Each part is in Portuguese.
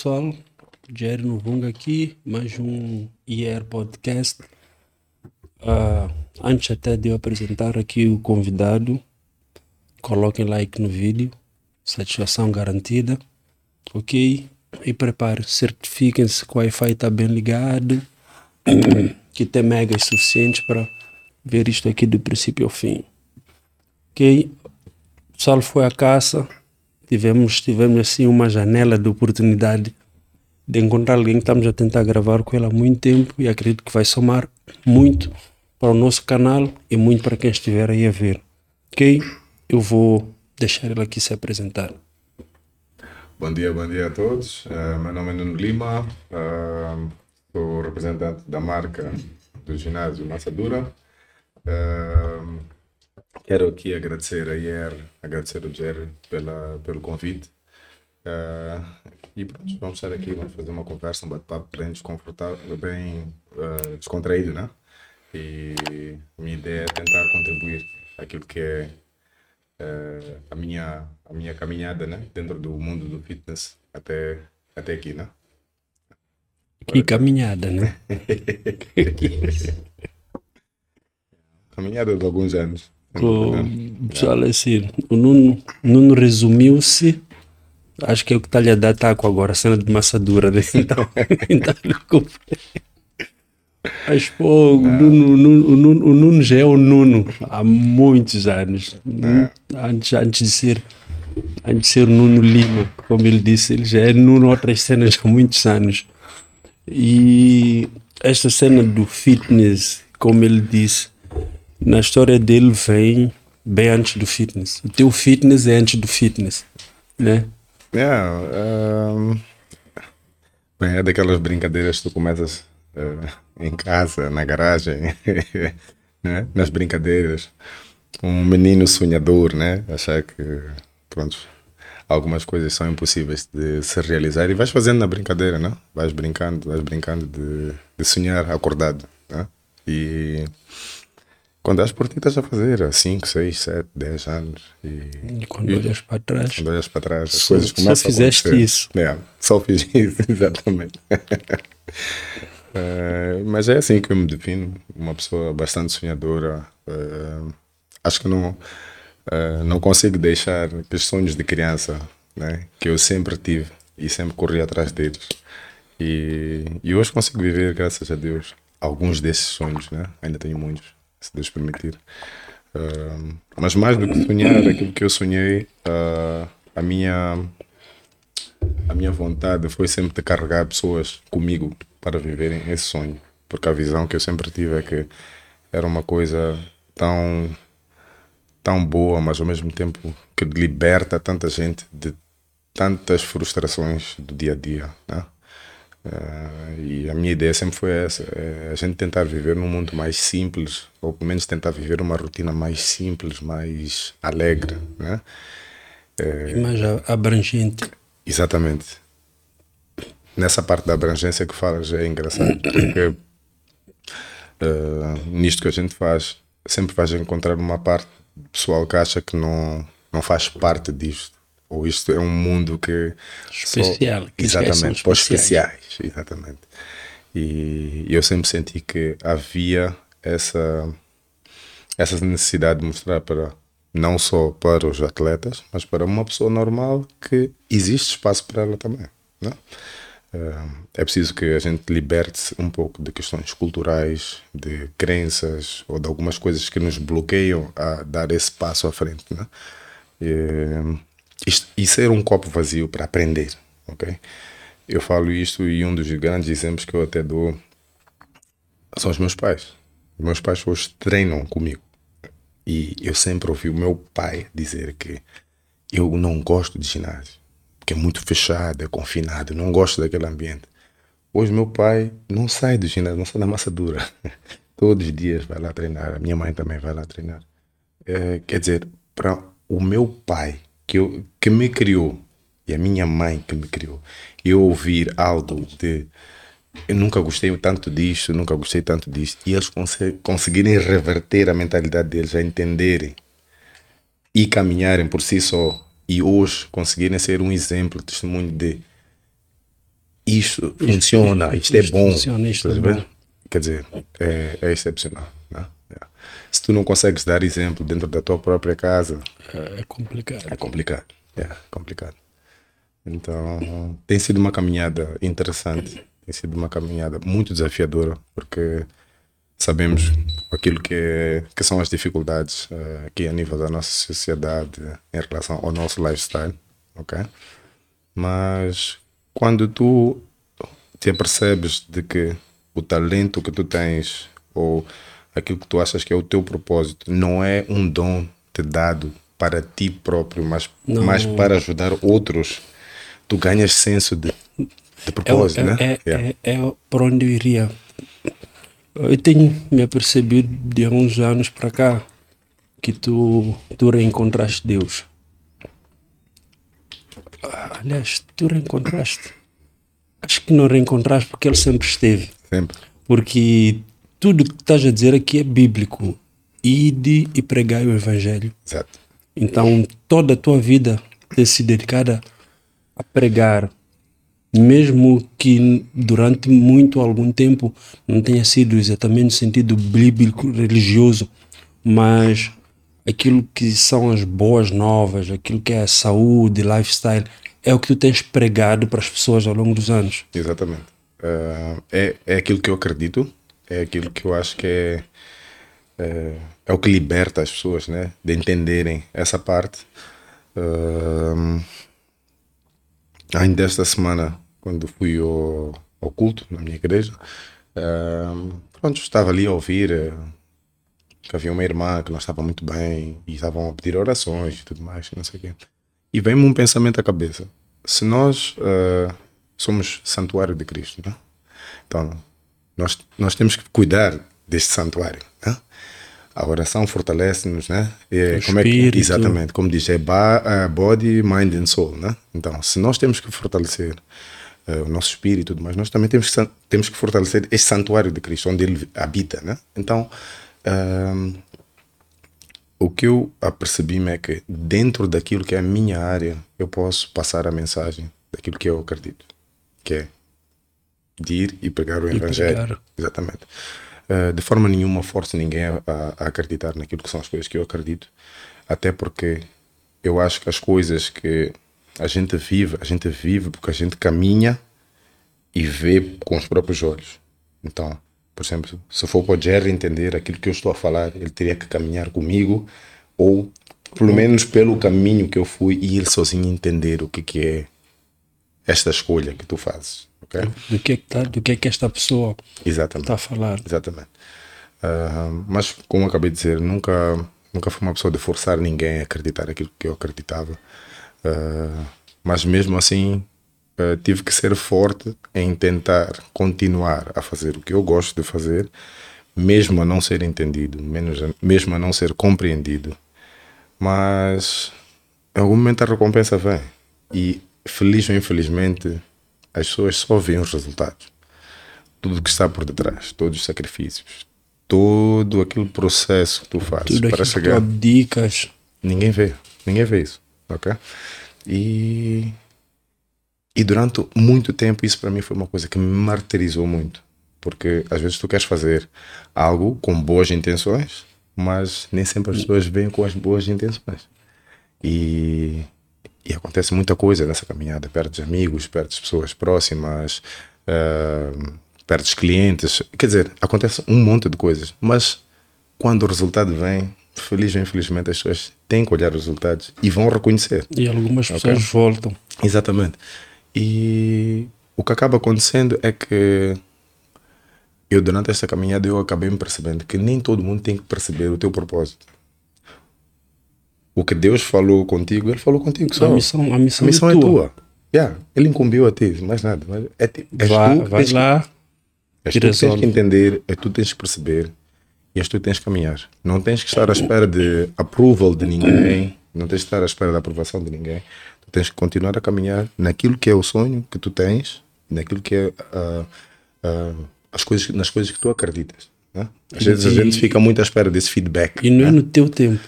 Pessoal, Jerry Novunga aqui, mais um IR Podcast. Uh, antes até de eu apresentar aqui o convidado, coloquem like no vídeo, satisfação garantida, ok? E prepare, certifiquem-se que o Wi-Fi está bem ligado, que tem megas suficientes para ver isto aqui do princípio ao fim. Ok? O pessoal foi à caça, tivemos, tivemos assim uma janela de oportunidade de encontrar alguém que estamos a tentar gravar com ela há muito tempo e acredito que vai somar muito para o nosso canal e muito para quem estiver aí a ver. Ok? Eu vou deixar ela aqui se apresentar. Bom dia, bom dia a todos. Uh, meu nome é Nuno Lima, uh, sou representante da marca do ginásio Massadura. Uh, Quero aqui agradecer a IR, agradecer ao Jerry pela, pelo convite. Uh, e pronto, vamos estar aqui, vamos fazer uma conversa, um bate-papo bem desconfortável, bem uh, descontraído, né? E a minha ideia é tentar contribuir aquilo que é uh, a, minha, a minha caminhada, né? Dentro do mundo do fitness até, até aqui, né? Que caminhada, né? caminhada de alguns anos. O pessoal assim, o Nuno, Nuno resumiu-se. Acho que é o que está-lhe a dar taco agora, a cena de massa dura. Né? Então, então Mas pô, o Nuno, o, Nuno, o Nuno já é o Nuno há muitos anos. Antes, antes de ser antes de ser o Nuno Lima, como ele disse, ele já é Nuno outras cenas há muitos anos. E esta cena do fitness, como ele disse, na história dele vem bem antes do fitness. O teu fitness é antes do fitness, né? Yeah, um, bem, é daquelas brincadeiras que tu começas uh, em casa, na garagem, né? nas brincadeiras. Um menino sonhador, né? Achar que, pronto, algumas coisas são impossíveis de se realizar e vais fazendo na brincadeira, né? Vais brincando, vais brincando de, de sonhar acordado, né? E quando as por ti estás a fazer há 5, 6, 7, 10 anos. E, e quando e, olhas para trás. Quando olhas para trás, as só, coisas começam só fizeste a isso. É, só fiz isso, exatamente. uh, mas é assim que eu me defino, uma pessoa bastante sonhadora. Uh, acho que não, uh, não consigo deixar aqueles sonhos de criança né, que eu sempre tive e sempre corri atrás deles. E, e hoje consigo viver, graças a Deus, alguns desses sonhos, né? ainda tenho muitos se Deus permitir. Uh, mas mais do que sonhar aquilo que eu sonhei, uh, a minha a minha vontade foi sempre de carregar pessoas comigo para viverem esse sonho, porque a visão que eu sempre tive é que era uma coisa tão tão boa, mas ao mesmo tempo que liberta tanta gente de tantas frustrações do dia a dia, né? Uh, e a minha ideia sempre foi essa: é a gente tentar viver num mundo mais simples, ou pelo menos tentar viver uma rotina mais simples, mais alegre. Né? É, mais abrangente. Exatamente. Nessa parte da abrangência que falas é engraçado, porque uh, nisto que a gente faz, sempre vais encontrar uma parte pessoal que acha que não, não faz parte disto ou isto é um mundo que especial, só, que exatamente, para os especiais, exatamente. E eu sempre senti que havia essa essa necessidade de mostrar para não só para os atletas, mas para uma pessoa normal que existe espaço para ela também, não? Eh, é preciso que a gente liberte-se um pouco de questões culturais, de crenças ou de algumas coisas que nos bloqueiam a dar esse passo à frente. Né? E, isto, isso era um copo vazio para aprender, ok? Eu falo isto e um dos grandes exemplos que eu até dou são os meus pais. Os meus pais hoje treinam comigo. E eu sempre ouvi o meu pai dizer que eu não gosto de ginásio, porque é muito fechado, é confinado, não gosto daquele ambiente. Hoje meu pai não sai do ginásio, não sai da massa dura. Todos os dias vai lá treinar, a minha mãe também vai lá treinar. É, quer dizer, para o meu pai que, eu, que me criou e a minha mãe que me criou, eu ouvir algo de eu nunca gostei tanto disto, nunca gostei tanto disto, e eles conseguirem reverter a mentalidade deles, a entenderem e caminharem por si só, e hoje conseguirem ser um exemplo, testemunho de isto funciona, isto, é bom. Funciona, isto é bom. Quer dizer, é, é excepcional. É. Se tu não consegues dar exemplo dentro da tua própria casa, é complicado. É complicado. É complicado. Então, tem sido uma caminhada interessante, tem sido uma caminhada muito desafiadora, porque sabemos aquilo que, é, que são as dificuldades uh, aqui a nível da nossa sociedade em relação ao nosso lifestyle, ok? Mas quando tu te apercebes de que o talento que tu tens ou aquilo que tu achas que é o teu propósito não é um dom te dado para ti próprio, mas, mas para ajudar outros, tu ganhas senso de, de propósito, é, né? É, yeah. é, é para onde eu iria. Eu tenho me apercebido de uns anos para cá que tu, tu reencontraste Deus. Aliás, tu reencontraste. Acho que não reencontraste porque ele sempre esteve. Sempre. Porque tudo que estás a dizer aqui é bíblico. Ide e pregai o evangelho. Exato. Então, toda a tua vida tem se dedicada a pregar, mesmo que durante muito algum tempo não tenha sido exatamente no sentido bíblico religioso, mas aquilo que são as boas novas, aquilo que é a saúde, lifestyle, é o que tu tens pregado para as pessoas ao longo dos anos. Exatamente. Uh, é, é aquilo que eu acredito, é aquilo que eu acho que é, é, é o que liberta as pessoas, né? De entenderem essa parte. Uh, ainda esta semana, quando fui ao, ao culto na minha igreja, uh, pronto, estava ali a ouvir que havia uma irmã que não estava muito bem e estavam a pedir orações e tudo mais, não sei o quê. E vem-me um pensamento à cabeça. Se nós uh, somos santuário de Cristo, né? então nós, nós temos que cuidar deste santuário. Né? A oração fortalece-nos, né? É, como é que, exatamente, como diz, é uh, body, mind and soul, né? Então, se nós temos que fortalecer uh, o nosso espírito e tudo mais, nós também temos que, temos que fortalecer este santuário de Cristo, onde ele habita, né? Então, um, o que eu apercebi-me é que dentro daquilo que é a minha área, eu posso passar a mensagem daquilo que eu acredito, que é de ir e pregar o e evangelho. Pregar. Exatamente. Uh, de forma nenhuma forço ninguém a, a, acreditar naquilo que são as coisas que eu acredito, até porque eu acho que as coisas que a gente vive, a gente vive porque a gente caminha e vê com os próprios olhos. Então, por exemplo, se for para o Jerry entender aquilo que eu estou a falar, ele teria que caminhar comigo ou pelo menos pelo caminho que eu fui e ele sozinho entender o que, que é esta escolha que tu fazes. Okay? Do, que é que tá, do que é que esta pessoa está a falar. Exatamente. Uh, mas, como acabei de dizer, nunca, nunca fui uma pessoa de forçar ninguém a acreditar aquilo que eu acreditava. Uh, mas mesmo assim, uh, tive que ser forte em tentar continuar a fazer o que eu gosto de fazer, mesmo a não ser entendido, menos mesmo a não ser compreendido. Mas em algum momento a recompensa vem. E feliz ou infelizmente, as pessoas só veem os resultados. Tudo o que está por detrás, todos os sacrifícios, todo aquele processo que tu fazes Tudo para chegar. Que tu abdicas. Ninguém vê, ninguém vê isso, ok? E e durante muito tempo isso para mim foi uma coisa que me martirizou muito. Porque às vezes tu queres fazer algo com boas intenções, mas nem sempre as pessoas vêm com as boas intenções. E, e acontece muita coisa nessa caminhada. Perdes amigos, perdes pessoas próximas, uh, perdes clientes. Quer dizer, acontece um monte de coisas. Mas quando o resultado vem, feliz ou infelizmente, as pessoas têm que olhar os resultados e vão reconhecer. E algumas pessoas okay? voltam. Exatamente. E o que acaba acontecendo é que eu, durante esta caminhada, eu acabei me percebendo que nem todo mundo tem que perceber o teu propósito. O que Deus falou contigo, Ele falou contigo só. A missão, a missão, a missão é, é tua. tua. Yeah, ele incumbiu a ti, mais nada. É, é vai, tu vai lá. És tu tens que entender, é tu tens que perceber e és tu tens que caminhar. Não tens que estar à espera de approval de ninguém, não tens que estar à espera da aprovação de ninguém tens que continuar a caminhar naquilo que é o sonho que tu tens, naquilo que é uh, uh, as coisas, nas coisas que tu acreditas. Né? Às vezes a gente fica muito à espera desse feedback. E não né? é no teu tempo.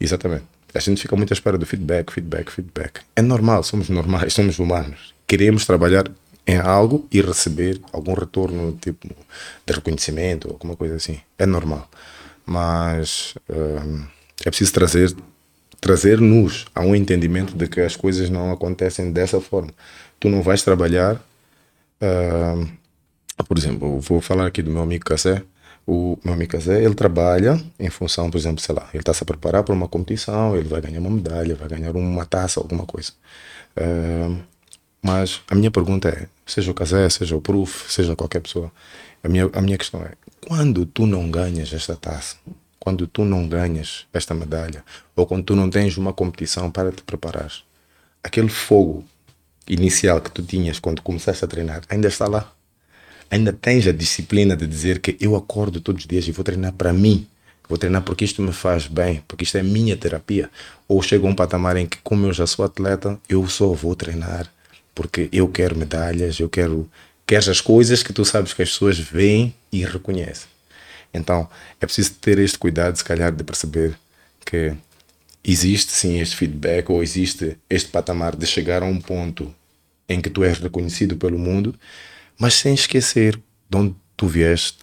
Exatamente. A gente fica muito à espera do feedback, feedback, feedback. É normal, somos normais, somos humanos. Queremos trabalhar em algo e receber algum retorno tipo de reconhecimento ou alguma coisa assim. É normal. Mas uh, é preciso trazer trazer-nos a um entendimento de que as coisas não acontecem dessa forma. Tu não vais trabalhar, uh, por exemplo, vou falar aqui do meu amigo Cassé. O meu amigo Cassé, ele trabalha em função, por exemplo, sei lá, ele está se a preparar para uma competição, ele vai ganhar uma medalha, vai ganhar uma taça, alguma coisa. Uh, mas a minha pergunta é, seja o Casé, seja o Proof, seja qualquer pessoa, a minha, a minha questão é, quando tu não ganhas esta taça, quando tu não ganhas esta medalha, ou quando tu não tens uma competição para te preparar, aquele fogo inicial que tu tinhas quando começaste a treinar ainda está lá. Ainda tens a disciplina de dizer que eu acordo todos os dias e vou treinar para mim. Vou treinar porque isto me faz bem, porque isto é minha terapia. Ou chego a um patamar em que, como eu já sou atleta, eu só vou treinar porque eu quero medalhas, eu quero, quero as coisas que tu sabes que as pessoas veem e reconhecem. Então é preciso ter este cuidado, se calhar, de perceber que existe sim este feedback ou existe este patamar de chegar a um ponto em que tu és reconhecido pelo mundo, mas sem esquecer de onde tu vieste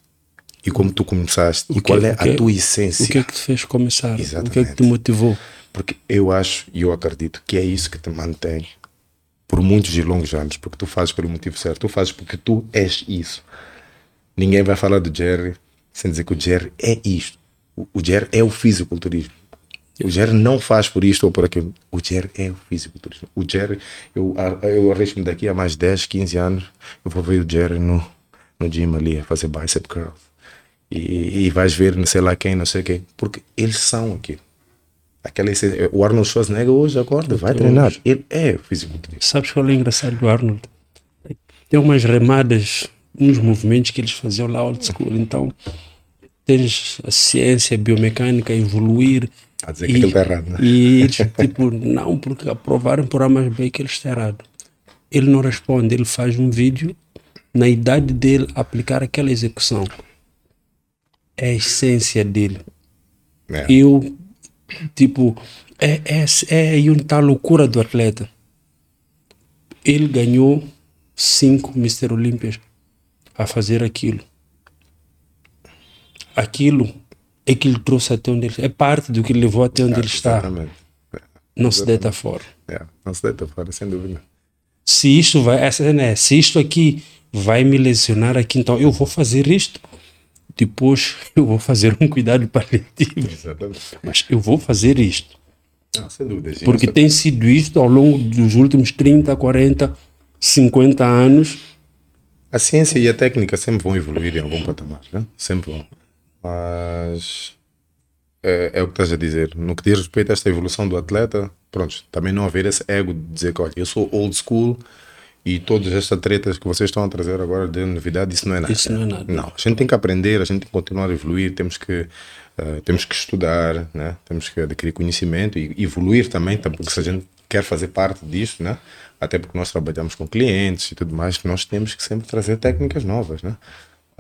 e como tu começaste o e qual é a é, tua essência. O que é que te fez começar? Exatamente. O que é que te motivou? Porque eu acho e eu acredito que é isso que te mantém por muitos e longos anos, porque tu fazes pelo motivo certo, tu fazes porque tu és isso. Ninguém vai falar do Jerry sem dizer que o Jerry é isto. O, o Jerry é o fisiculturismo. O Jerry não faz por isto ou por aquilo. O Jerry é o fisiculturismo. O Jerry, eu, eu arrisco-me daqui a mais 10, 15 anos, eu vou ver o Jerry no, no gym ali a fazer bicep curls. E, e vais ver não sei lá quem, não sei quem, porque eles são aquilo. Aquela. O Arnold Schwarzenegger hoje acorda, vai treinar. Ele é fisiculturista. Sabes qual é o engraçado do Arnold? Tem umas remadas, uns movimentos que eles faziam lá old school. Então, tens a ciência a biomecânica a evoluir. A dizer e, que aquilo está errado, né? E eles, tipo, não, porque aprovaram por A mais B que ele está errado. Ele não responde, ele faz um vídeo na idade dele aplicar aquela execução. É a essência dele. É. Eu Tipo, é, é, é onde está a loucura do atleta. Ele ganhou cinco Mister Olímpias a fazer aquilo. Aquilo é que ele trouxe até onde ele É parte do que levou até onde é, ele está. Exatamente. Não exatamente. se deita fora. É, não se deita fora, sem dúvida. Se isto vai, essa, né, se isto aqui vai me lesionar aqui, então eu vou fazer isto depois eu vou fazer um cuidado paliativo. Exatamente. Mas eu vou fazer isto. Ah, sem dúvida. Sim, Porque tem sido isto ao longo dos últimos 30, 40, 50 anos. A ciência e a técnica sempre vão evoluir em algum patamar, né? sempre vão. Mas é, é, o que estás a dizer. No que diz respeito a esta evolução do atleta, pronto, também não haver esse ego de dizer que olha, eu sou old school, e todas estas tretas que vocês estão a trazer agora de novidade, isso não é nada. Isso não é nada. Não, a gente tem que aprender, a gente tem que continuar a evoluir, temos que, uh, temos que estudar, né? temos que adquirir conhecimento e evoluir também, porque se a gente quer fazer parte disso, né? até porque nós trabalhamos com clientes e tudo mais, nós temos que sempre trazer técnicas novas. Né?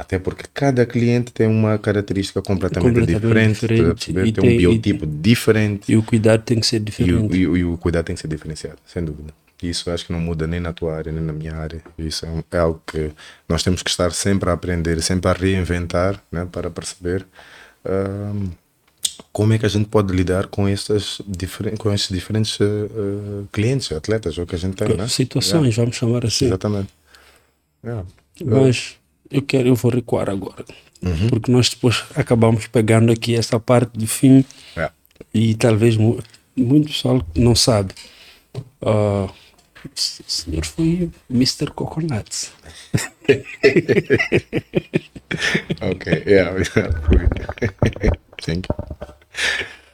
Até porque cada cliente tem uma característica completamente, completamente diferente, diferente. tem, um biotipo e, diferente. E o cuidado tem que ser diferente. E o, e, e o cuidado tem que ser diferenciado, sem dúvida. Isso acho que não muda nem na tua área, nem na minha área. Isso é, é algo que nós temos que estar sempre a aprender, sempre a reinventar, né, para perceber um, como é que a gente pode lidar com estes, diferen com estes diferentes uh, clientes, atletas, ou que a gente tem. Né? Situações, yeah. vamos chamar assim. Exatamente. Yeah. Mas eu quero, eu vou recuar agora. Uhum. Porque nós depois acabamos pegando aqui essa parte do fim yeah. e talvez muito pessoal não sabe. Uh, o senhor foi Mr. Coconuts. ok, yeah, yeah, Thank you.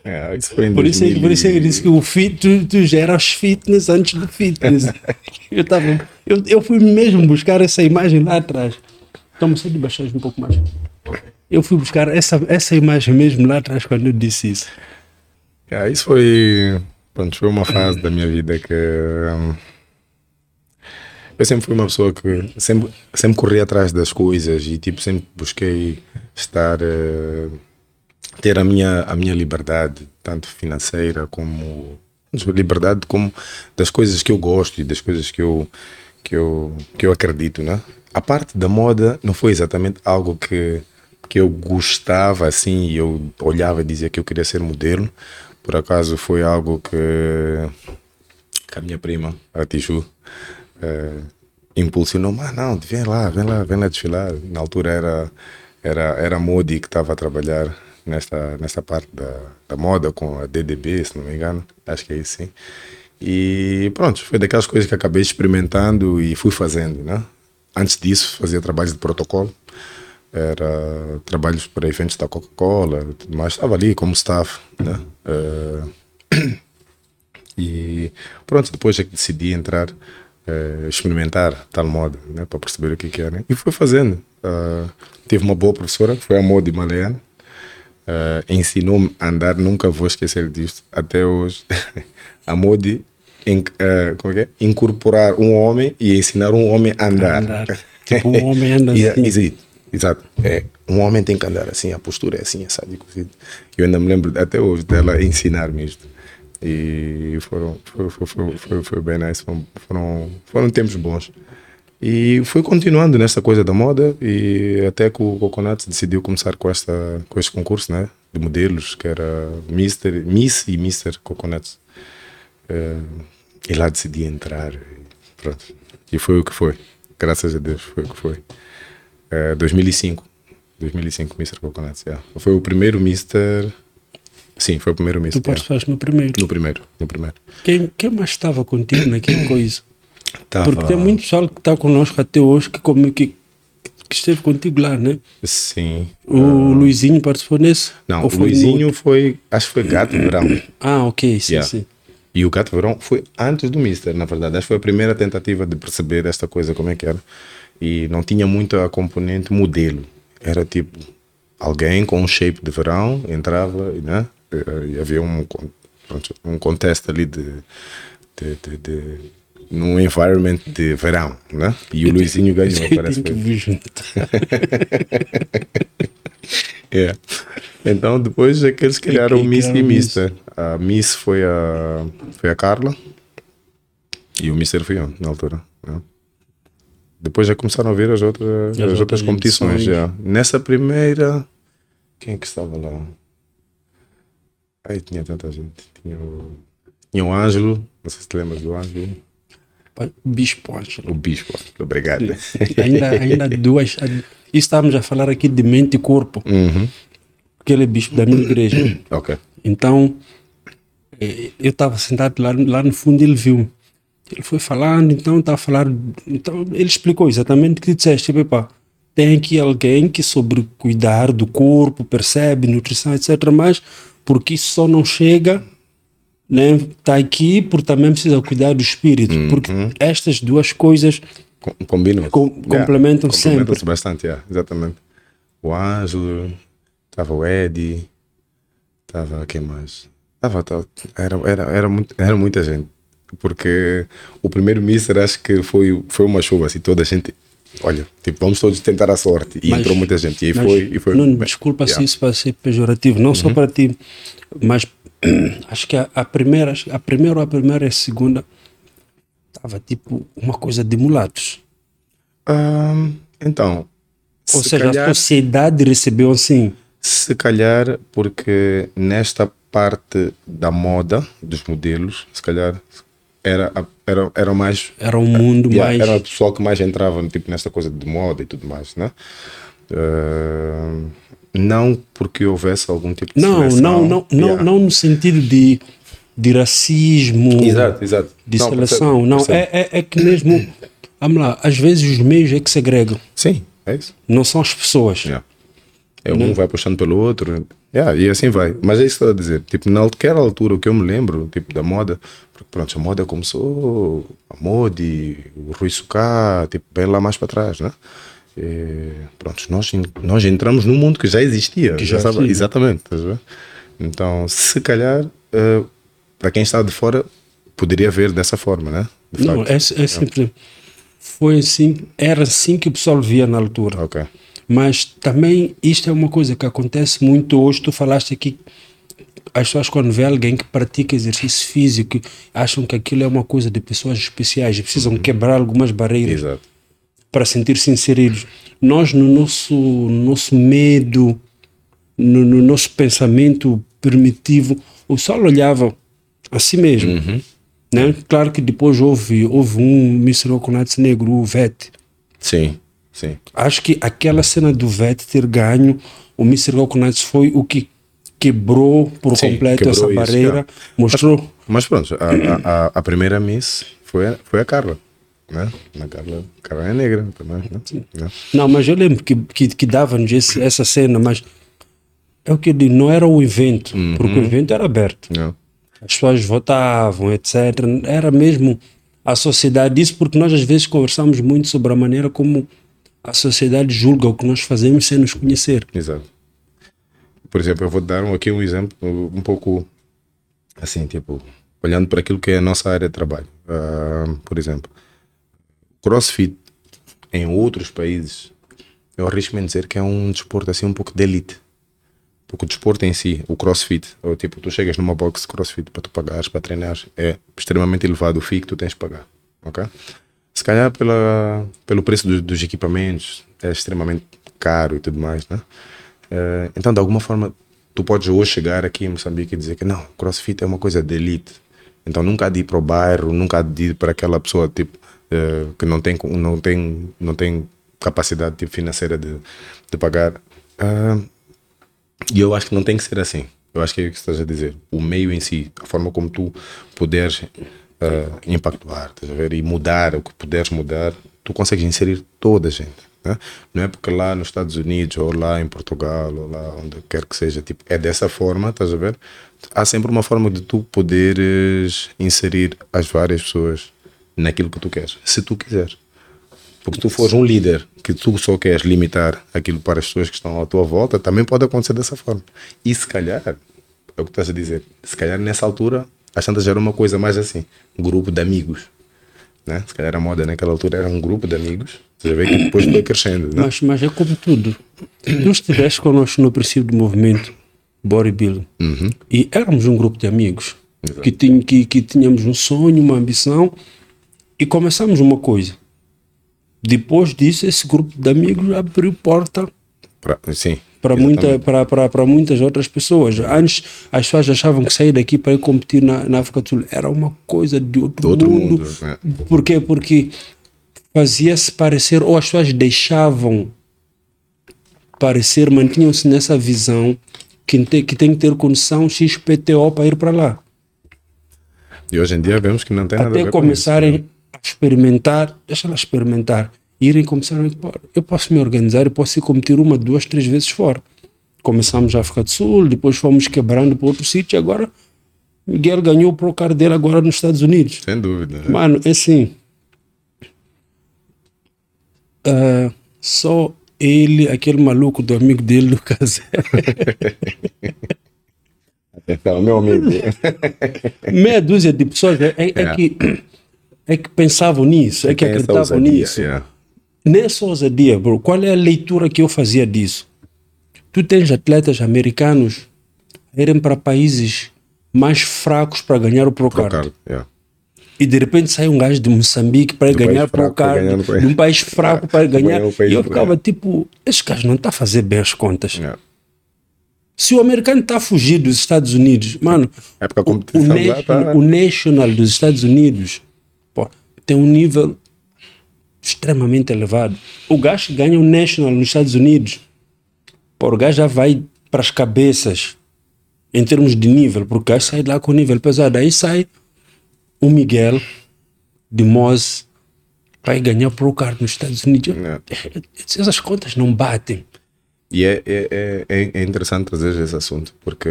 Yeah, isso foi por, isso, por isso eu disse que o fit, tu, tu já eras fitness antes do fitness. eu, tava, eu, eu fui mesmo buscar essa imagem lá atrás. Então, você de baixar um pouco mais. Eu fui buscar essa, essa imagem mesmo lá atrás quando eu disse isso. Yeah, isso foi, pronto, foi uma fase da minha vida que. Um, eu sempre fui uma pessoa que sempre, sempre corri atrás das coisas e tipo sempre busquei estar uh, ter a minha a minha liberdade tanto financeira como liberdade como das coisas que eu gosto e das coisas que eu que eu, que eu acredito, né? A parte da moda não foi exatamente algo que, que eu gostava assim eu olhava e dizia que eu queria ser modelo. Por acaso foi algo que, que a minha prima, a Tiju, uh, impulsionou, mas não, vem lá, vem lá, vem lá desfilar. Na altura era, era, era Modi que estava a trabalhar nesta, nesta parte da, da moda com a DDB, se não me engano, acho que é isso sim. E pronto, foi daquelas coisas que acabei experimentando e fui fazendo, né? Antes disso, fazia trabalhos de protocolo, era trabalhos para eventos da Coca-Cola, mas estava ali como staff, né? Uh, e pronto, depois é que decidi entrar, uh, experimentar tal moda, né? Para perceber o que, que era. E fui fazendo. Uh, tive uma boa professora, foi a Modi Maleano, ensinou-me a andar, nunca vou esquecer disto, até hoje. a Modi in, uh, como é, é? incorporar um homem e ensinar um homem a andar. Andar. Tipo, um homem anda assim. Exato. É, um homem tem que andar assim, a postura é assim, sabe? Eu ainda me lembro até hoje dela ensinar-me isto. E foram, foi, foi, foi, foi, bem nice, foram, foram tempos bons. E fui continuando nessa coisa da moda e até que o Coconut decidiu começar com, esta, com este concurso né, de modelos, que era Mister, Miss e Mr. Coconut. Uh, e lá decidi entrar. E, pronto. E foi o que foi. Graças a Deus foi o que foi. Uh, 2005. 2005, Mr. Coconut. Yeah. Foi o primeiro Mr. Sim, foi o primeiro Mr. Tu participaste no primeiro? No primeiro, no primeiro. Quem, quem mais estava contigo naquela coisa? Tava... Porque tem muito pessoal que está conosco até hoje que, como, que, que esteve contigo lá, né? Sim. O uh... Luizinho participou nesse? Não, o Luizinho foi, acho que foi Gato Verão. ah, ok, sim, yeah. sim. E o Gato Verão foi antes do Mister, na verdade. Que foi a primeira tentativa de perceber esta coisa, como é que era. E não tinha muito a componente modelo. Era tipo, alguém com um shape de verão entrava, né? E havia um, um contexto ali de, de, de, de num environment de verão, né? E o Luizinho ganhou, parece que é. Então depois é que eles criaram o Miss e Mister. A Miss foi a, foi a Carla e o Mister foi eu, na altura. Né? Depois já começaram a ver as outras, as, as outras competições. Já. Nessa primeira, quem é que estava lá? Aí tinha tanta gente. Tinha o, tinha o Ângelo, não sei se te lembras do Ângelo. Bispo Ângelo. O Bispo, obrigado. ainda, ainda duas. Estamos a falar aqui de mente e corpo. Uhum. Porque ele é bispo da minha igreja. ok. Então, eh, eu estava sentado lá, lá no fundo e ele viu. Ele foi falando, então estava a falar. Então, ele explicou exatamente o que disseste. Tipo, tem aqui alguém que sobre cuidar do corpo, percebe, nutrição, etc. Mas porque isso só não chega né, está aqui porque também precisa cuidar do espírito, uhum. porque estas duas coisas combinam, com, complementam yeah, sempre. se bastante, yeah, exatamente. O Ângelo, estava o Eddie, estava quem mais? Tava, tava, era, era, era, muito, era muita gente, porque o primeiro Mister acho que foi, foi uma chuva, assim, toda a gente olha, tipo, vamos todos tentar a sorte. E mas, entrou muita gente. E foi, e foi. Não, desculpa yeah. se isso vai ser pejorativo, não uhum. só para ti, mas acho que a, a, primeira, a primeira a primeira e a segunda estava tipo uma coisa de mulatos. Um, então. Ou seja, calhar, a sociedade recebeu assim. Se calhar, porque nesta parte da moda, dos modelos, se calhar era, era, era mais. Era um mundo yeah, mais. Era o pessoal que mais entrava tipo, nesta coisa de moda e tudo mais, né? Uh, não porque houvesse algum tipo de não, seleção. Não, não, não, yeah. não no sentido de, de racismo, exato, exato. de não, seleção. Percebe, não, É, é, é que mesmo, vamos lá, às vezes os meios é que segregam. Sim, é isso. Não são as pessoas. Yeah. É, um vai puxando pelo outro, yeah, e assim vai. Mas é isso que eu estou a dizer. Tipo, naquela altura, o que eu me lembro, tipo, da moda, porque pronto, a moda começou, a Modi, o Rui Sucá, tipo, bem lá mais para trás, né? E, pronto, nós, nós entramos num mundo que já existia. Que já sabe, exatamente. Então, se calhar, uh, para quem está de fora, poderia ver dessa forma, né? De Não, é, é sempre. Foi assim, era assim que o pessoal via na altura. Mas também isto é uma coisa que acontece muito hoje. Tu falaste aqui as pessoas quando vê alguém que pratica exercício físico acham que aquilo é uma coisa de pessoas especiais, precisam quebrar algumas barreiras Exato. Para sentir-se inseridos. Nós, no nosso, no nosso medo, no, no nosso pensamento primitivo, o Saulo olhava a si mesmo. Né? Claro que depois houve, houve um Mr. Okonats negro, o Vete. Sim, sim. Acho que aquela cena do Vete ter ganho, o Mr. Okonats foi o que quebrou por Sim, completo quebrou essa isso, barreira, mostrou. Mas pronto, a, a, a- primeira Miss foi foi a Carla. Né? A Carla, Carla é negra também. Né? Né? Não, mas eu lembro que, que, que dava-nos essa cena, mas é o que eu digo, não era o evento, porque o evento era aberto. Né? As pessoas votavam, etc. Era mesmo a sociedade. Isso porque nós às vezes conversamos muito sobre a maneira como a sociedade julga o que nós fazemos sem nos conhecer. Exato. Por exemplo, eu vou dar aqui um exemplo um pouco assim, tipo, olhando para aquilo que é a nossa área de trabalho. Ah, por exemplo, CrossFit em outros países, eu arrisco-me a dizer que é um desporto assim um pouco de elite. Porque o desporto em si, o CrossFit, ou tipo, tu chegas numa box de CrossFit para tu pagares, para treinar, é extremamente elevado o FII que tu tens de pagar. Ok? Se calhar pela, pelo preço do- dos equipamentos, é extremamente caro e tudo mais, né? Eh, então, de alguma forma, tu podes hoje chegar aqui em Moçambique e dizer que não, CrossFit é uma coisa de elite. Então, nunca há de ir para o bairro, nunca há de ir para aquela pessoa tipo, eh, que não tem, não, tem, não tem capacidade tipo, financeira de, de pagar. Ah, e eu acho que não tem que ser assim. Eu acho que é o que estás a dizer. O meio em si, a forma como tu puderes ah, impactar, estás a ver? E mudar o que puderes mudar, tu consegues inserir toda a gente. né? Não é porque lá nos Estados Unidos, ou lá em Portugal, ou lá onde quer que seja, tipo, é dessa forma, estás a ver? Há sempre uma forma de tu poderes inserir as várias pessoas naquilo que tu queres, se tu quiseres. Porque se tu fores um líder que tu só queres limitar aquilo para as pessoas que estão à tua volta, também pode acontecer dessa forma. E se calhar, é o que estás a dizer, se calhar nessa altura, as tantas era uma coisa mais assim, um grupo de amigos. Né? Se calhar a moda naquela altura era um grupo de amigos, você vê que depois foi crescendo. Né? Mas, mas é como tudo. Tu estiveste connosco no princípio do movimento bodybuilding e éramos um grupo de amigos que, tinha, que, que tínhamos um sonho, uma ambição e começamos uma coisa. Depois disso, esse grupo de amigos abriu porta Pra- sim. para muita, muitas outras pessoas. Antes, as pessoas achavam que sair daqui para ir competir na, na África do Sul era uma coisa de outro, De outro mundo. mundo, é. Por quê? Porque fazia-se parecer, ou as pessoas deixavam parecer, mantinham-se nessa visão que tem, que tem que ter condição XPTO para ir para lá. E hoje em dia vemos que não tem nada a Até ver com começarem isso. A experimentar, deixa ela experimentar, irem começar a pô, eu posso me organizar, eu posso ir competir uma, duas, três vezes fora. Começamos na África do Sul, depois fomos quebrando para outro sítio, e agora Miguel ganhou o Procar dele agora nos Estados Unidos. Sem dúvida. né? Mano, é assim. ah, só ele, aquele maluco do amigo dele do casé. Então, meu amigo. Meia dúzia de pessoas é- é É. que, é que pensavam nisso, é que acreditavam ousadia, nisso. yeah. Nessa ousadia, bro, qual é a leitura que eu fazia disso? Tu tens atletas americanos irem para países mais fracos para ganhar o Procard. Procard, yeah. E de repente sai um gajo de Moçambique para ganhar para no país- de um país fraco para Para ganhar. o E eu ficava tipo, esse gajo não está a fazer bem as contas. Yeah. Se o americano está a fugir dos Estados Unidos, mano, É o, o, tá- o national dos Estados Unidos tem um nível extremamente elevado. O gajo ganha o national nos Estados Unidos, pô, o gajo já vai para as cabeças em termos de nível, porque o gajo sai de lá com nível pesado. Aí sai o Miguel de Moz vai ganhar pro cara nos Estados Unidos. Yeah. Essas contas não batem. E é, é, é, é interessante trazer esse assunto, porque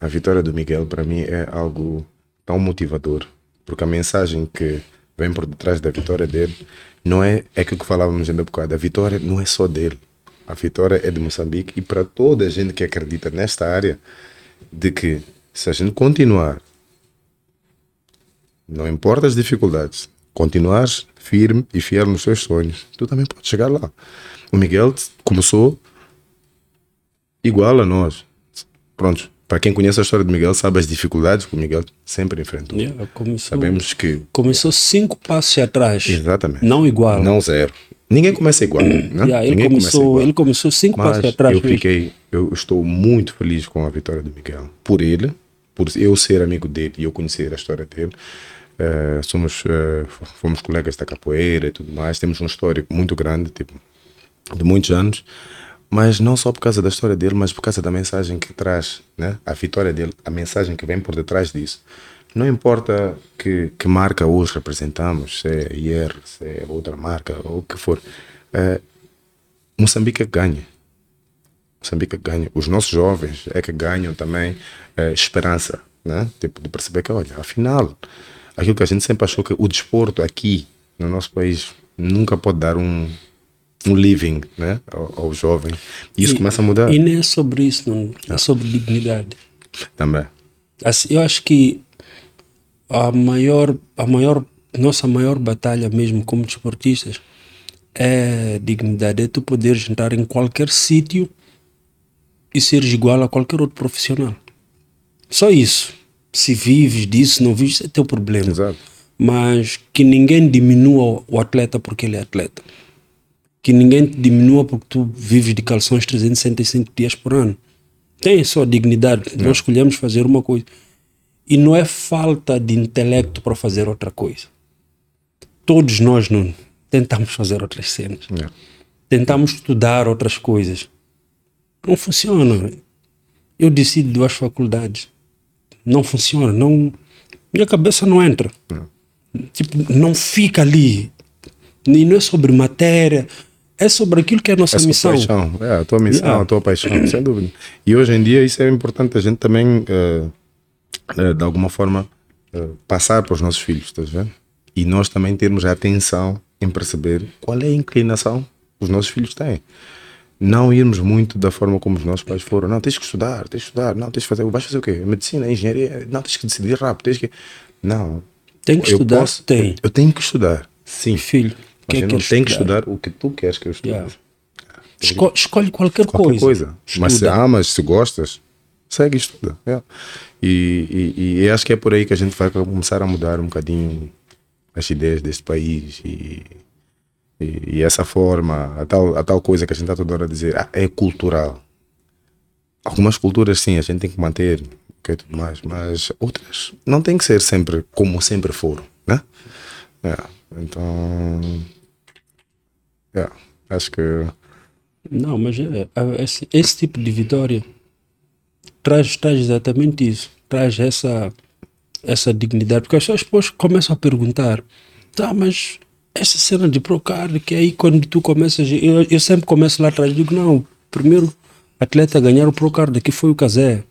a vitória do Miguel, para mim, é algo tão motivador. Porque a mensagem que vem por detrás da vitória dele não é, é aquilo que falávamos ainda há bocado. A vitória não é só dele. A vitória é de Moçambique e para toda a gente que acredita nesta área, de que se a gente continuar, não importa as dificuldades, continuares firme e fiel nos seus sonhos, tu também podes chegar lá. O Miguel começou igual a nós. Pronto, para quem conhece a história de Miguel, sabe as dificuldades que o Miguel sempre enfrentou. Yeah, começou, Sabemos que. começou cinco passos atrás. Exatamente. Não igual. Não zero. Ninguém começa igual. Né? Yeah, ele, Ninguém começa começou, igual. ele começou cinco Mas passos atrás. eu fiquei, eu estou muito feliz com a vitória do Miguel. Por ele, por eu ser amigo dele e eu conhecer a história dele. Eh, somos, eh, fomos colegas da capoeira e tudo mais. Temos um histórico muito grande, tipo, de muitos anos. Mas não só por causa da história dele, mas por causa da mensagem que traz, né? A vitória dele, a mensagem que vem por detrás disso. Não importa que, que marca hoje representamos, se é IR, se é outra marca, ou o que for. eh, Moçambique é que ganha. Moçambique é ganha. Os nossos jovens é que ganham também eh, esperança, né? Tipo, de perceber que, olha, afinal, aquilo que a gente sempre achou que o desporto aqui no nosso país nunca pode dar um, um living, né? Ao, ao jovem. E isso E- começa a mudar E nem é sobre isso, não. é sobre dignidade. também. Assim, eu acho que a maior, a maior, nossa maior batalha mesmo como desportistas é dignidade, é tu poderes entrar em qualquer sítio e seres igual a qualquer outro profissional. Só isso. Se vives disso, não vives, é teu problema. Exato. Mas que ninguém diminua o atleta porque ele é atleta. Que ninguém te diminua porque tu vives de calções 365 dias por ano. Tem só dignidade. Nós escolhemos fazer uma coisa. E não é falta de intelecto para fazer outra coisa. Todos nós não tentamos fazer outras cenas. É. Tentamos estudar outras coisas. Não funciona. Eu decido duas faculdades. Não funciona. Não, minha cabeça não entra. Tipo, não fica ali. E não é sobre matéria. É sobre aquilo que é a nossa É missão. paixão. É, a tua missão, Yeah. a tua paixão, sem dúvida. E hoje em dia isso é importante a gente também, eh, eh, de alguma forma, eh, passar para os nossos filhos, estás vendo? E nós também termos a atenção em perceber qual é a inclinação que os nossos filhos têm. Não irmos muito da forma como os nossos pais foram. Não, tens que estudar, tens que estudar. Não, tens que fazer. Vais fazer o quê? Medicina, engenharia? Não, tens que decidir rápido. Tens que... Não. Tem que eu estudar? posso- Tem. Eu tenho que estudar. Sim. Filho, Mas que é que não queres tenho que estudar? o que tu queres que eu estude. Yeah. Esco- escolhe qualquer, qualquer coisa. Mas se amas, se gostas, segue e estuda. Yeah. E, e, e acho que é por aí que a gente vai começar a mudar um bocadinho as ideias deste país e, e, essa forma, a tal, a tal coisa que a gente está toda hora a dizer, ah, é cultural. Algumas culturas sim, a gente tem que manter, ok, tudo mais, mas outras não tem que ser sempre como sempre foram, né? Yeah. Então, yeah. acho que Não, mas é, é, esse, esse tipo de vitória traz, traz exatamente isso. Traz essa, essa dignidade. Porque as pessoas depois começam a perguntar: tá, mas essa cena de Procard, que aí quando tu começas. Eu, eu sempre começo lá atrás digo: não, primeiro atleta a ganhar o Procard aqui foi o Casé,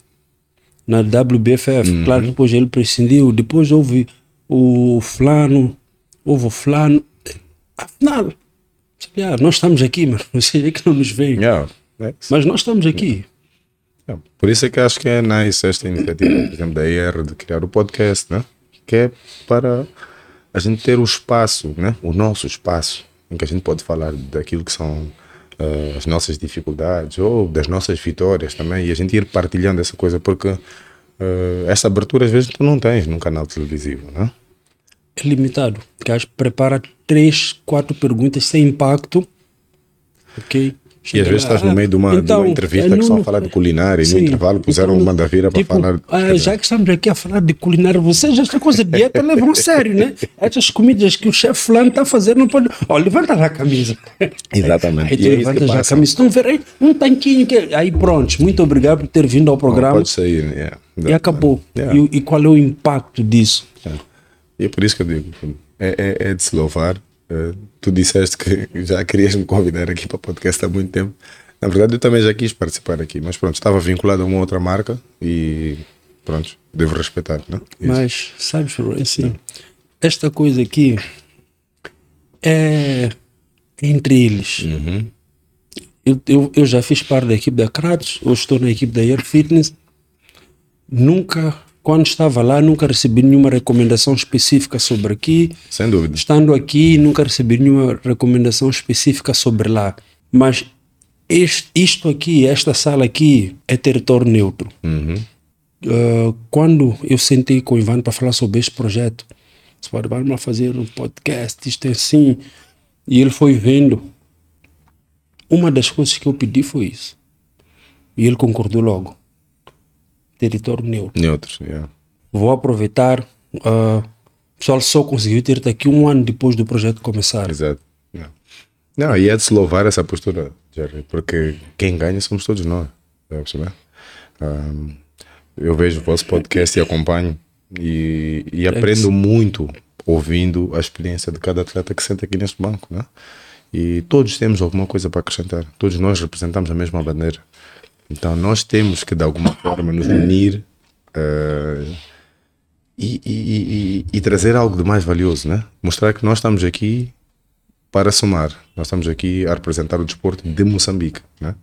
na WBFF. Claro que depois ele prescindiu. Depois houve o Flano, houve o Flano. Afinal, nós estamos aqui, mas vocês é que não nos veem. yeah. é. Mas nós estamos aqui. É, Por isso é que acho que é nice esta iniciativa, por exemplo, da IR de criar o podcast, né? que é para a gente ter o espaço, né? o nosso espaço, em que a gente pode falar daquilo que são eh, as nossas dificuldades ou das nossas vitórias também, e a gente ir partilhando essa coisa, porque eh, essa abertura às vezes tu não tens num canal televisivo. Né? É limitado. Que acho que prepara três, quatro perguntas sem impacto. Ok? E Chega às vezes estás no meio de uma, de então, uma entrevista é que estão a Nuno- falar de culinária e no intervalo puseram Então, uma da vira para tipo, falar. ah, já que estamos aqui a falar de culinária, vocês esta coisa de dieta levam a sério, né? Essas comidas que o chefe fulano está a fazer, não pode. Ó, levanta já a camisa. Exatamente. Aí tu E é levanta já a camisa. Estão a ver aí um tanquinho que. Aí pronto, muito obrigado por ter vindo ao programa. Pode sair. yeah. E acabou. Yeah. E, o- e qual é o impacto disso? É. E é por isso que eu digo, é, é, é de se louvar. Eh, tu disseste que já querias me convidar aqui para o podcast há muito tempo. Na verdade, eu também já quis participar aqui, mas pronto, estava vinculado a uma outra marca e pronto, devo respeitar? Isso. Mas, sabes, assim, esta coisa aqui é entre eles. Uhum. Eu, eu, eu já fiz parte da equipe da Kratos, hoje estou na equipe da Air Fitness. Nunca, quando estava lá, nunca recebi nenhuma recomendação específica sobre aqui. Sem dúvida. Estando aqui, nunca recebi nenhuma recomendação específica sobre lá. Mas este, isto aqui, esta sala aqui, é território neutro. Uhum. uh, quando eu sentei com o Ivan para falar sobre este projeto, se pode vamos fazer um podcast, isto é assim, e ele foi vendo. Uma das coisas que eu pedi foi isso. E ele concordou logo. Território neutro. Neutro, yeah. Vou aproveitar. Uh, o pessoal só conseguiu ter daqui um ano depois do projeto começar. Exato. Yeah. Não, e é de se louvar essa postura, Jerry, porque quem ganha somos todos nós. Um, eu vejo o vosso podcast e acompanho e, e aprendo muito ouvindo a experiência de cada atleta que senta aqui neste banco, né? E todos temos alguma coisa para acrescentar. Todos nós representamos a mesma bandeira. Então nós temos que de alguma forma nos unir uh, e, e, e, e, trazer algo de mais valioso, né? Mostrar que nós estamos aqui para somar. Nós estamos aqui a representar o desporto de Moçambique, né?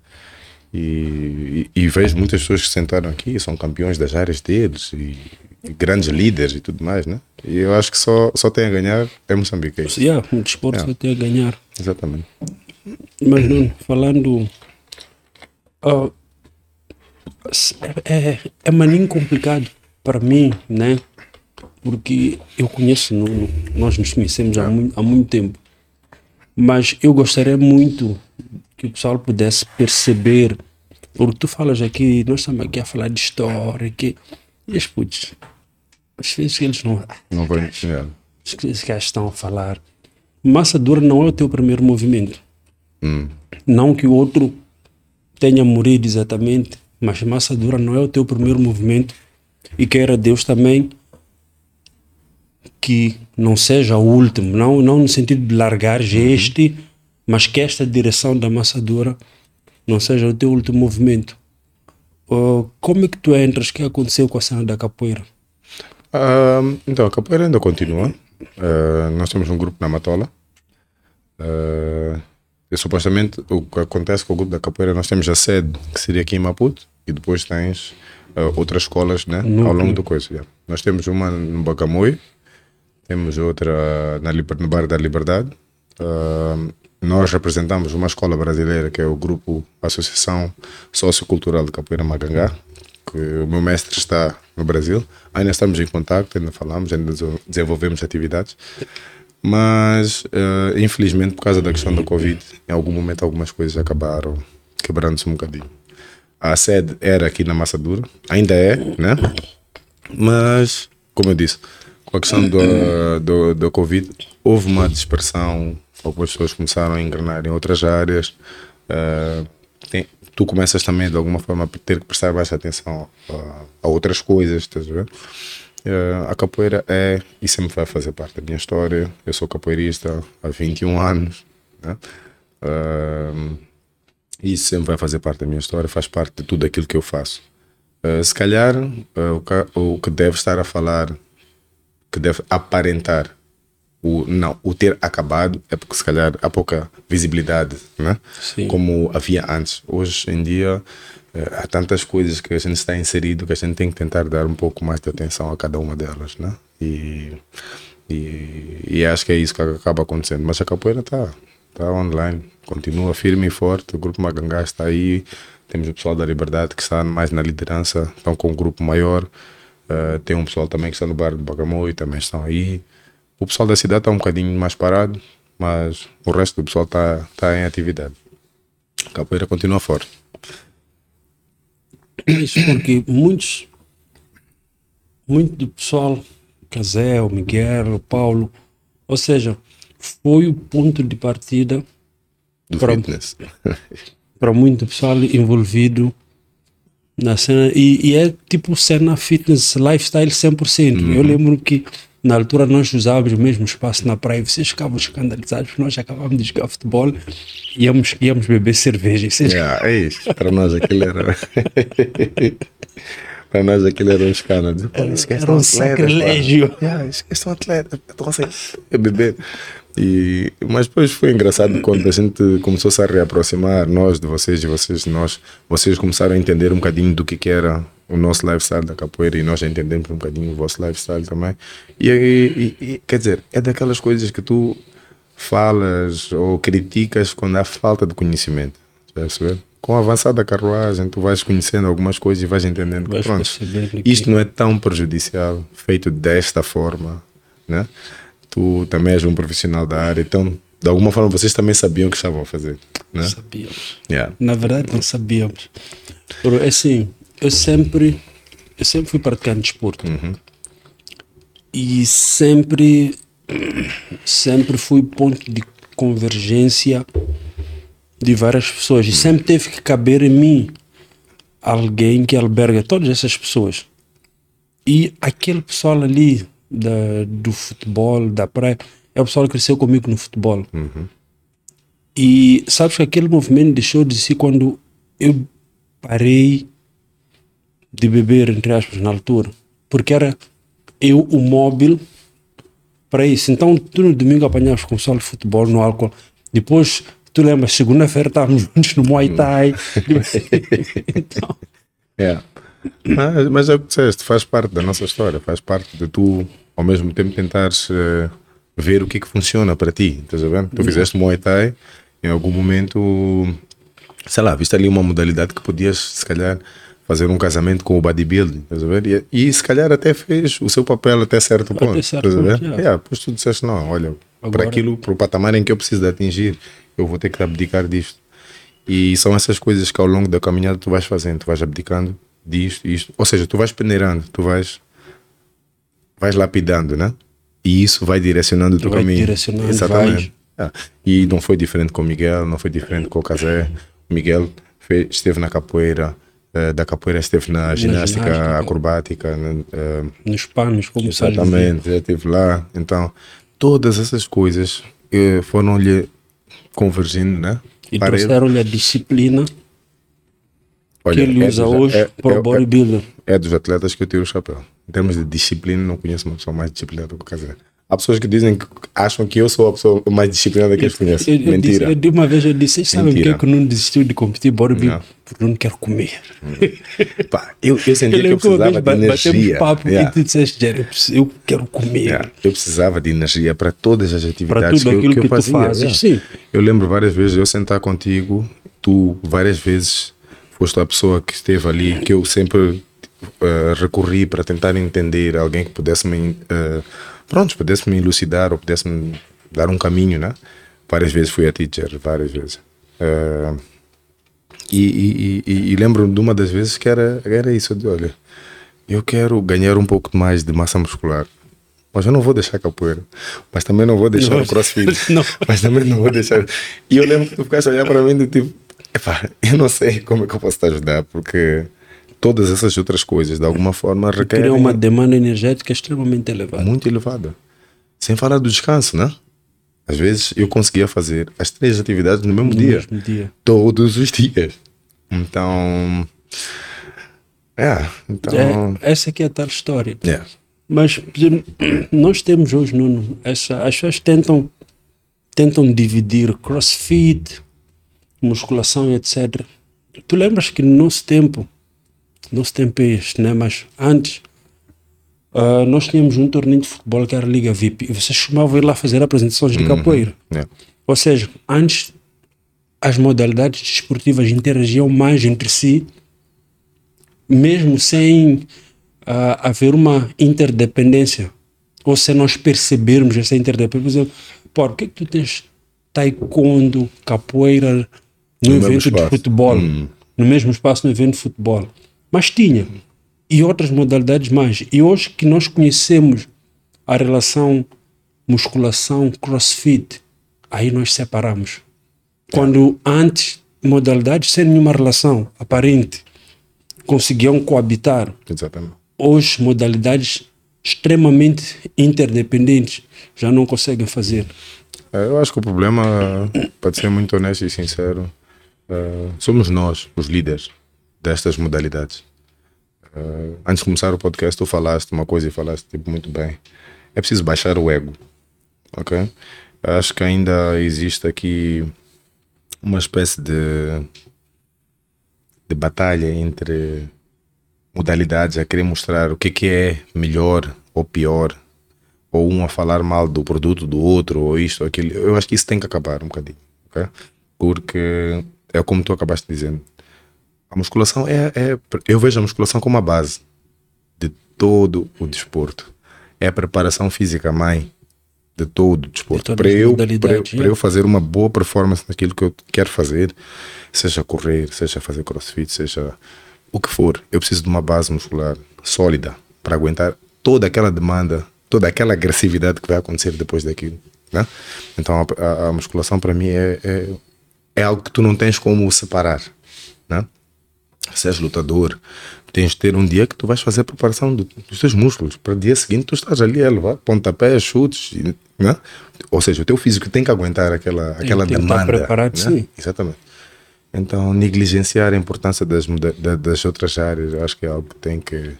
E, vejo muitas pessoas que sentaram aqui, são campeões das áreas deles e, e, grandes líderes e tudo mais, né? E eu acho que só, só tem a ganhar é Moçambique. É isso. Yeah, o desporto yeah. só tem a ganhar. Exatamente. Mas não, falando. Uh, é, é, é maninho complicado para mim, né? Porque eu conheço Nuno, nós nos conhecemos há, muito, há muito tempo. Mas eu gostaria muito que o pessoal pudesse perceber, porque tu falas aqui, nós estamos aqui a falar de história, que, e as putz, às vezes eles não. Não vão ensinar. Os que estão a falar. Massa dura não é o teu primeiro movimento. Hum. Não que o outro tenha morrido exatamente, mas massa dura não é o teu primeiro movimento. E queira Deus também que não seja o último, não, não no sentido de largar este, uhum mas que esta direção da amassadora não seja o teu último movimento. Uh, como é que tu entras? O que aconteceu com a cena da capoeira? Uh, então, a capoeira ainda continua. Uh, nós temos um grupo na Matola. E supostamente o que acontece com o grupo da capoeira, nós temos a sede, que seria aqui em Maputo, e depois tens outras escolas né, ao longo do coisa. Yeah. Nós temos uma no Bacamoi, temos outra na, no Bar da Liberdade. Uh, nós representamos uma escola brasileira que é o grupo Associação Sociocultural de Capoeira Magangá, que o meu mestre está no Brasil. Ainda estamos em contato, ainda falamos, ainda desenvolvemos atividades. Mas, uh, infelizmente, por causa da questão da Covid, em algum momento algumas coisas acabaram quebrando-se um bocadinho. A sede era aqui na Massa Dura, ainda é, né? Mas, como eu disse, com a questão do, do, do Covid, houve uma dispersão algumas pessoas começaram a engrenar em outras áreas. Uh, tem, tu começas também, de alguma forma, a ter que prestar mais atenção a, a outras coisas, estás a ver? Uh, a capoeira é e sempre vai fazer parte da minha história. Eu sou capoeirista há 21 anos. Né? Uh, isso sempre vai fazer parte da minha história, faz parte de tudo aquilo que eu faço. Uh, se calhar o que, o, que, deve estar a falar, que deve aparentar o, não, o ter acabado é porque se calhar há pouca visibilidade, né? Sim. Como havia antes. Hoje em dia eh, há tantas coisas que a gente está inserido que a gente tem que tentar dar um pouco mais de atenção a cada uma delas, né? E, e, e acho que é isso que acaba acontecendo. Mas a capoeira está tá online, continua firme e forte. O grupo Magangá está aí. Temos o pessoal da Liberdade que está mais na liderança, estão com um grupo maior. Uh, tem um pessoal também que está no bar do Bagamoio, também estão aí. O pessoal da cidade está um bocadinho mais parado, mas o resto do pessoal está tá em atividade. A capoeira continua forte. Isso porque muitos, muito do pessoal, Casel, Miguel, Paulo, ou seja, foi o ponto de partida do para, fitness. para muito pessoal envolvido na cena e, e, é tipo cena fitness lifestyle 100%. Uhum. Eu lembro que na altura nós usávamos o mesmo espaço na praia, vocês ficavam escandalizados porque nós acabávamos de jogar futebol e íamos, íamos beber cerveja. Vocês... Yeah, é isso, para nós aquilo era. para nós aquilo era um escândalo. Era um sacrilégio. Yeah, esquece um atleta, é beber. E, mas depois foi engraçado quando a gente começou -se a reaproximar, nós de vocês e vocês de nós, vocês começaram a entender um bocadinho do que, que era o nosso lifestyle da capoeira e nós entendemos um bocadinho o vosso lifestyle também. E, e, e, quer dizer, é daquelas coisas que tu falas ou criticas quando há falta de conhecimento. Já perceber? Com a avançada carruagem, tu vais conhecendo algumas coisas e vais entendendo que Vais pronto, isto não é tão prejudicial, feito desta forma, né? Tu também és um profissional da área, então de alguma forma vocês também sabiam o que estavam a fazer, né? Sabíamos. Yeah. Na verdade, não sabíamos. Por- Assim, eu sempre, eu sempre fui praticante de desporto. E sempre, sempre fui ponto de convergência de várias pessoas. E sempre teve que caber em mim alguém que alberga todas essas pessoas. E aquele pessoal ali da, do futebol, da praia, é o pessoal que cresceu comigo no futebol. E sabes que aquele movimento deixou de si quando eu parei de beber, entre aspas, na altura. Porque era eu o móvel para isso. Então, tu no domingo apanhavas com pessoal de futebol, no álcool. Depois, tu lembras, segunda-feira estávamos juntos no Muay Thai. então, Yeah. Mas, mas é o que disseste, faz parte da nossa história, faz parte de tu, ao mesmo tempo, tentares eh, ver o que é que funciona para ti. Estás a ver? Tu fizeste Muay Thai, em algum momento, sei lá, viste ali uma modalidade que podias, se calhar, fazer um casamento com o bodybuilding. Estás a ver? E, e se calhar até fez o seu papel até certo ponto. certo estás a ver? yeah. Yeah, depois tu disseste, não, olha, para Agora- aquilo, para o patamar em que eu preciso de atingir, eu vou ter que abdicar disto. E são essas coisas que ao longo da caminhada tu vais fazendo, tu vais abdicando disto, isto. Ou seja, tu vais peneirando, tu vais, vais lapidando, né? E isso vai direcionando o teu Vai caminho. direcionando, Exatamente. Ah, E não foi diferente com o Miguel, não foi diferente com o Casé. O Miguel fe- esteve na capoeira, da capoeira esteve na ginástica, ginástica. acrobática, né, eh, nos panos, como. Exatamente, já estive lá. Então, todas essas coisas eh, foram-lhe convergindo, né? E trouxeram-lhe a disciplina Olha, que ele é usa dos- hoje é- para é- o bodybuilder. É, dos atletas que eu tiro o chapéu. Em termos de disciplina, não conheço uma pessoa mais disciplinada que o Casé. Há pessoas que dizem que acham que eu sou a pessoa mais disciplinada que eles conhecem. Eu, eu, Mentira. disse, eu de uma vez eu disse, vocês sabem porque é que eu não desistiu de competir bodybuilding? Não. Porque eu não quero comer. Pá, eu, eu sentia Eu que eu precisava de energia. papo Yeah. e tu disseste, Jerry, eu, eu quero comer. Yeah. Eu precisava de energia para todas as atividades que, eu, que eu que fazia. fazes, yeah. Eu lembro várias vezes eu sentar contigo, tu várias vezes foste a pessoa que esteve ali, que eu sempre eh, recorri para tentar entender alguém que pudesse me, eh, pronto, pudesse me elucidar ou pudesse me dar um caminho, né? Várias vezes fui a teacher, várias vezes. Eh, e, e, e, e lembro de uma das vezes que era, era isso, de olha, eu quero ganhar um pouco mais de massa muscular. Mas eu não vou deixar capoeira. Mas também não vou deixar Não. o crossfit. Não. Mas também não vou deixar. E eu lembro que tu ficaste a olhar para mim do tipo, epá, eu não sei como é que eu posso te ajudar, porque todas essas outras coisas, de alguma forma, requerem Criou uma demanda energética extremamente elevada. muito elevada. Sem falar do descanso, né? Às vezes eu conseguia fazer as três atividades no mesmo No dia. mesmo dia. Todos os dias. Então. É, então. É, essa aqui é a tal história. É. Mas nós temos hoje, Nuno, essa, as pessoas tentam, tentam dividir crossfit, musculação etc. Tu lembras que no nosso tempo, nosso tempo é este, né? mas antes, ah, nós tínhamos um torneio de futebol que era a Liga VIP e vocês costumavam ir lá fazer apresentações de capoeira. É. Ou seja, antes as modalidades desportivas interagiam mais entre si, mesmo sem ah, haver uma interdependência, ou se nós percebermos essa interdependência. Por exemplo, pô, por que, que tu tens taekwondo, capoeira no, No evento de futebol? Hum. No mesmo espaço, no evento de futebol. Mas tinha. E outras modalidades mais. E hoje que nós conhecemos a relação musculação, crossfit, aí nós separamos. Quando antes, modalidades sem nenhuma relação aparente conseguiam coabitar. Exatamente. Hoje, modalidades extremamente interdependentes já não conseguem fazer. É, Eu acho que o problema, para ser muito honesto e sincero, eh, somos nós, os líderes destas modalidades. Eh, antes de começar o podcast, tu falaste uma coisa e falaste tipo, muito bem. É preciso baixar o ego. Ok? Acho que ainda existe aqui uma espécie de, de batalha entre modalidades a querer mostrar o que, que é melhor ou pior ou um a falar mal do produto do outro, ou isto, ou aquilo. Eu acho que isso tem que acabar um bocadinho, ok? Porque é como tu acabaste dizendo. A musculação é, é. Eu vejo a musculação como a base de todo o desporto. É a preparação física mãe de todo o desporto. Para eu, para, eu, eu fazer uma boa performance naquilo que eu quero fazer, seja correr, seja fazer crossfit, seja o que for, eu preciso de uma base muscular sólida para aguentar toda aquela demanda, toda aquela agressividade que vai acontecer depois daquilo. Né? Então a, a, a musculação para mim é, é, é, algo que tu não tens como separar. Né? Se és lutador, tens de ter um dia que tu vais fazer a preparação do, dos teus músculos. Para o dia seguinte tu estás ali a levar pontapés, chutes, né? ou seja, o teu físico tem que aguentar aquela, aquela tem demanda. Estar preparado, né? sim. Exatamente. Então, negligenciar a importância das, das outras áreas, eu acho que é algo que tem que,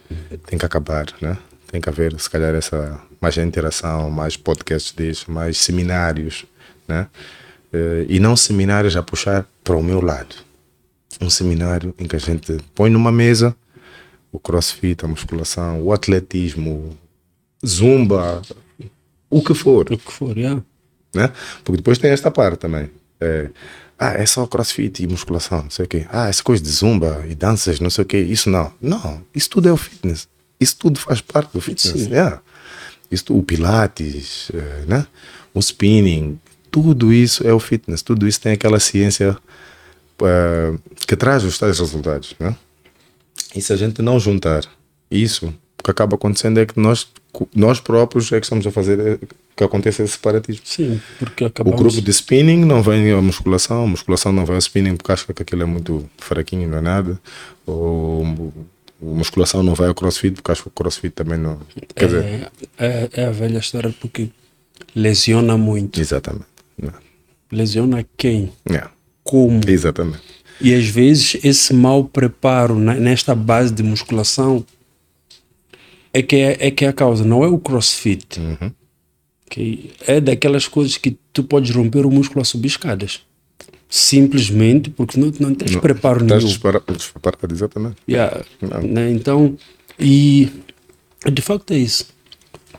tem que acabar, né? Tem que haver, se calhar, essa mais interação, mais podcasts disso, mais seminários, né? Eh, e não seminários a puxar para o meu lado. Um seminário em que a gente põe numa mesa o crossfit, a musculação, o atletismo, zumba, o que for. O que for, yeah. né? Porque depois tem esta parte também. É, ah, é só crossfit e musculação, não sei o quê. Ah, essa coisa de zumba e danças, não sei o quê. Isso não. Não, isso tudo é o fitness. Isso tudo faz parte do fitness. Sim. Yeah. Isso, o pilates, eh, né? o spinning, tudo isso é o fitness. Tudo isso tem aquela ciência uh, que traz os tais resultados. Né? E se a gente não juntar isso, o que acaba acontecendo é que nós, nós próprios é que estamos a fazer eh, que aconteça esse separatismo. Sim, porque acabamos... O grupo de spinning não vem a musculação, a musculação não vai ao spinning porque acha que aquilo é muito fraquinho, não é nada. Ou musculação não vai ao crossfit porque acha que o crossfit também não. Quer é, dizer... é, é a velha história porque lesiona muito. Exatamente. Lesiona quem? Yeah. Como? Exatamente. E às vezes esse mau preparo nesta base de musculação é que é, é que é a causa, não é o crossfit. Uhum. Okay? É daquelas coisas que tu podes romper o músculo a subir escadas. Simplesmente porque não, não tens não, preparo nenhum. Estás despreparado, exatamente. Yeah. Né? Então, e de facto é isso.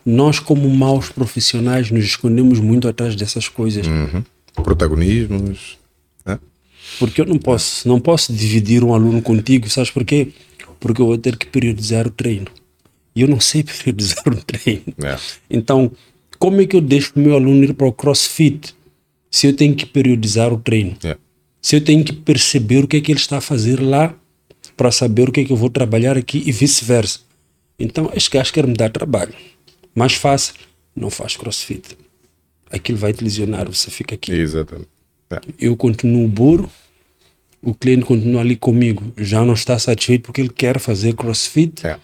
Nós, como maus profissionais, nos escondemos muito atrás dessas coisas. Uhum. Protagonismos. Porque eu não posso, não posso dividir um aluno contigo, sabes porquê? Porque eu vou ter que periodizar o treino. E eu não sei periodizar o treino. É. Então, como é que eu deixo o meu aluno ir para o crossfit se eu tenho que periodizar o treino? É. Se eu tenho que perceber o que é que ele está a fazer lá para saber o que é que eu vou trabalhar aqui e vice-versa. Então, este gajo quer me dar trabalho. Mais fácil, não faz crossfit. Aquilo vai te lesionar, você fica aqui. Exatamente. É. Eu continuo burro, o cliente continua ali comigo, já não está satisfeito porque ele quer fazer crossfit. É.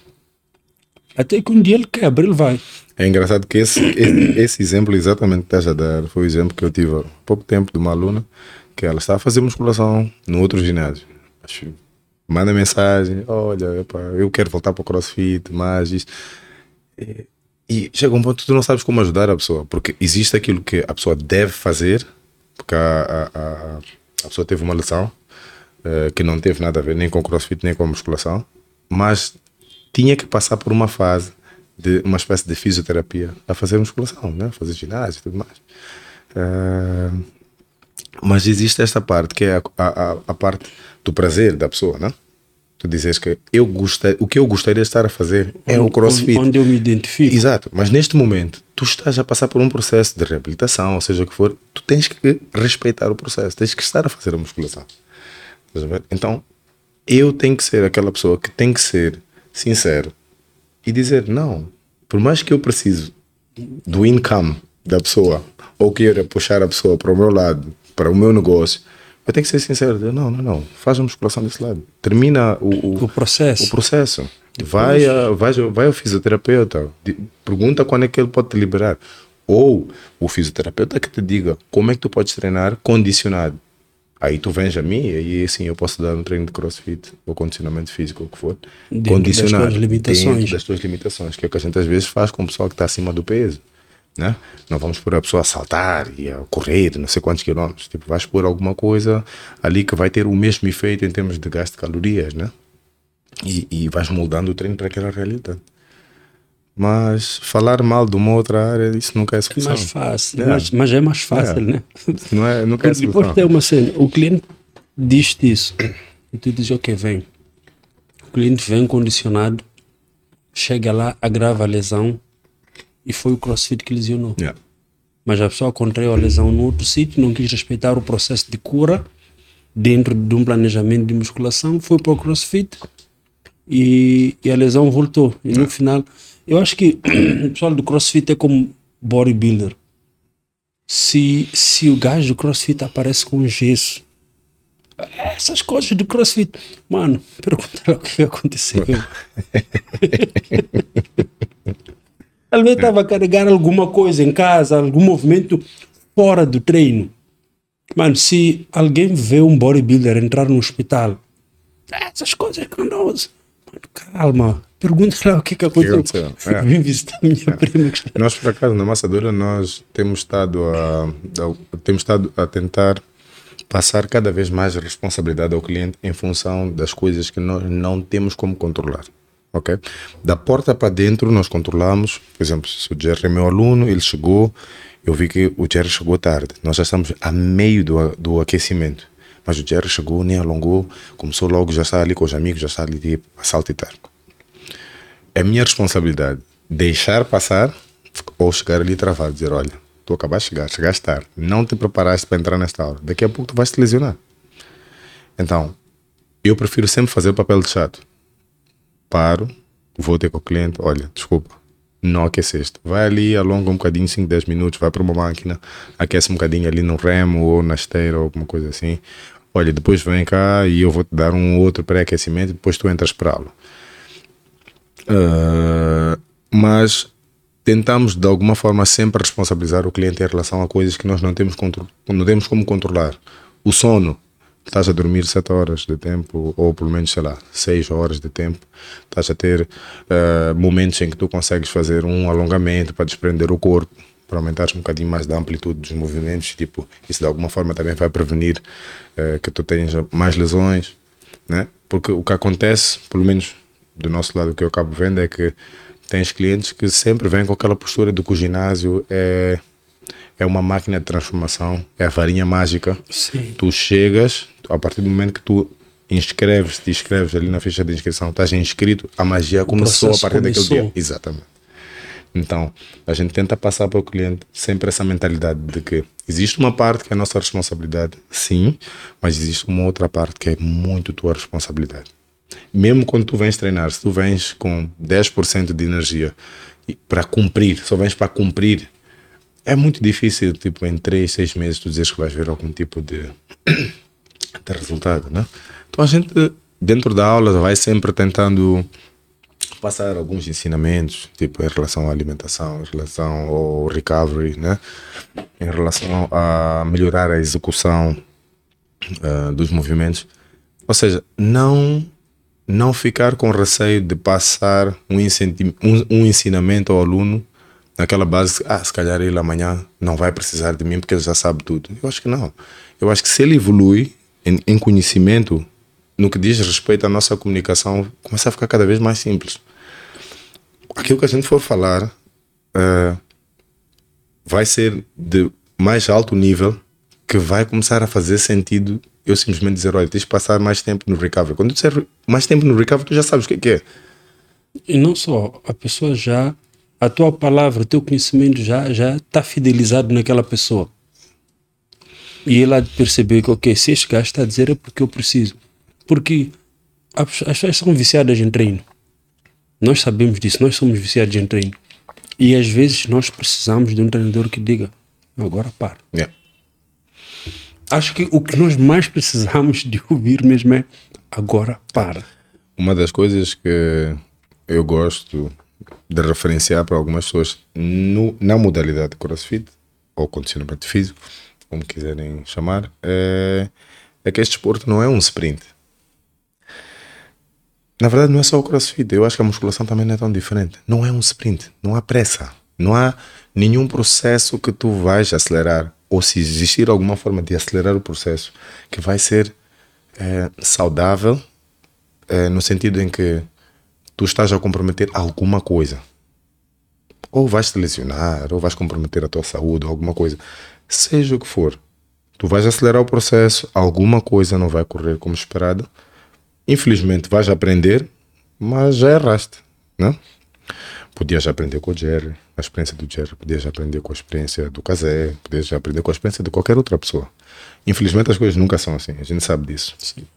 Até que um dia ele quebra, ele vai. É engraçado que esse, esse, esse exemplo exatamente que estás a dar foi o exemplo que eu tive há pouco tempo de uma aluna que ela está a fazer musculação no outro ginásio. Manda mensagem, olha, epa, eu quero voltar para o crossfit, mas isso. E, e chega um ponto que tu não sabes como ajudar a pessoa, porque existe aquilo que a pessoa deve fazer, porque a, a, a, a pessoa teve uma lesão uh, que não teve nada a ver nem com crossfit nem com musculação, mas tinha que passar por uma fase de uma espécie de fisioterapia a fazer musculação, né? fazer ginásio e tudo mais. Uh, mas existe esta parte que é a, a, a, parte do prazer da pessoa, né? Tu dizes que eu gostei, o que eu gostaria de estar a fazer é o crossfit. Onde eu me identifico. Exato, mas neste momento tu estás a passar por um processo de reabilitação, ou seja o que for, tu tens que respeitar o processo, tens que estar a fazer a musculação. Então eu tenho que ser aquela pessoa que tem que ser sincero e dizer: não, por mais que eu precise do income da pessoa ou queira puxar a pessoa para o meu lado, para o meu negócio, eu tenho que ser sincero: não, não, não, faz a musculação desse lado, termina o, o, o processo. O processo. Vai, a, vai, vai ao fisioterapeuta, pergunta quando é que ele pode te liberar. Ou o fisioterapeuta que te diga como é que tu podes treinar condicionado. Aí tu vens a mim e aí assim eu posso dar um treino de crossfit ou condicionamento físico, o que for. Dentro condicionar das tuas limitações. das tuas limitações, que é o que a gente às vezes faz com o pessoal que está acima do peso. Né? Não vamos pôr a pessoa a saltar e a correr, não sei quantos quilómetros. Tipo, vais pôr alguma coisa ali que vai ter o mesmo efeito em termos de gasto de calorias, né? E, e vais moldando o treino para aquela realidade. Mas falar mal de uma outra área, isso nunca é solução. É mais fácil, é. Mas, mas, é mais fácil, é. né? Não é, nunca é solução. Depois tem uma cena, o cliente diz-te isso. E tu dizes, ok, vem. O cliente vem condicionado, chega lá, agrava a lesão e foi o crossfit que lesionou. Yeah. Mas a pessoa contraiu a lesão no outro sítio, não quis respeitar o processo de cura dentro de um planejamento de musculação, foi para o crossfit e, e a lesão voltou. E no final, eu acho que o pessoal do crossfit é como bodybuilder. Se, se o gajo do crossfit aparece com gesso, essas coisas do crossfit, mano, pergunta o que aconteceu. Talvez estava a carregar alguma coisa em casa, algum movimento fora do treino. Mano, se alguém vê um bodybuilder entrar no hospital, essas coisas é candosas. Mano, calma. Pergunta lá o que, que aconteceu. Que aconteceu? É. Vim visitar minha é. prima. Nós, por acaso, na Massadora, nós temos estado a, a, temos estado a tentar passar cada vez mais responsabilidade ao cliente em função das coisas que nós não temos como controlar. Ok? Da porta para dentro, nós controlamos. Por exemplo, se o Jerry é meu aluno, ele chegou, eu vi que o Jerry chegou tarde. Nós já estamos a meio do, do aquecimento. Mas o Jerry chegou, nem alongou, começou logo, já está ali com os amigos, já está ali tipo, a saltitar. É minha responsabilidade deixar passar ou chegar ali travado, dizer: olha, tu acabaste de chegar, chegaste tarde, não te preparaste para entrar nesta aula, daqui a pouco tu vais te lesionar. Então, eu prefiro sempre fazer o papel de chato. Paro, vou ter com o cliente: olha, desculpa, não aqueceste. Vai ali, alonga um bocadinho, 5, 10 minutos, vai para uma máquina, aquece um bocadinho ali no remo ou na esteira ou alguma coisa assim. Olha, depois vem cá e eu vou te dar um outro pré-aquecimento depois tu entras para a aula. Uh, mas tentamos de alguma forma sempre responsabilizar o cliente em relação a coisas que nós não temos, não temos como controlar. O sono, estás a dormir 7 horas de tempo, ou pelo menos, sei lá, 6 horas de tempo, estás a ter uh, momentos em que tu consegues fazer um alongamento para desprender o corpo, para aumentar um bocadinho mais da amplitude dos movimentos, tipo, isso de alguma forma também vai prevenir uh, que tu tenhas mais lesões, né? Porque o que acontece, pelo menos do nosso lado, o que eu acabo vendo é que tens clientes que sempre vêm com aquela postura de que o ginásio é é uma máquina de transformação, é a varinha mágica. Sim. Tu chegas, a partir do momento que tu inscreves, te inscreves ali na ficha de inscrição, estás inscrito, a magia começou a partir começou. daquele dia. Exatamente. Então, a gente tenta passar para o cliente sempre essa mentalidade de que existe uma parte que é a nossa responsabilidade, sim, mas existe uma outra parte que é muito tua responsabilidade. Mesmo quando tu vens treinar, se tu vens com 10% de energia para cumprir, só vens para cumprir é muito difícil, tipo, em 3, 6 meses tu dizes que vais ver algum tipo de, de resultado, né? Então a gente, dentro da aula, vai sempre tentando passar alguns ensinamentos, tipo, em relação à alimentação, em relação ao recovery, né? Em relação a melhorar a execução uh, dos movimentos. Ou seja, não não ficar com receio de passar um, um, um ensinamento ao aluno naquela base, ah, se calhar ele amanhã não vai precisar de mim porque ele já sabe tudo. Eu acho que não. Eu acho que se ele evolui em, em conhecimento, no que diz respeito à nossa comunicação, começa a ficar cada vez mais simples. Aquilo que a gente for falar uh, vai ser de mais alto nível que vai começar a fazer sentido eu simplesmente dizer, olha, tens de passar mais tempo no recovery. Quando tu disser mais tempo no recovery, tu já sabes o que é. E não só, a pessoa já a tua palavra, o teu conhecimento já já está fidelizado naquela pessoa. E de perceber que, ok, se este gajo está a dizer é porque eu preciso. Porque as pessoas são viciadas em treino. Nós sabemos disso, nós somos viciados em treino. E às vezes nós precisamos de um treinador que diga: agora para. Yeah. Acho que o que nós mais precisamos de ouvir mesmo é: agora para. Uma das coisas que eu gosto de referenciar para algumas pessoas no, na modalidade de crossfit ou condicionamento físico, como quiserem chamar, é, é que este esporte não é um sprint. Na verdade, não é só o crossfit. Eu acho que a musculação também não é tão diferente. Não é um sprint. Não há pressa. Não há nenhum processo que tu vais acelerar. Ou se existir alguma forma de acelerar o processo que vai ser é, saudável, é, no sentido em que tu estás a comprometer alguma coisa. Ou vais te lesionar, ou vais comprometer a tua saúde, ou alguma coisa. Seja o que for, Tu vais acelerar o processo, alguma coisa não vai correr como esperado. Infelizmente vais aprender, mas já erraste, né? Podias aprender com o Jerry, a experiência do Jerry, podias aprender com a experiência do Casé, podias aprender com a experiência de qualquer outra pessoa. Infelizmente as coisas nunca são assim, a gente sabe disso. Sim.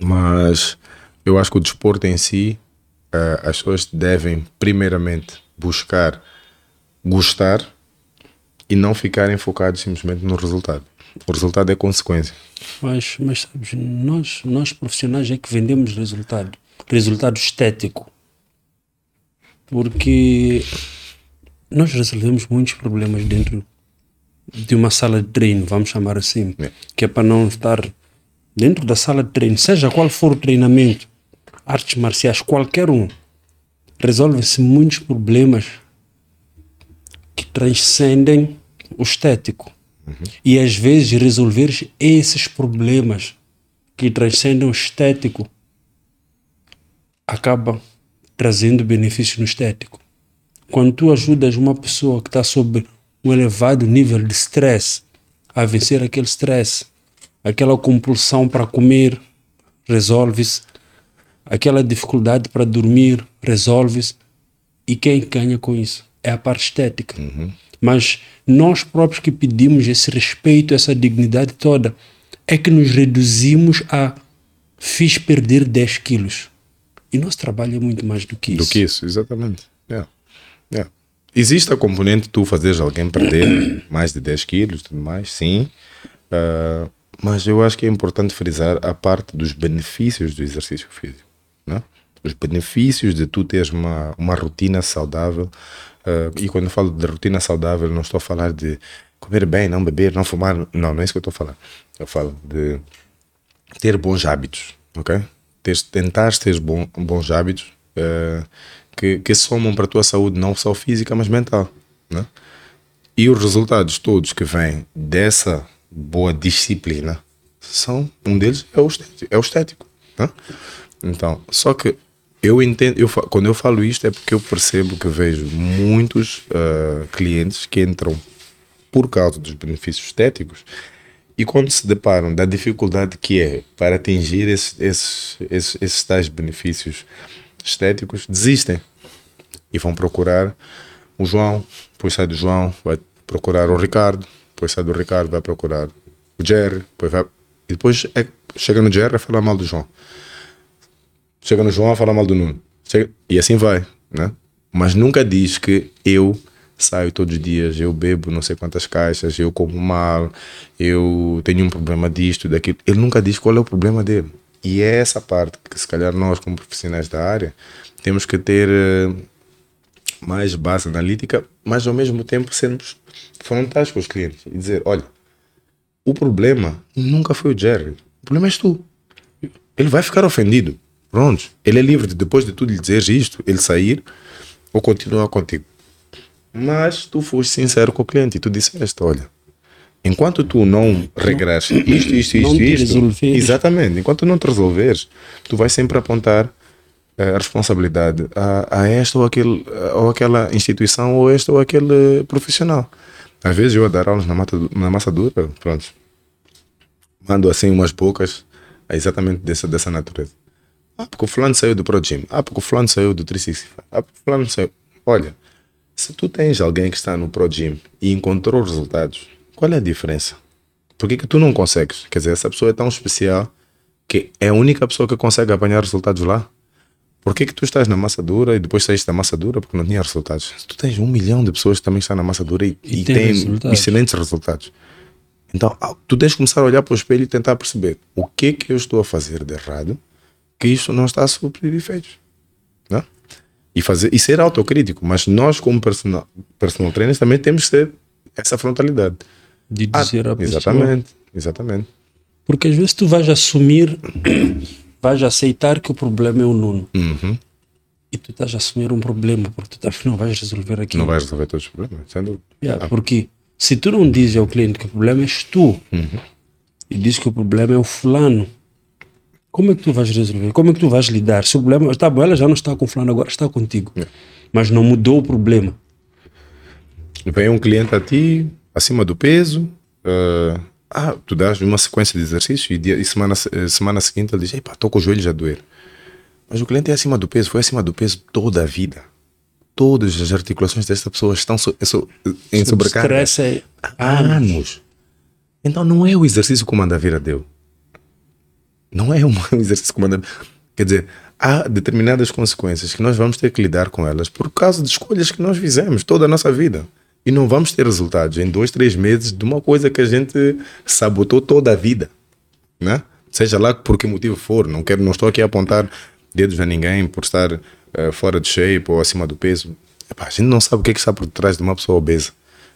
Mas eu acho que o desporto em si, uh, as pessoas devem primeiramente buscar gostar e não ficarem focados simplesmente no resultado. O resultado é consequência. Mas, mas sabes, nós, nós profissionais é que vendemos resultado, resultado estético. Porque nós resolvemos muitos problemas dentro de uma sala de treino, vamos chamar assim, é. que é para não estar dentro da sala de treino, seja qual for o treinamento, artes marciais, qualquer um, resolve-se muitos problemas que transcendem o estético. Uhum. E às vezes resolver esses problemas que transcendem o estético acaba trazendo benefício no estético. Quando tu ajudas uma pessoa que está sob um elevado nível de stress a vencer aquele stress, aquela compulsão para comer, resolve-se, aquela dificuldade para dormir, resolve-se. E quem ganha com isso? É a parte estética. Uhum. Mas nós próprios que pedimos esse respeito, essa dignidade toda, é que nos reduzimos a fiz perder 10 quilos. E nosso trabalho é muito mais do que isso. Do que isso, exatamente. Yeah. Yeah. Existe a componente de tu fazeres alguém perder mais de 10 quilos tudo mais, sim. Uh, mas eu acho que é importante frisar a parte dos benefícios do exercício físico. Né? Os benefícios de tu teres uma, uma rotina saudável. Uh, e quando eu falo de rotina saudável, não estou a falar de comer bem, não beber, não fumar. Não, não é isso que eu estou a falar. Eu falo de ter bons hábitos, ok? Ter, tentar ter bom, bons hábitos uh, que, que somam para a tua saúde, não só física, mas mental. Né? E os resultados todos que vêm dessa boa disciplina são um deles é o estético, é o estético né? então só que eu entendo eu, quando eu falo isto é porque eu percebo que vejo muitos uh, clientes que entram por causa dos benefícios estéticos e quando se deparam da dificuldade que é para atingir esses, esses, esses, esses tais benefícios estéticos, desistem e vão procurar o João, depois sai do João, vai procurar o Ricardo, depois sai do Ricardo, vai procurar o Jerry, depois vai, e depois é, chega no Jerry a falar mal do João. Chega no João a falar mal do Nuno. Chega, e assim vai, né? Mas nunca diz que eu saio todos os dias, eu bebo não sei quantas caixas, eu como mal, eu tenho um problema disto, daquilo. Ele nunca diz qual é o problema dele. E é essa parte que, se calhar, nós, como profissionais da área, temos que ter uh, mais base analítica, mas ao mesmo tempo sermos frontais com os clientes e dizer: olha, o problema nunca foi o Jerry, o problema és tu. Ele vai ficar ofendido. Pronto, ele é livre de, depois de tu lhe dizeres isto, ele sair ou continuar contigo. Mas tu foste sincero com o cliente e tu disseste: olha, enquanto tu não regras isto, isto, isto, isto, exatamente, enquanto não te resolveres, tu vais sempre apontar eh, a responsabilidade a, a esta ou, aquele, ou aquela instituição ou este ou aquele profissional. Às vezes eu a dar aulas na, mata, na massa dura, pronto, mando assim umas poucas exatamente dessa, dessa natureza. Ah, porque o fulano saiu do Pro Gym. Ah, porque o fulano saiu do 365. Ah, porque o fulano saiu. Olha, se tu tens alguém que está no Pro Gym e encontrou resultados, qual é a diferença? Por que, que tu não consegues? Quer dizer, essa pessoa é tão especial que é a única pessoa que consegue apanhar resultados lá. Por que, que tu estás na massa dura e depois saíste da massa dura porque não tinha resultados? Tu tens um milhão de pessoas que também estão na massa dura e, e, e tem, resultados. excelentes resultados. Então, tu tens que começar a olhar para o espelho e tentar perceber o que que eu estou a fazer de errado que isto não está a suprir efeitos. E, fazer, e ser autocrítico. Mas nós, como personal, personal trainers, também temos que ter essa frontalidade. De dizer ah, a pessoa. Exatamente, exatamente. Porque às vezes tu vais assumir vais aceitar que o problema é o Nuno. Uhum. E tu estás a assumir um problema, porque tu não vais resolver aquilo. Não vais resolver todos os problemas, sem dúvida. Yeah, ah. Porque se tu não dizes ao cliente que o problema és tu uhum. e dizes que o problema é o fulano, como é que tu vais resolver? Como é que tu vais lidar? Se o problema está bom, ela já não está com o fulano, agora está contigo. Yeah. Mas não mudou o problema. Vem um cliente a ti, acima do peso, uh, ah, tu dás uma sequência de exercícios e, dia, e semana, semana seguinte ele diz, estou com os joelhos a doer. Mas o cliente é acima do peso, foi acima do peso toda a vida. Todas as articulações desta pessoa estão so, so, em sobrecarga é há anos. Então não é o exercício que o Mandavira deu. Não é um exercício Mandavira... Quer dizer, há determinadas consequências que nós vamos ter que lidar com elas por causa de escolhas que nós fizemos toda a nossa vida. E não vamos ter resultados em dois, três meses de uma coisa que a gente sabotou toda a vida. Né? Seja lá por que motivo for. Não, quero, não estou aqui a apontar dedos a ninguém por estar uh, fora de shape ou acima do peso. Epá, a gente não sabe o que, é que está por trás de uma pessoa obesa.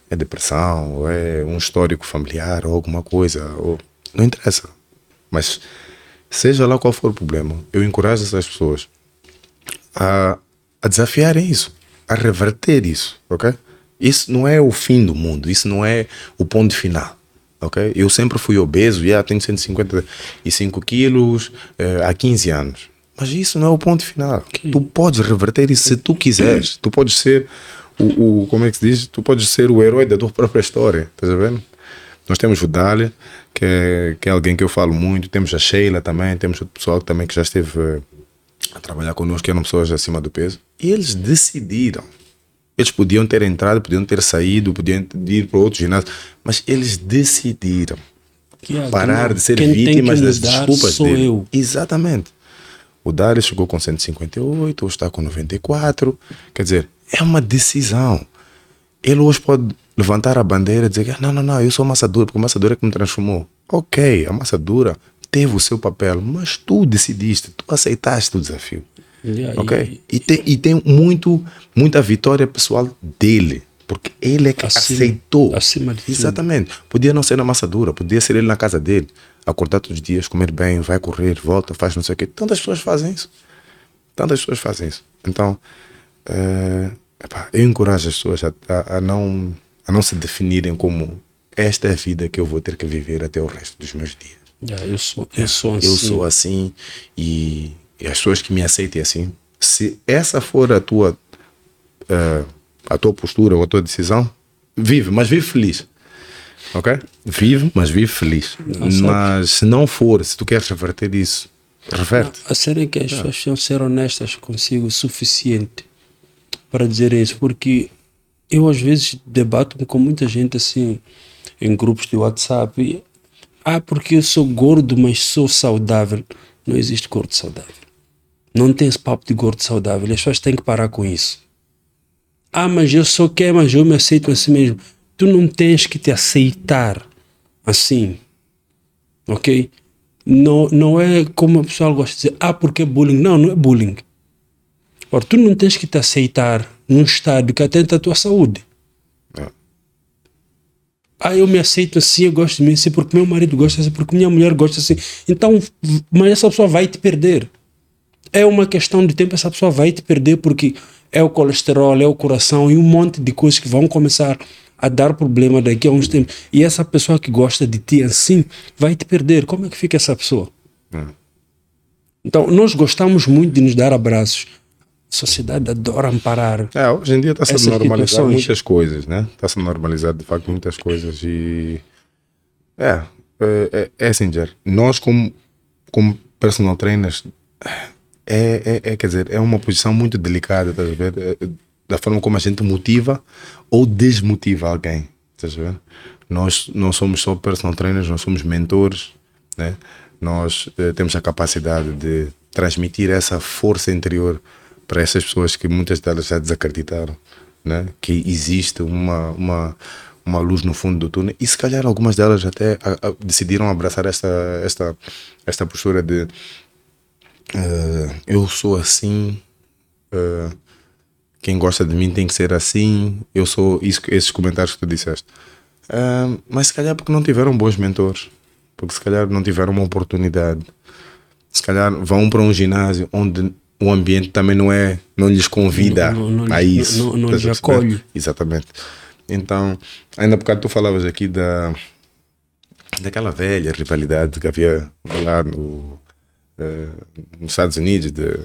É depressão, ou é um histórico familiar, ou alguma coisa. Ou... Não interessa. Mas seja lá qual for o problema, eu encorajo essas pessoas a, a desafiarem isso, a reverter isso, ok? Isso não é o fim do mundo, isso não é o ponto final. ok? Eu sempre fui obeso, já tenho 155 quilos uh, há 15 anos. Mas isso não é o ponto final. Okay. Tu podes reverter isso se tu quiseres. Tu podes ser o, o, como é que se diz? Tu podes ser o herói da tua própria história. Estás vendo? Nós temos o Dália, que é, que é alguém que eu falo muito. Temos a Sheila também. Temos o pessoal também que já esteve uh, a trabalhar connosco, que eram pessoas acima do peso. E eles decidiram. Eles podiam ter entrado, podiam ter saído, podiam ir para outro ginásio, mas eles decidiram é, parar de ser vítimas das desculpas dele. Eu. Exatamente. O Dário chegou com 158, hoje está com 94. Quer dizer, é uma decisão. Ele hoje pode levantar a bandeira e dizer: ah, Não, não, não, eu sou massa dura, porque a massa dura é que me transformou. Ok, a massa dura teve o seu papel, mas tu decidiste, tu aceitaste o desafio. Yeah, ok? E, e, tem, e tem muito, muita vitória pessoal dele. Porque ele é que acima, aceitou. Acima de Exatamente. Podia não ser na massa dura, podia ser ele na casa dele acordar todos os dias, comer bem, vai correr, volta, faz não sei o quê. Tantas pessoas fazem isso. Tantas pessoas fazem isso. Então, uh, epá, eu encorajo as pessoas a, a, a, não, a não se definirem como esta é a vida que eu vou ter que viver até o resto dos meus dias. Yeah, eu, sou, eu sou assim. Eu sou assim e, e, as pessoas que me aceitem assim. Se essa for a tua, uh, a tua postura ou a tua decisão, vive, mas vive feliz ok? Vive, mas vive feliz. Não mas se não for, se tu queres reverter isso, reverte. A sério é que as pessoas precisam ser honestas consigo o suficiente para dizer isso, porque eu às vezes debato com muita gente assim em grupos de WhatsApp. E, ah, porque eu sou gordo, mas sou saudável. Não existe gordo saudável. Não tem esse papo de gordo saudável. As pessoas têm que parar com isso. Ah, mas eu sou quem, mas eu me aceito assim mesmo tu não tens que te aceitar assim, ok? Não, não é como o pessoal gosta de dizer, ah, porque é bullying. Não, não é bullying. Ora, tu não tens que te aceitar num estado que atenta à tua saúde. É. Ah, eu me aceito assim, eu gosto de mim assim, porque meu marido gosta assim, porque minha mulher gosta assim. Então, mas essa pessoa vai te perder. É uma questão de tempo, essa pessoa vai te perder porque é o colesterol, é o coração e um monte de coisas que vão começar a dar problema daqui a uns tempos. E essa pessoa que gosta de ti assim vai te perder. Como é que fica essa pessoa? Hum. Então, nós gostamos muito de nos dar abraços. A sociedade adora amparar. É, hoje em dia está a normalizar muitas coisas, né? Está a normalizar de facto muitas coisas e. É, é, é, é assim, Jer. Nós, como, como personal trainers, é, é, é, quer dizer, é uma posição muito delicada, tá a ver? É, da forma como a gente motiva ou desmotiva alguém. Estás vendo? Nós não somos só personal trainers, nós somos mentores, né? nós eh, temos a capacidade de transmitir essa força interior para essas pessoas que muitas delas já desacreditaram, né? que existe uma, uma, uma luz no fundo do túnel e se calhar algumas delas até a, a, decidiram abraçar esta, esta, esta postura de uh, eu sou assim, uh, quem gosta de mim tem que ser assim, eu sou isso, esses comentários que tu disseste. Uh, mas se calhar porque não tiveram bons mentores, porque se calhar não tiveram uma oportunidade, se calhar vão para um ginásio onde o ambiente também não é, não lhes convida não, não, não, a isso. Não, não, lhes acolhe. Exatamente. Então, ainda por bocado tu falavas aqui da daquela velha rivalidade que havia lá no, uh, nos Estados Unidos de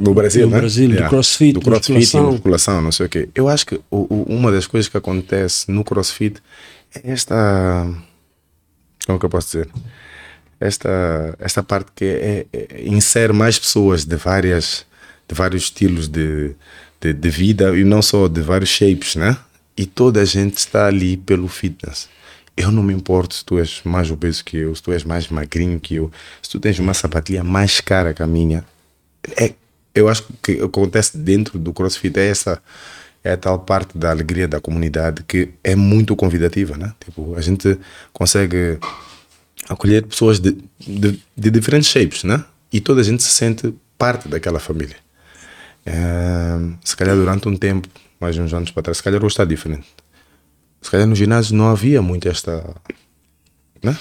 no Brasil, no né? Brasil, yeah. do crossfit, do crossfit musculação. musculação, não sei o quê. Eu acho que o, o, uma das coisas que acontece no crossfit é esta como é que eu posso dizer? Esta, esta parte que é, é, insere mais pessoas de várias de vários estilos de, de, de, vida e não só de vários shapes, né? E toda a gente está ali pelo fitness. Eu não me importo se tu és mais obeso que eu, se tu és mais magrinho que eu, se tu tens uma sapatilha mais cara que a minha. É, eu acho que acontece dentro do CrossFit é essa é a tal parte da alegria da comunidade que é muito convidativa, né? Tipo, a gente consegue acolher pessoas de, de, de diferentes shapes, né? E toda a gente se sente parte daquela família. É, se calhar durante um tempo, mais uns anos para trás, se calhar hoje está diferente. Se calhar no ginásio não havia muito esta. Né?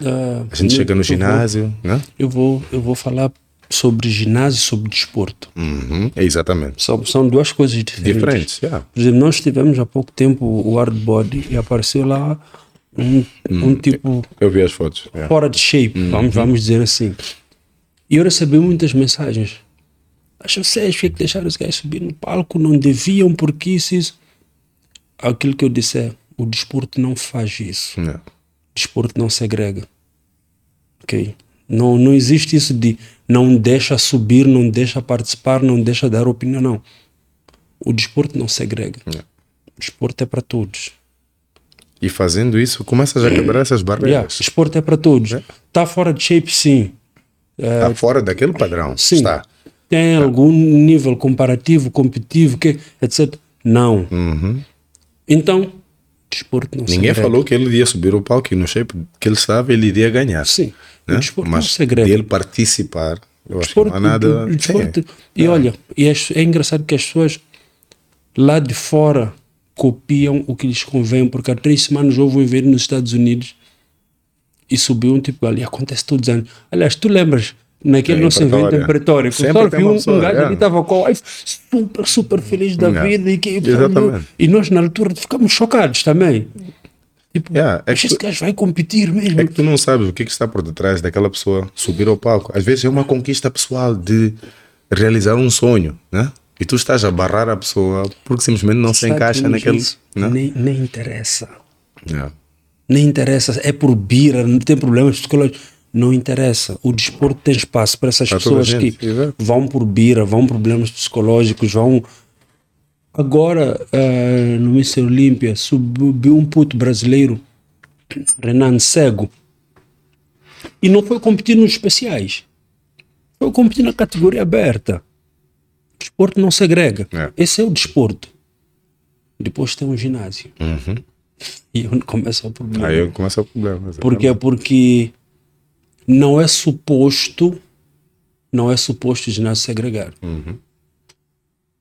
Uh, a gente chega no ginásio. Vou, né? eu, vou, eu vou falar sobre ginásio e sobre desporto. Uhum, exatamente. São, são duas coisas diferentes. Diferentes, yeah. Por exemplo, nós tivemos há pouco tempo o hard body e apareceu lá um, um hum, tipo. Eu vi as fotos. Yeah. Fora de shape, uhum. vamos, vamos dizer assim. E eu recebi muitas mensagens. Que vocês que deixaram os gajos subir no palco, não deviam, porque isso, isso. Aquilo que eu disse é: o desporto não faz isso. Não. O desporto não segrega. Ok? Não, não existe isso de não deixa subir, não deixa participar, não deixa dar opinião, não. O desporto não segrega. Não. O desporto é para todos. E fazendo isso, começas a quebrar essas barreiras. Yeah, o desporto é para todos. Está é. Fora de shape, sim. Está é, fora daquele padrão. Sim. Está. Tem tá. algum nível comparativo, competitivo, que, etc. Não. Uhum. Então, desporto não Ninguém falou que ele iria subir o palco e no shape que ele estava, ele iria ganhar. Sim. Né? O desporto Mas não segrega. ele participar, eu acho que não há nada. O desporto, é. E olha, e é, é engraçado que as pessoas lá de fora copiam o que lhes convém, porque há três semanas houve um evento nos Estados Unidos e subiu um tipo ali, acontece todos os anos. Aliás, tu lembras naquele é, nosso evento em Pretória, que só viu um, um gajo é. ali estava com super, super feliz da é. vida e, que, e nós na altura ficamos chocados também. Tipo, yeah, é esse gajo vai competir mesmo. É que tu não sabes o que, que está por detrás daquela pessoa subir ao palco. Às vezes é uma conquista pessoal de realizar um sonho, né? E tu estás a barrar a pessoa porque simplesmente não se encaixa naquele. Não? Nem, nem interessa. Yeah. Nem interessa. É por bira, não tem problemas psicológicos não interessa. O desporto tem espaço para essas pessoas que vão por bira, vão por problemas psicológicos, vão. Agora, uh, no Miss Olímpia, subiu um puto brasileiro, Renan Cego, e não foi competir nos especiais. Foi competir na categoria aberta. O desporto não segrega. É. Esse é o desporto. Depois tem um ginásio. Uhum. E onde começa o problema. Aí começa o problema. Por quê? Porque não é suposto, não é suposto o ginásio segregar. Uhum.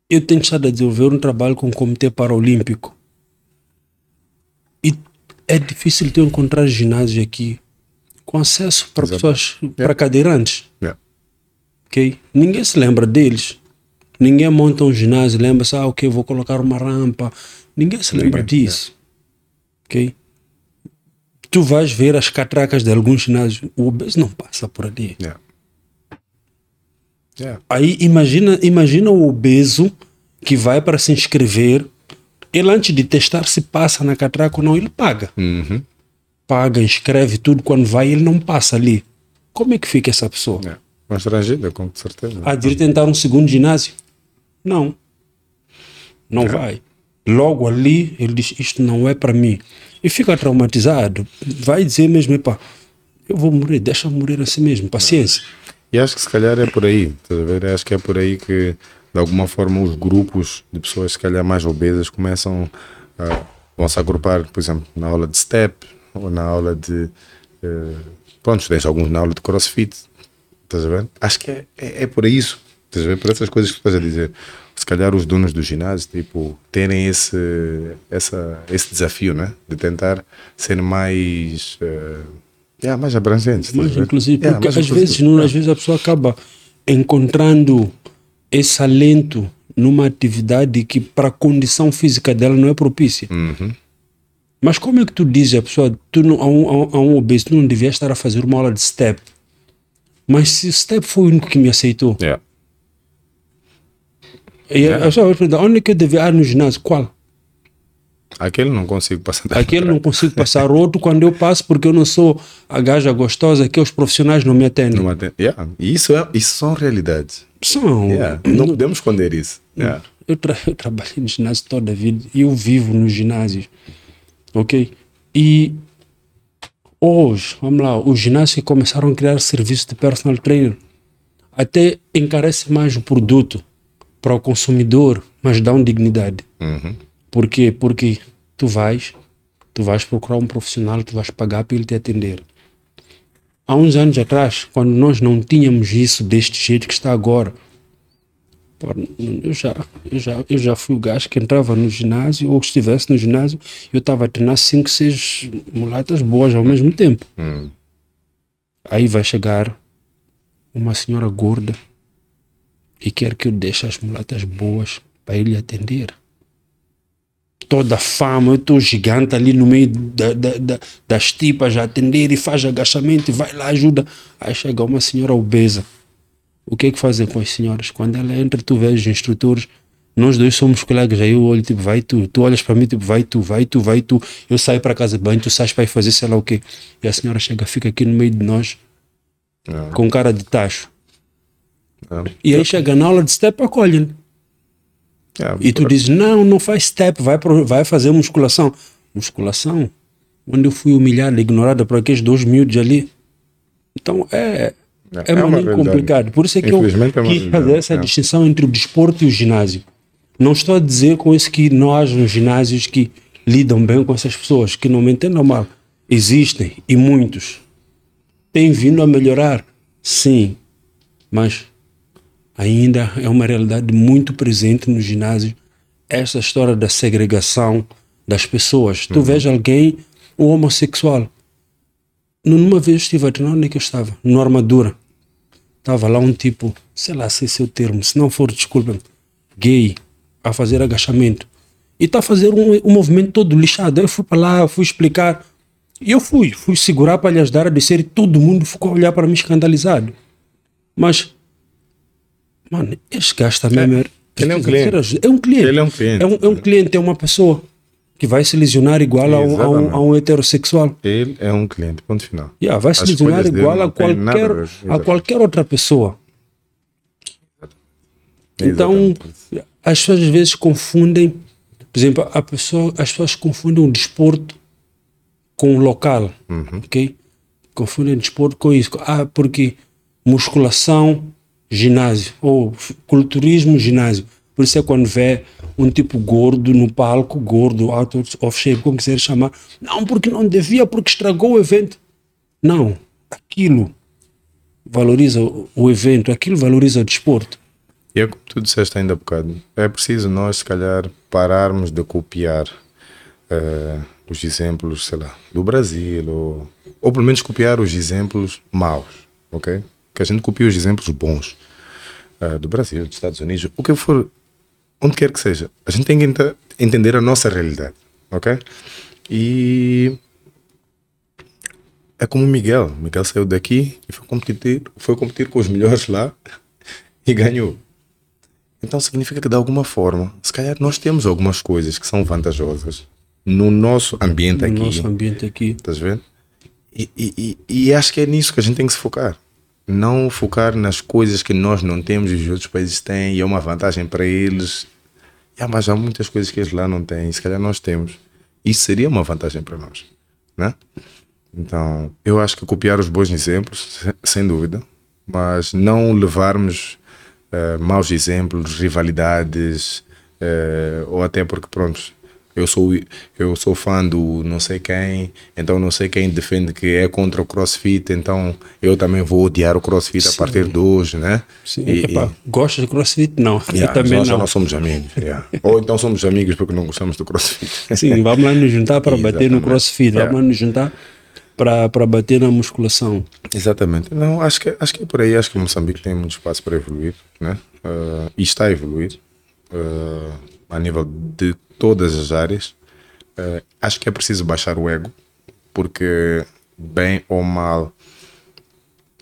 Eu tenho estado a desenvolver um trabalho com o Comitê Paralímpico e é difícil de encontrar ginásio aqui com acesso para Exato. pessoas, yeah. para cadeirantes. Yeah. Okay? Ninguém se lembra deles. Ninguém monta um ginásio, lembra-se, ah, ok, vou colocar uma rampa. Ninguém se lembra disso. Yeah. Ok? tu vais ver as catracas de alguns ginásios, o obeso não passa por ali. Yeah. Yeah. Aí imagina, imagina o obeso que vai para se inscrever, ele antes de testar se passa na catraca ou não, ele paga. Uhum. Paga, inscreve tudo, quando vai ele não passa ali. Como é que fica essa pessoa? Yeah. Constrangida, com certeza. Há de tentar um segundo ginásio? Não. Não vai. Logo ali, ele diz: Isto não é para mim e fica traumatizado, vai dizer mesmo, epá, eu vou morrer, deixa morrer assim mesmo, paciência. E acho que se calhar é por aí, estás a ver? Acho que é por aí que de alguma forma os grupos de pessoas se calhar mais obesas começam a vão se agrupar, por exemplo, na aula de step ou na aula de uh, pronto, tens alguns na aula de crossfit, estás a ver? Acho que é, é, é por isso, estás a ver? Por essas coisas que estás a dizer. Se calhar os donos do ginásio tipo terem esse essa esse desafio né? De tentar ser mais uh, yeah, mais abrangentes mais inclusive yeah, porque às vezes não, às vezes a pessoa acaba encontrando esse alento numa atividade que para a condição física dela não é propícia. Uhum. mas como é que tu dizes a pessoa tu não, a, um, a um obeso tu não devia estar a fazer uma aula de step? Mas se o step foi o único que me aceitou. Yeah e é. a é eu devia ir no ginásio? Qual? Aquele não consigo passar. Aquele não consigo passar. Outro, quando eu passo, porque eu não sou a gaja gostosa, que os profissionais não me atendem. Não atende. Yeah. Isso, é, isso são realidades. São. Yeah. Não podemos esconder isso. Yeah. Eu, tra eu trabalhei no ginásio toda a vida eu vivo no ginásio. Ok? E hoje, vamos lá, os ginásios começaram a criar serviço de personal trainer. Até encarece mais o produto para o consumidor, mas dão dignidade. Uhum. Por quê? Porque tu vais, tu vais procurar um profissional, tu vais pagar para ele te atender. Há uns anos atrás, quando nós não tínhamos isso deste jeito que está agora, eu já, eu já, eu já fui o gajo que entrava no ginásio ou que estivesse no ginásio, eu estava a treinar 5, 6 mulatas boas ao mesmo tempo. Hum. Aí vai chegar uma senhora gorda e quer que eu deixe as mulatas boas para ele atender. Toda fama, eu estou gigante ali no meio da, da, da, das tipas a atender e faz agachamento e vai lá, ajuda. Aí chega uma senhora obesa o que é que fazem com as senhoras? Quando ela entra, tu vês os instrutores, nós dois somos colegas, aí eu olho, tipo, vai tu, tu olhas para mim, tipo, vai tu, vai tu, vai tu, eu saio para casa de banho, tu sais para ir fazer sei lá o quê. E a senhora chega, fica aqui no meio de nós, Não. com cara de tacho. E aí chega na aula de step, acolhe Yeah, E tu dizes, não, não faz step, vai, pro, vai fazer musculação. Musculação? Onde eu fui humilhada, ignorada por aqueles dois miúdos ali. Então é, é, uma muito realidade. complicado. Por isso é que eu é quis fazer essa é. distinção entre o desporto e o ginásio. Não estou a dizer com isso que nós, nos ginásios, que lidam bem com essas pessoas, que não me entendam mal. Existem, e muitos. Têm vindo a melhorar, sim. Mas ainda é uma realidade muito presente no ginásio essa história da segregação das pessoas. Tu vês alguém, um homossexual. Numa vez estive a treinar, onde é que eu estava? No armadura. Estava lá um tipo, sei lá se esse é o termo, se não for, desculpa gay, a fazer agachamento. E está a fazer um, um movimento todo lixado. Eu fui para lá, fui explicar. E eu fui, fui segurar para lhe ajudar a descer e todo mundo ficou a olhar para mim escandalizado. Mas, mano, este gajo também é, ele é um cliente. É um cliente. Ele é um cliente. É um, é um cliente, é uma pessoa que vai se lesionar igual a um, a, um, a um heterossexual. Ele é um cliente, ponto final. Yeah, vai se As lesionar igual a qualquer, a qualquer outra pessoa. Então, as pessoas às vezes confundem, por exemplo, a pessoa, as pessoas confundem o desporto com o local, Uhum. ok? Confundem desporto com isso. Ah, porque musculação, ginásio, ou culturismo, ginásio. Por isso é quando vê um tipo gordo no palco, gordo, out of shape, como quiser chamar. Não, porque não devia, porque estragou o evento. Não, aquilo valoriza o evento, aquilo valoriza o desporto. E é como tu disseste ainda há bocado, é preciso nós, se calhar, pararmos de copiar eh, os exemplos, sei lá, do Brasil, ou, ou pelo menos copiar os exemplos maus, ok? Que a gente copie os exemplos bons eh, do Brasil, dos Estados Unidos, o que for, onde quer que seja. A gente tem que enta- entender a nossa realidade, ok? E é como o Miguel. O Miguel saiu daqui e foi competir, foi competir com os melhores lá e ganhou. Então significa que de alguma forma, se calhar nós temos algumas coisas que são vantajosas no nosso ambiente no aqui. nosso ambiente aqui. Estás vendo? E, e, e, e acho que é nisso que a gente tem que se focar. Não focar nas coisas que nós não temos e os outros países têm e é uma vantagem para eles. Ah, mas há muitas coisas que eles lá não têm se calhar nós temos. Isso seria uma vantagem para nós. Né? Então, eu acho que copiar os bons exemplos, se- sem dúvida, mas não levarmos eh, maus exemplos, rivalidades, eh, ou até porque, pronto, eu sou, eu sou fã do não sei quem, então não sei quem defende que é contra o crossfit, então eu também vou odiar o crossfit a partir de hoje, né? Sim, E- epá, gosta de crossfit? Não, eu Yeah, também nós já não. não somos amigos. yeah. Ou então somos amigos porque não gostamos do crossfit. Sim, vamos lá nos juntar para bater no crossfit, vamos Yeah. lá nos juntar para, para bater na musculação. Exatamente. Não, acho que, acho que é por aí. Acho que Moçambique tem muito espaço para evoluir, né? Ah, e está a evoluir ah, a nível de todas as áreas. Ah, acho que é preciso baixar o ego, porque, bem ou mal,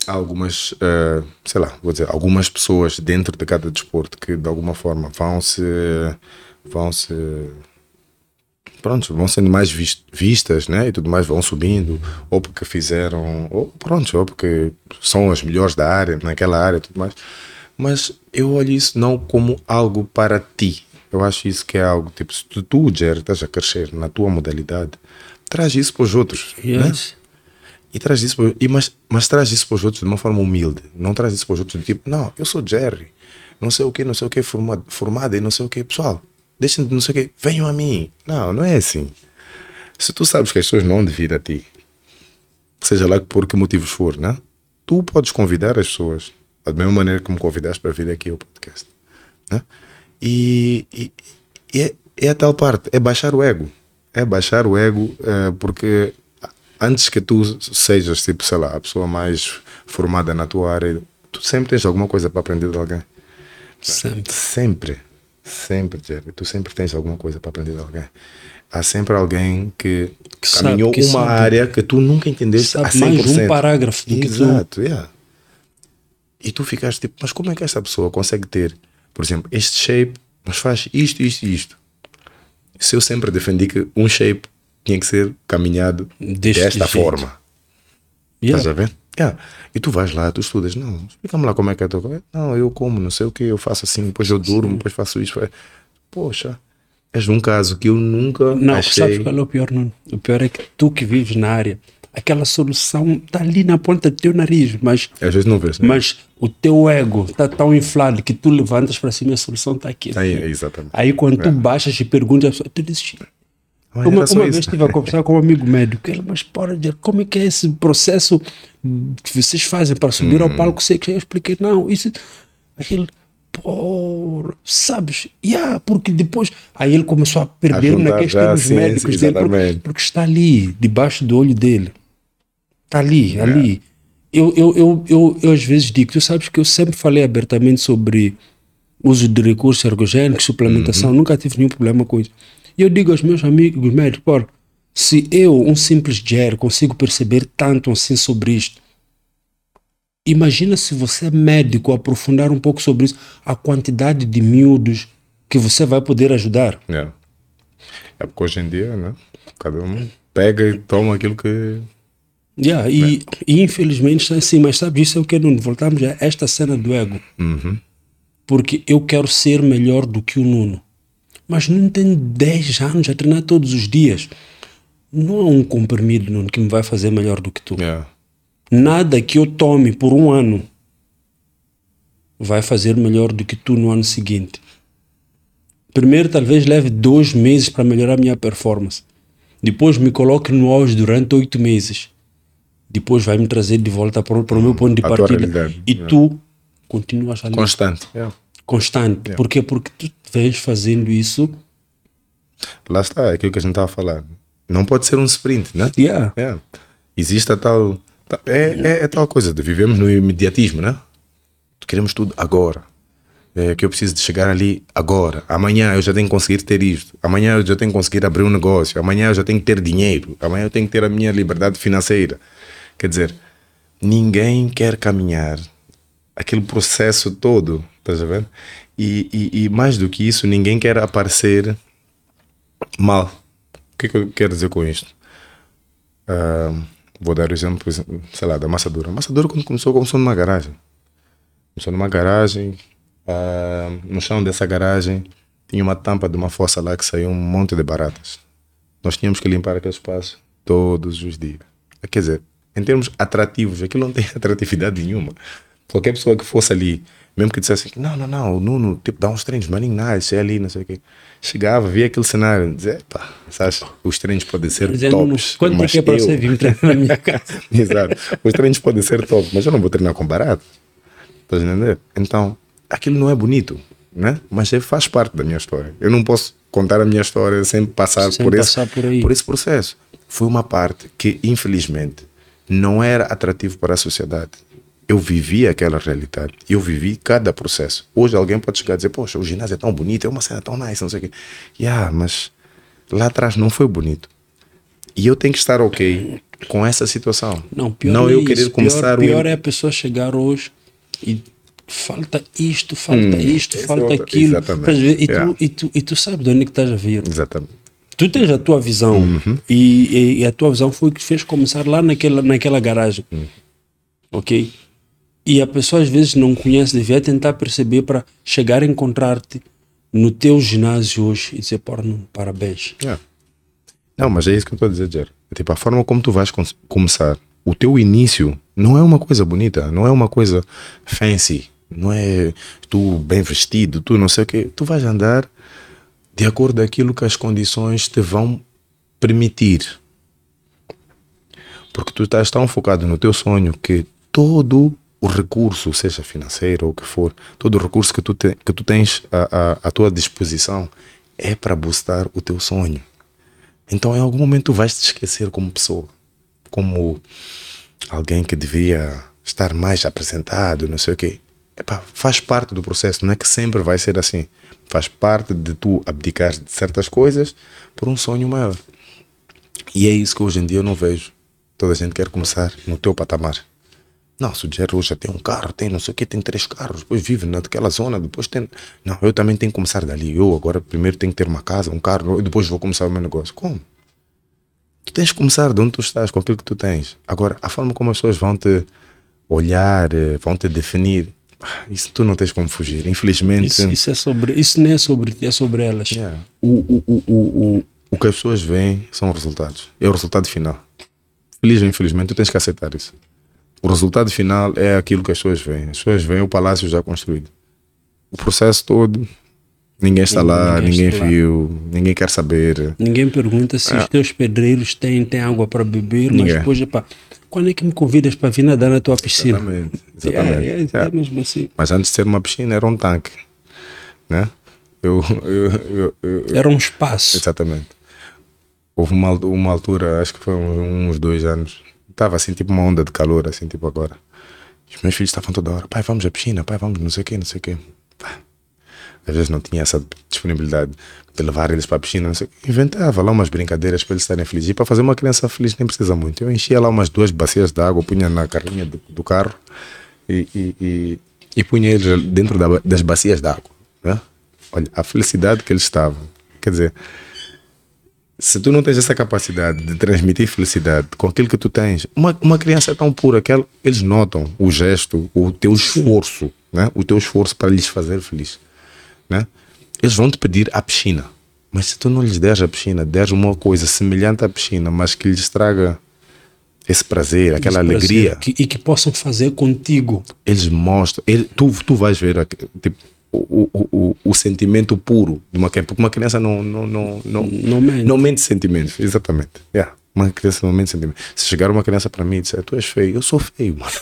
algumas, ah, sei lá, vou dizer, algumas pessoas dentro de cada desporto que de alguma forma vão se, vão se pronto, vão sendo mais vistas, né? E tudo mais, vão subindo, ou porque fizeram, ou pronto, ou porque são as melhores da área, naquela área e tudo mais. Mas eu olho isso não como algo para ti. Eu acho isso que é algo, tipo, se tu, tu Jerry, estás a crescer na tua modalidade, traz isso para os outros. Yes. Né? E traz isso, para, e mas, mas traz isso para os outros de uma forma humilde. Não traz isso para os outros de tipo, não, eu sou Jerry, não sei o que, não sei o que, formado, formado e não sei o que. Pessoal, deixem de não sei o que, venham a mim. Não, não é assim. Se tu sabes que as pessoas não devem a ti, seja lá por que motivos for, né? tu podes convidar as pessoas da mesma maneira que me convidaste para vir aqui ao podcast. Né? E, e, e é, é, a tal parte, é baixar o ego. É baixar o ego, é, porque antes que tu sejas, tipo, sei lá, a pessoa mais formada na tua área, tu sempre tens alguma coisa para aprender de alguém. Sempre. Sempre. Sempre, Jerry. Tu sempre tens alguma coisa para aprender de alguém. Há sempre alguém que, que caminhou sabe, que uma sabe, área que tu nunca entendeste sabe a 100%. mais um parágrafo do Exato, que tu... yeah. E tu ficaste tipo, mas como é que essa pessoa consegue ter, por exemplo, este shape, mas faz isto, isto e isto? Se eu sempre defendi que um shape tinha que ser caminhado Deste desta jeito. forma. Yeah. Estás a ver? Yeah. E tu vais lá, tu estudas, não, explica-me lá como é que é a tua Não, eu como, não sei o que, eu faço assim, depois eu durmo, Sim. depois faço isso. Poxa, és um caso que eu nunca Não, achei... sabes qual é o pior, não? O pior é que tu que vives na área, aquela solução está ali na ponta do teu nariz, mas às vezes não vês, né? mas o teu ego está tão inflado que tu levantas para cima e a solução está aqui. Aí, exatamente. Aí quando é. tu baixas e perguntas, tu dizes, uma, uma vez estive a conversar com um amigo médico, ele, mas pode como é que é esse processo que vocês fazem para subir hum. ao palco? Sei que eu expliquei, não, isso, aquele, pô, sabes, yeah, porque depois, aí ele começou a perder naqueles termos médicos dele, porque, porque, está ali, debaixo do olho dele. Está ali, é. ali. Eu, eu, eu, eu, eu, às vezes digo, tu sabes que eu sempre falei abertamente sobre uso de recursos ergogénicos, suplementação, uhum. nunca tive nenhum problema com isso. E eu digo aos meus amigos médicos, pô, se eu, um simples Jer, consigo perceber tanto assim sobre isto, imagina se você é médico, aprofundar um pouco sobre isso, a quantidade de miúdos que você vai poder ajudar. É, é porque hoje em dia, né? Cada um pega e toma aquilo que Yeah, e, e, infelizmente está assim, mas sabe, isso é o que não voltamos a esta cena do ego. Uhum. Porque eu quero ser melhor do que o Nuno. Mas Nuno tem 10 anos a treinar todos os dias. Não há um comprimido, Nuno, que me vai fazer melhor do que tu. Yeah. Nada que eu tome por um ano vai fazer melhor do que tu no ano seguinte. Primeiro, talvez leve dois meses para melhorar a minha performance. Depois me coloque no auge durante oito meses depois vai me trazer de volta para, para o meu ponto de partida. E yeah. tu continuas ali. Constante. Yeah. Constante. Yeah. Porquê? Porque tu vens fazendo isso. Lá está, é aquilo que a gente estava a falar. Não pode ser um sprint, né? Yeah. yeah. Existe a tal. É, é, é, tal coisa de vivemos no imediatismo, né? Queremos tudo agora. É, que eu preciso de chegar ali agora. Amanhã eu já tenho que conseguir ter isto. Amanhã eu já tenho que conseguir abrir um negócio. Amanhã eu já tenho que ter dinheiro. Amanhã eu tenho que ter a minha liberdade financeira. Quer dizer, ninguém quer caminhar aquele processo todo, estás a ver? E, e, e, mais do que isso, ninguém quer aparecer mal. O que, que eu quero dizer com isto? Uh, vou dar o exemplo, sei lá, da Massadura. A Massadura, quando começou, começou numa garagem. Começou numa garagem, uh, no chão dessa garagem tinha uma tampa de uma fossa lá que saiu um monte de baratas. Nós tínhamos que limpar aquele espaço todos os dias. Quer dizer, em termos atrativos, aquilo não tem atratividade nenhuma. Qualquer pessoa que fosse ali, mesmo que dissesse que não, não, não, o Nuno tipo, dá uns treinos, mas nem nada, isso é ali, não sei o quê. Chegava, via aquele cenário, dizia, pá, sabes, os treinos podem ser Dizendo, tops. Quanto mas é que é para você vir treinar na minha casa? Exato, os treinos podem ser tops, mas eu não vou treinar com barato. Estás a entender? Então, aquilo não é bonito, né? mas é, faz parte da minha história. Eu não posso contar a minha história sem passar, sem por, passar esse, por, por esse processo. Foi uma parte que, infelizmente, não era atrativo para a sociedade. Eu vivi aquela realidade. Eu vivi cada processo. Hoje alguém pode chegar e dizer, poxa, o ginásio é tão bonito, é uma cena tão nice, não sei o quê. Yeah, mas lá atrás não foi bonito. E eu tenho que estar ok com essa situação. Não, pior não é eu querer isso. começar pior, pior é a pessoa chegar hoje e falta isto, falta hum, isto, falta é outra, aquilo. E, tu, yeah. e, tu, e tu sabes de onde é que estás a vir. Exatamente. Tu tens a tua visão Uhum. e, e- a tua visão foi o que fez começar lá naquela, naquela garagem. Uhum. Ok? E a pessoa às vezes não conhece, devia tentar perceber para chegar a encontrar-te no teu ginásio hoje e dizer, pô, parabéns. Yeah. Não, mas é isso que eu estou a dizer, Jer. É Tipo, a forma como tu vais com- começar, o teu início não é uma coisa bonita, não é uma coisa fancy, não é tu bem vestido, tu não sei o quê. Tu vais andar de acordo com aquilo que as condições te vão permitir. Porque tu estás tão focado no teu sonho que todo o recurso, seja financeiro ou o que for, todo o recurso que tu, te- que tu tens à, à, à tua disposição é para buscar o teu sonho. Então, em algum momento, tu vais te esquecer como pessoa, como alguém que devia estar mais apresentado, não sei o quê. Epá, faz parte do processo, não é que sempre vai ser assim. Faz parte de tu abdicar de certas coisas por um sonho maior. E é isso que hoje em dia eu não vejo. Toda a gente quer começar no teu patamar. Não, se o Jerry hoje tem um carro, tem não sei o que, tem três carros, depois vive naquela zona, depois tem. Não, eu também tenho que começar dali. Eu agora primeiro tenho que ter uma casa, um carro, depois vou começar o meu negócio. Como? Tu tens que começar de onde tu estás, com aquilo que tu tens. Agora, a forma como as pessoas vão te olhar, eh, vão te definir, isso tu não tens como fugir. Infelizmente. Isso, isso é sobre, isso nem é sobre ti, é sobre elas. Yeah. O, o, o, o, o, o que as pessoas veem são resultados. É o resultado final. Feliz ou infelizmente, tu tens que aceitar isso. O resultado final é aquilo que as pessoas veem. As pessoas veem o palácio já construído. O processo todo, ninguém está lá, Ninguém ninguém está lá. viu, ninguém quer saber. Ninguém pergunta se os teus pedreiros têm, têm água para beber, mas Ninguém. depois, epá, quando é que me convidas para vir nadar na tua piscina? Exatamente. exatamente. É, é, é Yeah. mesmo assim. Mas antes de ser uma piscina, era um tanque. Né? Eu, eu, eu, eu- Era um espaço. Exatamente. Houve uma, uma altura, acho que foi uns, uns dois anos, estava assim, tipo uma onda de calor, assim, tipo agora. Os meus filhos estavam toda hora, pai, vamos à piscina, pai, vamos, não sei o quê, não sei o quê. Pá, Às vezes não tinha essa disponibilidade de levar eles para a piscina, sei. Inventava lá umas brincadeiras para eles estarem felizes. E para fazer uma criança feliz nem precisa muito. Eu enchia lá umas duas bacias de água, punha na carrinha do, do carro e, e, e, e punha eles dentro da das bacias de água. Né? Olha, a felicidade que eles estavam. Quer dizer, se tu não tens essa capacidade de transmitir felicidade com aquilo que tu tens, uma, uma criança é tão pura que ela- eles notam o gesto, o teu esforço, né? o teu esforço para lhes fazer feliz. Né? Eles vão te pedir a piscina, mas se tu não lhes deres a piscina, deres uma coisa semelhante à piscina, mas que lhes traga esse prazer, aquela Esse prazer alegria, que- e que possam fazer contigo. eles mostram, ele, tu, tu vais ver tipo, o, o, o, o sentimento puro de uma criança, porque uma criança não, não, não, não, Não mente. não mente sentimentos, exatamente. Yeah. Uma criança não mente sentimentos. Se chegar uma criança para mim e disser, tu és feio, eu sou feio, mano.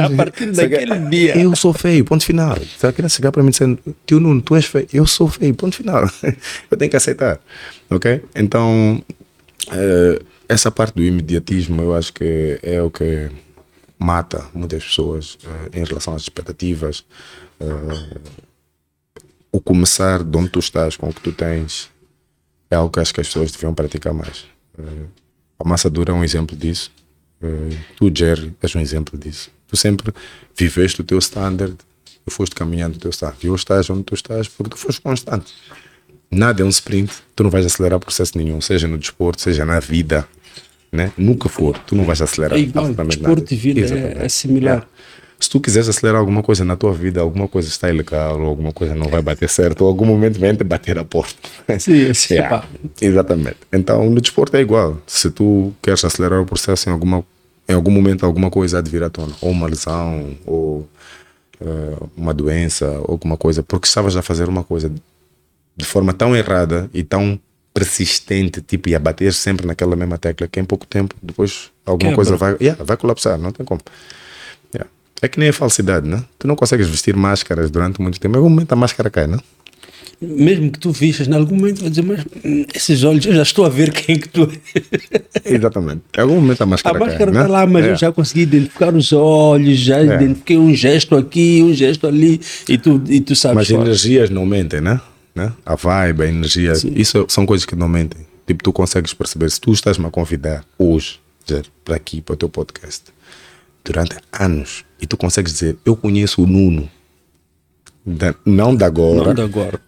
A partir daquele dia. Eu sou feio, ponto final. Se a criança chegar para mim dizendo, tio Nuno, tu és feio, eu sou feio, ponto final. eu tenho que aceitar, ok? Então, eh, essa parte do imediatismo eu acho que é o que mata muitas pessoas eh, em relação às expectativas. Eh, o começar de onde tu estás, com o que tu tens, é algo que acho que as pessoas deviam praticar mais. Eh, a massa dura é um exemplo disso. Eh, tu, Jerry, és um exemplo disso. Tu sempre viveste o teu standard e foste caminhando o teu standard. E hoje estás onde tu estás porque tu foste constante. Nada é um sprint, tu não vais acelerar processo nenhum, seja no desporto, seja na vida. Né? Nunca for, tu não vais acelerar É igual, absolutamente desporto nada. e vida é- é similar. Se tu quiseres acelerar alguma coisa na tua vida, alguma coisa está ilegal, alguma coisa não vai bater certo, ou algum momento vem te bater a porta. Sim, sim, Yeah. Exatamente. Então, no desporto é igual. Se tu queres acelerar o processo em, alguma, em algum momento, alguma coisa há de vir à tona. Ou uma lesão, ou eh, uma doença, ou alguma coisa. Porque estavas a fazer uma coisa de forma tão errada e tão persistente, tipo, e a bater sempre naquela mesma tecla, que em pouco tempo, depois, alguma Quebra. coisa vai, yeah, vai colapsar, não tem como. É que nem a falsidade, né? Tu não consegues vestir máscaras durante muito tempo, em algum momento a máscara cai, não? Mesmo que tu vistas, em algum momento vai dizer, mas hum, esses olhos, eu já estou a ver quem que tu é. Exatamente. Em algum momento a A máscara cai. máscara né? está lá, mas É. eu já consegui identificar os olhos, já identifiquei um gesto aqui, um gesto ali, e tu, e tu sabes. Mas só. energias não mentem, né? né? A vibe, a energia, isso são coisas que não mentem. Tipo, tu consegues perceber, se tu estás-me a convidar hoje, para aqui, para o teu podcast, durante anos, e tu consegues dizer, eu conheço o Nuno, da- não da agora, Não de agora.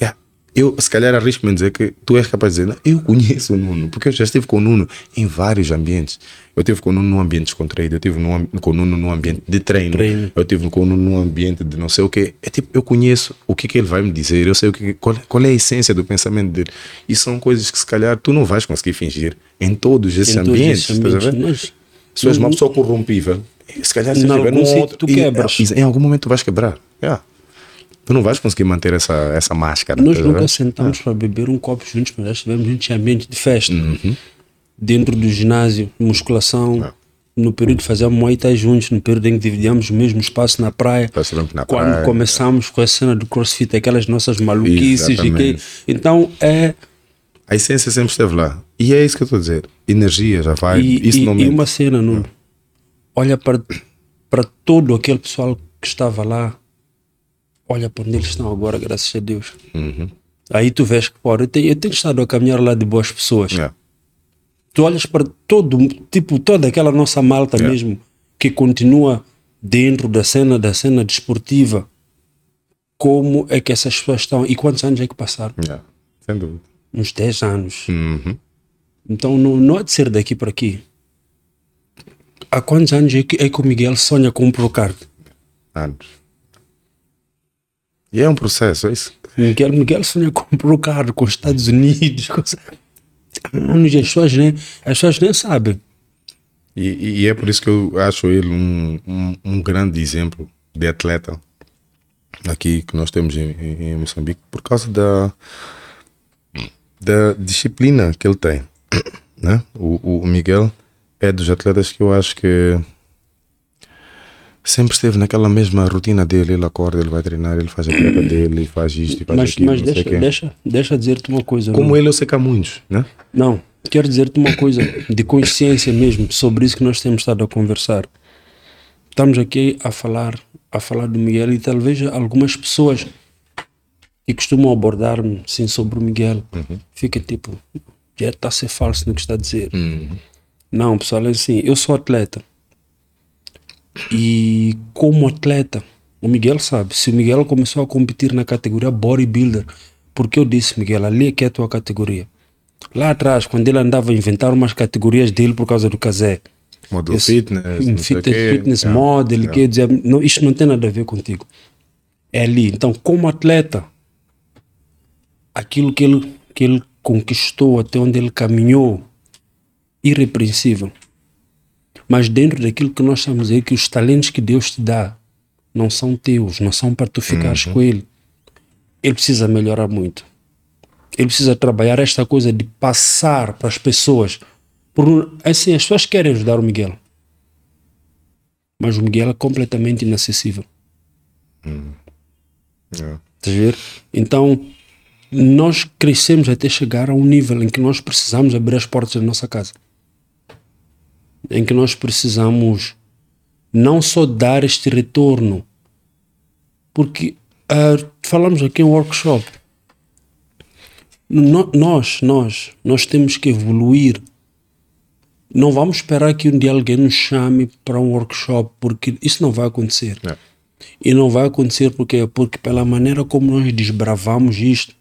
Yeah. eu se calhar arrisco-me a dizer que tu és capaz de dizer, não, eu conheço o Nuno, porque eu já estive com o Nuno em vários ambientes. Eu estive com o Nuno num ambiente descontraído, eu estive num, com o Nuno num ambiente de treino, treino. eu estive com o Nuno num ambiente de não sei o que. É tipo, eu conheço o que, que ele vai me dizer, eu sei o que, qual, qual é a essência do pensamento dele. E são coisas que se calhar tu não vais conseguir fingir em todos esses em ambientes. Todos esses ambientes mas, se és uma pessoa corrompível, se calhar se tiver num outro, tu quebras. E, em algum momento tu vais quebrar. Yeah. Tu não vais conseguir manter essa, essa máscara. Nós nunca ver? sentamos ah. para beber um copo juntos, mas já estivemos em ambiente de festa. Uhum. Dentro do ginásio, musculação. Ah. No período de fazer Muay Thai juntos, no período em que dividíamos o mesmo espaço na praia. Na quando praia. começamos com a cena do crossfit, aquelas nossas maluquices. Que, então é. A essência sempre esteve lá. E é isso que eu estou a dizer. Energia já vai. E, isso e, não e uma cena, não. Olha para, para todo aquele pessoal que estava lá olha para onde eles estão agora, graças a Deus. Uhum. Aí tu vês que, pô, eu tenho, eu tenho estado a caminhar lá de boas pessoas. Yeah. Tu olhas para todo, tipo, toda aquela nossa malta yeah. mesmo, que continua dentro da cena, da cena desportiva. Como é que essas pessoas estão? E quantos anos é que passaram? Yeah. Sem dúvida. Uns 10 anos. Uhum. Então não, não há de ser daqui para aqui. Há quantos anos é que, é que o Miguel sonha com um Procard? Anos. E é um processo, é isso? Miguel, Miguel sonha comprou o carro com os Estados Unidos. Com... As pessoas nem, as pessoas nem sabem. E, e, é por isso que eu acho ele um, um, um, grande exemplo de atleta aqui que nós temos em, em, Moçambique, por causa da, da disciplina que ele tem. Né? O, o Miguel é dos atletas que eu acho que sempre esteve naquela mesma rotina dele. Ele acorda, ele vai treinar, ele faz a dieta dele, faz isto e faz mas, aquilo. Mas deixa, deixa, deixa dizer-te uma coisa. Como não? ele, eu sei que há muitos, né? Não, quero dizer-te uma coisa de consciência mesmo sobre isso que nós temos estado a conversar. Estamos aqui a falar, a falar do Miguel e talvez algumas pessoas que costumam abordar-me sim, sobre o Miguel uhum. fica tipo, já está a ser falso no que está a dizer. Uhum. Não, pessoal, é assim, eu sou atleta e como atleta, o Miguel sabe, se o Miguel começou a competir na categoria bodybuilder, porque eu disse, Miguel, ali é que é a tua categoria. Lá atrás, quando ele andava a inventar umas categorias dele por causa do casé. Model fitness, fitness, fitness yeah. model, yeah. quer dizer, não, isto não tem nada a ver contigo. É ali. Então, como atleta, aquilo que ele, que ele conquistou, até onde ele caminhou, irrepreensível. Mas dentro daquilo que nós estamos a dizer, que os talentos que Deus te dá não são teus, não são para tu ficares uhum. com ele. Ele precisa melhorar muito. Ele precisa trabalhar esta coisa de passar para as pessoas. Por, assim, as pessoas querem ajudar o Miguel. Mas o Miguel é completamente inacessível. Uhum. Yeah. Ver? Então, nós crescemos até chegar a um nível em que nós precisamos abrir as portas da nossa casa em que nós precisamos não só dar este retorno, porque uh, falamos aqui em workshop, no, nós, nós, nós temos que evoluir. Não vamos esperar que um dia alguém nos chame para um workshop, porque isso não vai acontecer. É. E não vai acontecer porque, porque pela maneira como nós desbravamos isto,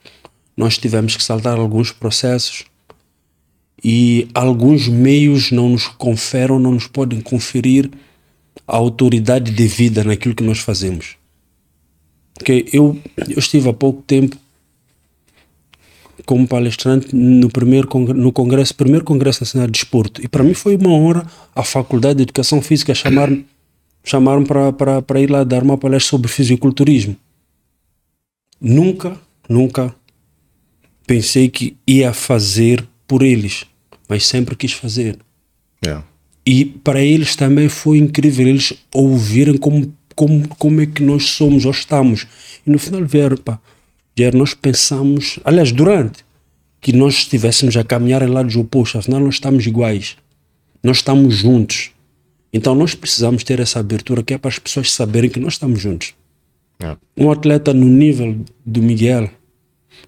nós tivemos que saltar alguns processos, e alguns meios não nos conferam, não nos podem conferir a autoridade devida naquilo que nós fazemos. Porque eu, eu estive há pouco tempo como palestrante no primeiro no congresso, primeiro congresso nacional de desporto e para mim foi uma honra a faculdade de educação física chamar chamaram para para para ir lá dar uma palestra sobre fisiculturismo. Nunca, nunca pensei que ia fazer por eles, mas sempre quis fazer. Yeah. E para eles também foi incrível eles ouvirem como, como, como é que nós somos ou estamos. E no final vieram, pá, vieram, nós pensamos, aliás, durante que nós estivéssemos a caminhar em lados opostos, afinal nós estamos iguais, nós estamos juntos. Então nós precisamos ter essa abertura que é para as pessoas saberem que nós estamos juntos. Yeah. Um atleta no nível do Miguel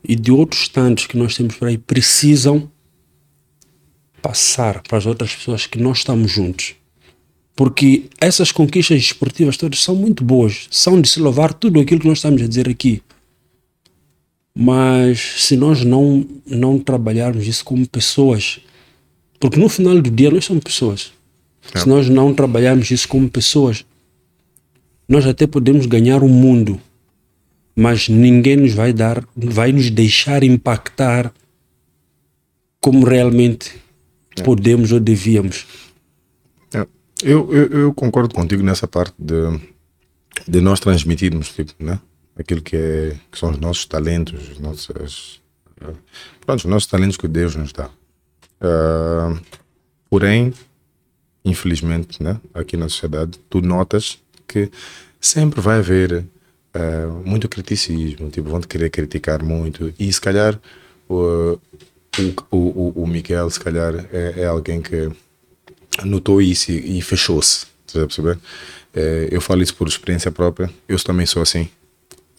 e de outros tantos que nós temos por aí precisam passar para as outras pessoas que nós estamos juntos. Porque essas conquistas esportivas todas são muito boas, são de se louvar tudo aquilo que nós estamos a dizer aqui. Mas se nós não, não trabalharmos isso como pessoas, porque no final do dia nós somos pessoas. É. Se nós não trabalharmos isso como pessoas, nós até podemos ganhar o mundo, mas ninguém nos vai dar, vai nos deixar impactar como realmente é. podemos ou devíamos. É. Eu, eu, eu, concordo contigo nessa parte de, de nós transmitirmos tipo, né? aquilo que, é, que são os nossos talentos, os nossos, pronto, os nossos talentos que Deus nos dá. Uh, porém, infelizmente, né? aqui na sociedade, tu notas que sempre vai haver uh, muito criticismo, tipo, vão te querer criticar muito e se calhar uh, o, o, o Miguel, se calhar, é, é alguém que notou isso e, e fechou-se. Estás a perceber? É, eu falo isso por experiência própria. Eu também sou assim.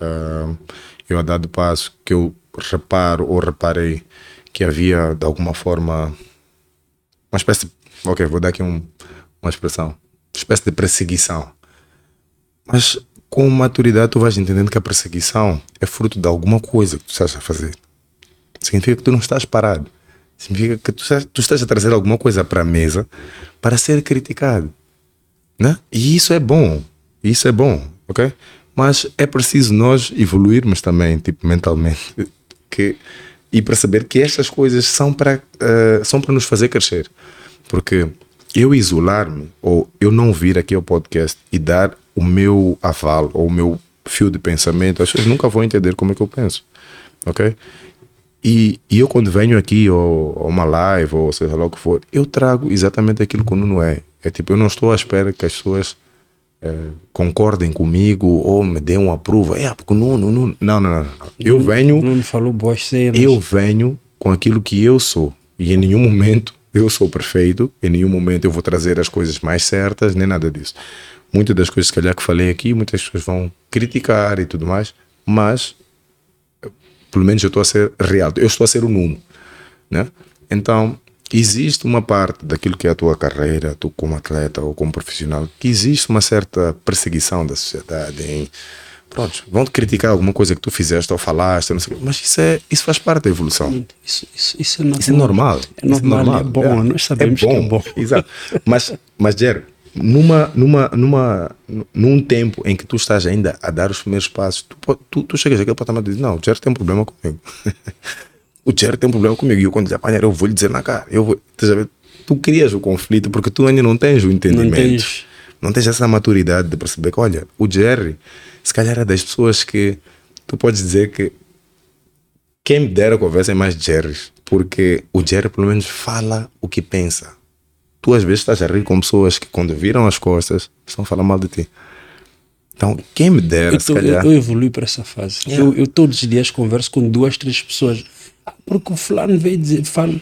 Uh, eu, a dado passo que eu reparo ou reparei que havia, de alguma forma, uma espécie de. Ok, vou dar aqui um, uma expressão. Uma espécie de perseguição. Mas com maturidade tu vais entendendo que a perseguição é fruto de alguma coisa que tu estás a fazer. Significa que tu não estás parado. Significa que tu estás, tu estás a trazer alguma coisa para a mesa para ser criticado. Né? E isso é bom. Isso é bom, ok? Mas é preciso nós evoluirmos também, tipo, mentalmente. Que, e perceber que estas coisas são para, uh, são para nos fazer crescer. Porque eu isolar-me ou eu não vir aqui ao podcast e dar o meu aval ou o meu fio de pensamento, as pessoas nunca vão entender como é que eu penso. Ok? E, e eu, quando venho aqui, ou, ou uma live, ou seja lá o que for, eu trago exatamente aquilo que o Nuno é. É tipo, eu não estou à espera que as pessoas é, concordem comigo ou me deem uma prova. É, porque o Nuno, Nuno. Não, não, não. Eu venho. Nuno falou boas cenas. Eu venho com aquilo que eu sou. E em nenhum momento eu sou perfeito, em nenhum momento eu vou trazer as coisas mais certas, nem nada disso. Muitas das coisas, se calhar, que falei aqui, muitas pessoas vão criticar e tudo mais, mas pelo menos eu estou a ser real, eu estou a ser o Nuno, né? Então, existe uma parte daquilo que é a tua carreira, tu como atleta ou como profissional, que existe uma certa perseguição da sociedade em pronto, vão te criticar alguma coisa que tu fizeste ou falaste, sei, mas isso, é, isso faz parte da evolução. Isso, isso, isso, é, normal. isso é normal. É normal, é, normal. é bom, é, nós sabemos é bom. que é bom. Exato. Mas, mas Jerry, numa, numa, numa, num tempo em que tu estás ainda a dar os primeiros passos, tu, tu, tu chegas àquele patamar e dizes, não, o Jerry tem um problema comigo. o Jerry tem um problema comigo. E eu quando lhe apanhar, eu vou lhe dizer na cara. Eu vou, tu, crias o conflito porque tu ainda não tens o entendimento. Não tens, não tens essa maturidade de perceber que, olha, o Jerry, se calhar é das pessoas que tu podes dizer que quem me dera conversa é mais Jerry. Porque o Jerry pelo menos fala o que pensa tu às vezes estás a rir com pessoas que quando viram as costas estão a falar mal de ti. Então, quem me dera, eu, tô, calhar... eu, eu evolui para essa fase. Yeah. Eu, eu, todos os dias converso com duas, três pessoas. Ah, porque o fulano veio dizer, fala,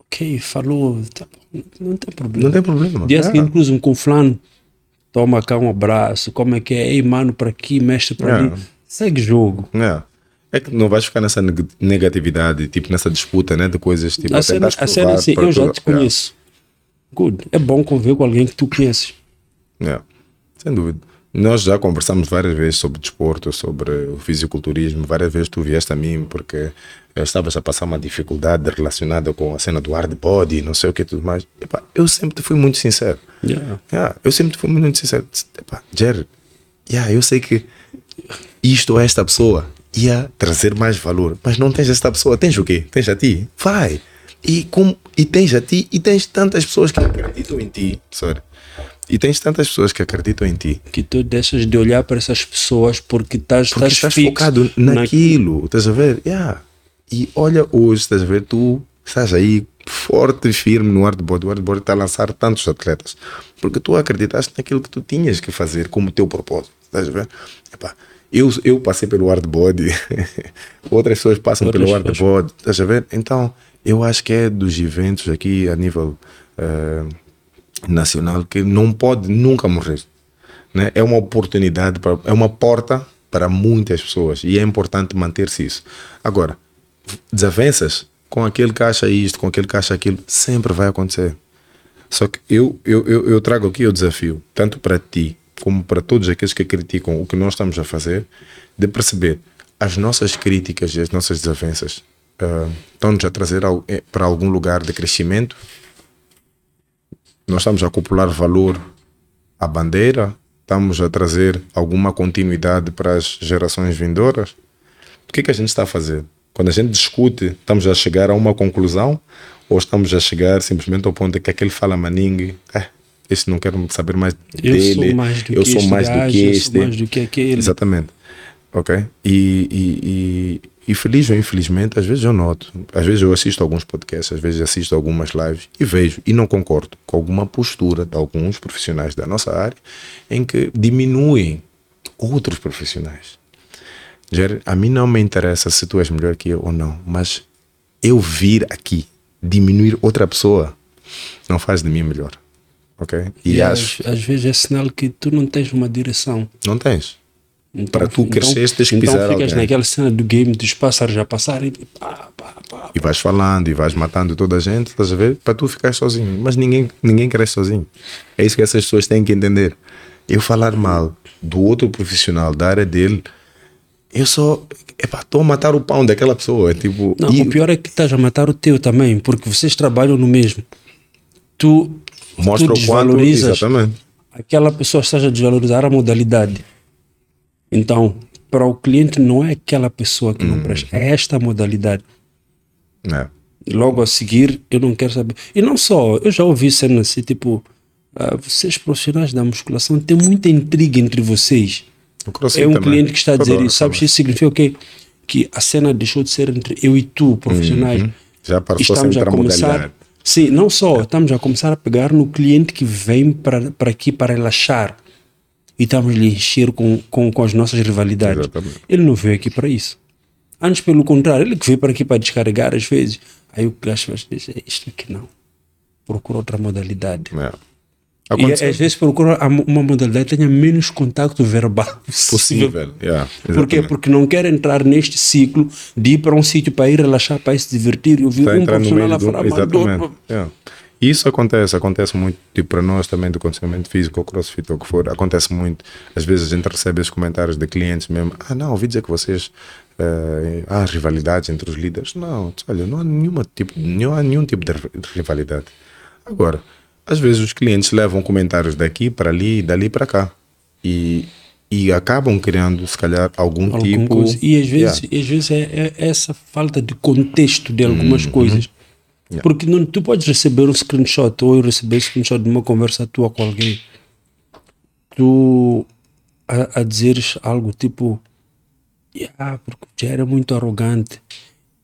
ok, falou, tá, não tem problema. Não tem problema. Dia yeah. seguinte, inclusive, com o fulano, toma cá um abraço, como é que é? Ei, mano, para aqui, mestre para yeah. ali. Segue jogo. Yeah. É que não vais ficar nessa negatividade, tipo, nessa disputa, né, de coisas, tipo, a cena, a cena assim, eu já te conheço. Good. É bom conviver com alguém que tu conheces. É, sem dúvida. Nós já conversamos várias vezes sobre desporto, sobre o fisiculturismo. Várias vezes tu vieste a mim porque eu estavas a passar uma dificuldade relacionada com a cena do hard body, não sei o que tudo mais. Epa, eu sempre fui muito sincero. Yeah. Yeah, eu sempre fui muito sincero. Epa, Jerry, yeah, eu sei que isto ou esta pessoa ia trazer mais valor, mas não tens esta pessoa. Tens o quê? Tens a ti? Vai. E, com, e tens a ti e tens tantas pessoas que acreditam em ti. Sorry. E tens tantas pessoas que acreditam em ti. Que tu deixas de olhar para essas pessoas porque estás, porque estás, estás focado naquilo. Estás a ver? Yeah. E olha hoje, estás a ver? Tu estás aí forte e firme no hardboard. O hardboard está a lançar tantos atletas. Porque tu acreditaste naquilo que tu tinhas que fazer como teu propósito. Estás a ver? Epá, eu, eu passei pelo hardboard. Outras pessoas passam Outras pelo hardboard. Estás a ver? Então eu acho que é dos eventos aqui a nível uh, nacional que não pode nunca morrer. Né? É uma oportunidade, para, é uma porta para muitas pessoas e é importante manter-se isso. Agora, desavenças com aquele que acha isto, com aquele que acha aquilo, sempre vai acontecer. Só que eu, eu, eu, eu trago aqui o desafio, tanto para ti como para todos aqueles que criticam o que nós estamos a fazer, de perceber as nossas críticas e as nossas desavenças uh, estão-nos a trazer ao, eh, para algum lugar de crescimento? Nós estamos a acumular valor à bandeira? Estamos a trazer alguma continuidade para as gerações vindouras? O que é que a gente está a fazer? Quando a gente discute, estamos a chegar a uma conclusão ou estamos a chegar simplesmente ao ponto de que aquele fala maningue, eh, este não quero saber mais Eu dele, sou mais do eu que sou este mais do que eu sou este. mais do que aquele. Exatamente. Ok? E, e, e, e feliz ou infelizmente, às vezes eu noto, às vezes eu assisto alguns podcasts, às vezes assisto algumas lives e vejo e não concordo com alguma postura de alguns profissionais da nossa área em que diminuem outros profissionais. A mim não me interessa se tu és melhor que eu ou não, mas eu vir aqui diminuir outra pessoa não faz de mim melhor. Ok? E, E acho. às, às vezes é sinal que tu não tens uma direção. Não tens. Então, Para tu cresceres, tens que então pisar ficas alguém. naquela cena do game dos pássaros a passar e pá, pá, pá. E vais falando e vais matando toda a gente, estás a ver? Para tu ficar sozinho. Mas ninguém, ninguém cresce sozinho. É isso que essas pessoas têm que entender. Eu falar mal do outro profissional, da área dele, eu só. Epá, estou a matar o pão daquela pessoa. É tipo. Não, e o pior é que estás a matar o teu também, porque vocês trabalham no mesmo. Tu, mostra tu o quanto. Exatamente. aquela pessoa estás a desvalorizar a modalidade. Então, para o cliente não é aquela pessoa que Uhum. não presta, é esta modalidade. É. Logo a seguir, eu não quero saber. E não só, eu já ouvi cena assim, tipo, ah, vocês profissionais da musculação têm muita intriga entre vocês. É um também. cliente que está a dizer isso. Sabes, isso significa o quê? Que a cena deixou de ser entre eu e tu, profissionais. Uhum. Já passou estamos a começar. Sim, não só, estamos a começar a pegar no cliente que vem para aqui para relaxar e estamos a lhe encher com, com, com as nossas rivalidades. Exatamente. Ele não veio aqui para isso. Antes, pelo contrário, ele que veio para aqui para descarregar às vezes. Aí o gajo vai dizer: Isto aqui não. Procura outra modalidade. É. E às vezes procura uma modalidade que tenha menos contato verbal possível. possível. Yeah, Por quê? Porque não quer entrar neste ciclo de ir para um sítio para ir relaxar, para ir se divertir e ouvir Está a um profissional meio a do... Exatamente. outro. Yeah. Isso acontece, acontece muito, tipo, para nós também do condicionamento físico, ou crossfit, ou o que for, acontece muito. Às vezes a gente recebe esses comentários de clientes mesmo, ah não, ouvi dizer que vocês, eh, há rivalidades entre os líderes. Não, olha, não há, nenhuma tipo, não há nenhum tipo de ri- de rivalidade. Agora, às vezes os clientes levam comentários daqui para ali e dali para cá. E, e acabam criando, se calhar, algum, Alguma tipo... coisa. E às vezes, Yeah. às vezes é, é essa falta de contexto de algumas Uhum. coisas. Porque não, tu podes receber um screenshot ou eu receber um screenshot de uma conversa tua com alguém. Tu a, a dizeres algo tipo, ah, porque o Jair é muito arrogante.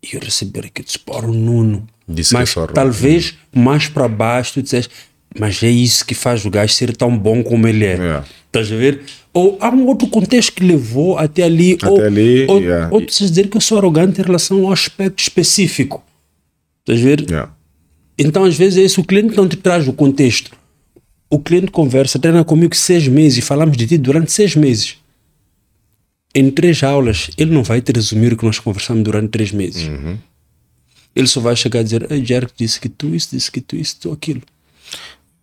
E eu receber aqui disparo o Nuno. Disse é mas talvez mais para baixo tu disseste, mas é isso que faz o gajo ser tão bom como ele é. Yeah. Estás a ver? Ou há um outro contexto que levou até ali. Até ou, ali, ou, yeah. ou precisas dizer que eu sou arrogante em relação ao aspecto específico. Estás a ver? Yeah. Então, às vezes, é isso. O cliente não te traz o contexto. O cliente conversa, treina comigo seis meses e falamos de ti durante seis meses. Em três aulas, ele não vai te resumir o que nós conversamos durante três meses. Uhum. Ele só vai chegar a dizer: Ei, Jerry disse que tu isso, disse que tu isso, tu aquilo.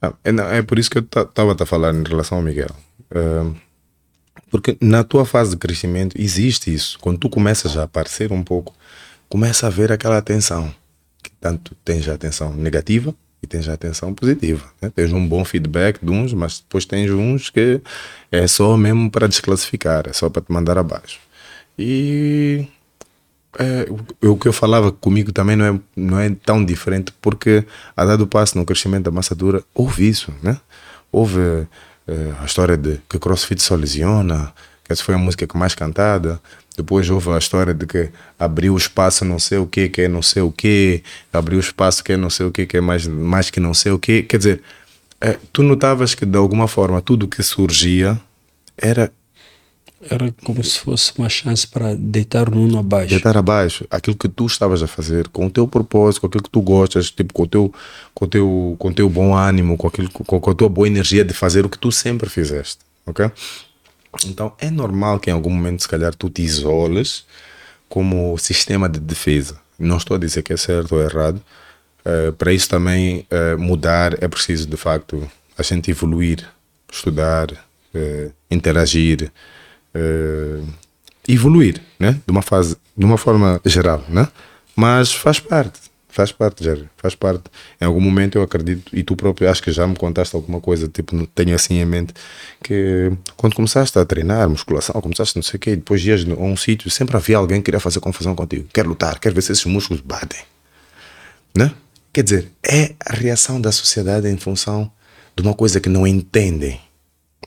Ah, É, é por isso que eu estava a falar em relação ao Miguel. Ahm, porque na tua fase de crescimento existe isso. Quando tu começas a aparecer um pouco, começa a haver aquela atenção. Que tanto tens a atenção negativa e tens a atenção positiva. né? Tens um bom feedback de uns, mas depois tens uns que é só mesmo para desclassificar, é só para te mandar abaixo. E é, o, o que eu falava comigo também não é, não é tão diferente, porque a dado passo no crescimento da massa dura, houve isso, né? Houve eh, a história de que CrossFit só lesiona, que essa foi a música que mais cantada. Depois houve a história de que abriu espaço não sei o que, que é não sei o que, abriu espaço que é não sei o que, que é mais, mais que não sei o que. Quer dizer, eh, tu notavas que de alguma forma tudo que surgia era Era como se fosse uma chance para deitar o Nuno abaixo. deitar abaixo aquilo que tu estavas a fazer com o teu propósito, com aquilo que tu gostas, tipo, com o teu, com o teu, com o teu bom ânimo, com, aquilo, com, com a tua boa energia de fazer o que tu sempre fizeste, ok? Então é normal que em algum momento, se calhar, tu te isoles como sistema de defesa. Não estou a dizer que é certo ou errado. Eh, para isso também eh, mudar é preciso, de facto, a gente evoluir, estudar, eh, interagir, evoluir, né? De uma fase, de uma forma geral, né? Mas faz parte, faz parte, Jerry, faz parte. Em algum momento eu acredito, e tu próprio acho que já me contaste alguma coisa, tipo, tenho assim em mente, que quando começaste a treinar musculação, começaste não sei o quê, depois ias a um sítio, sempre havia alguém que queria fazer confusão contigo, quer lutar, quer ver se esses músculos batem, né? Quer dizer, é a reação da sociedade em função de uma coisa que não entendem,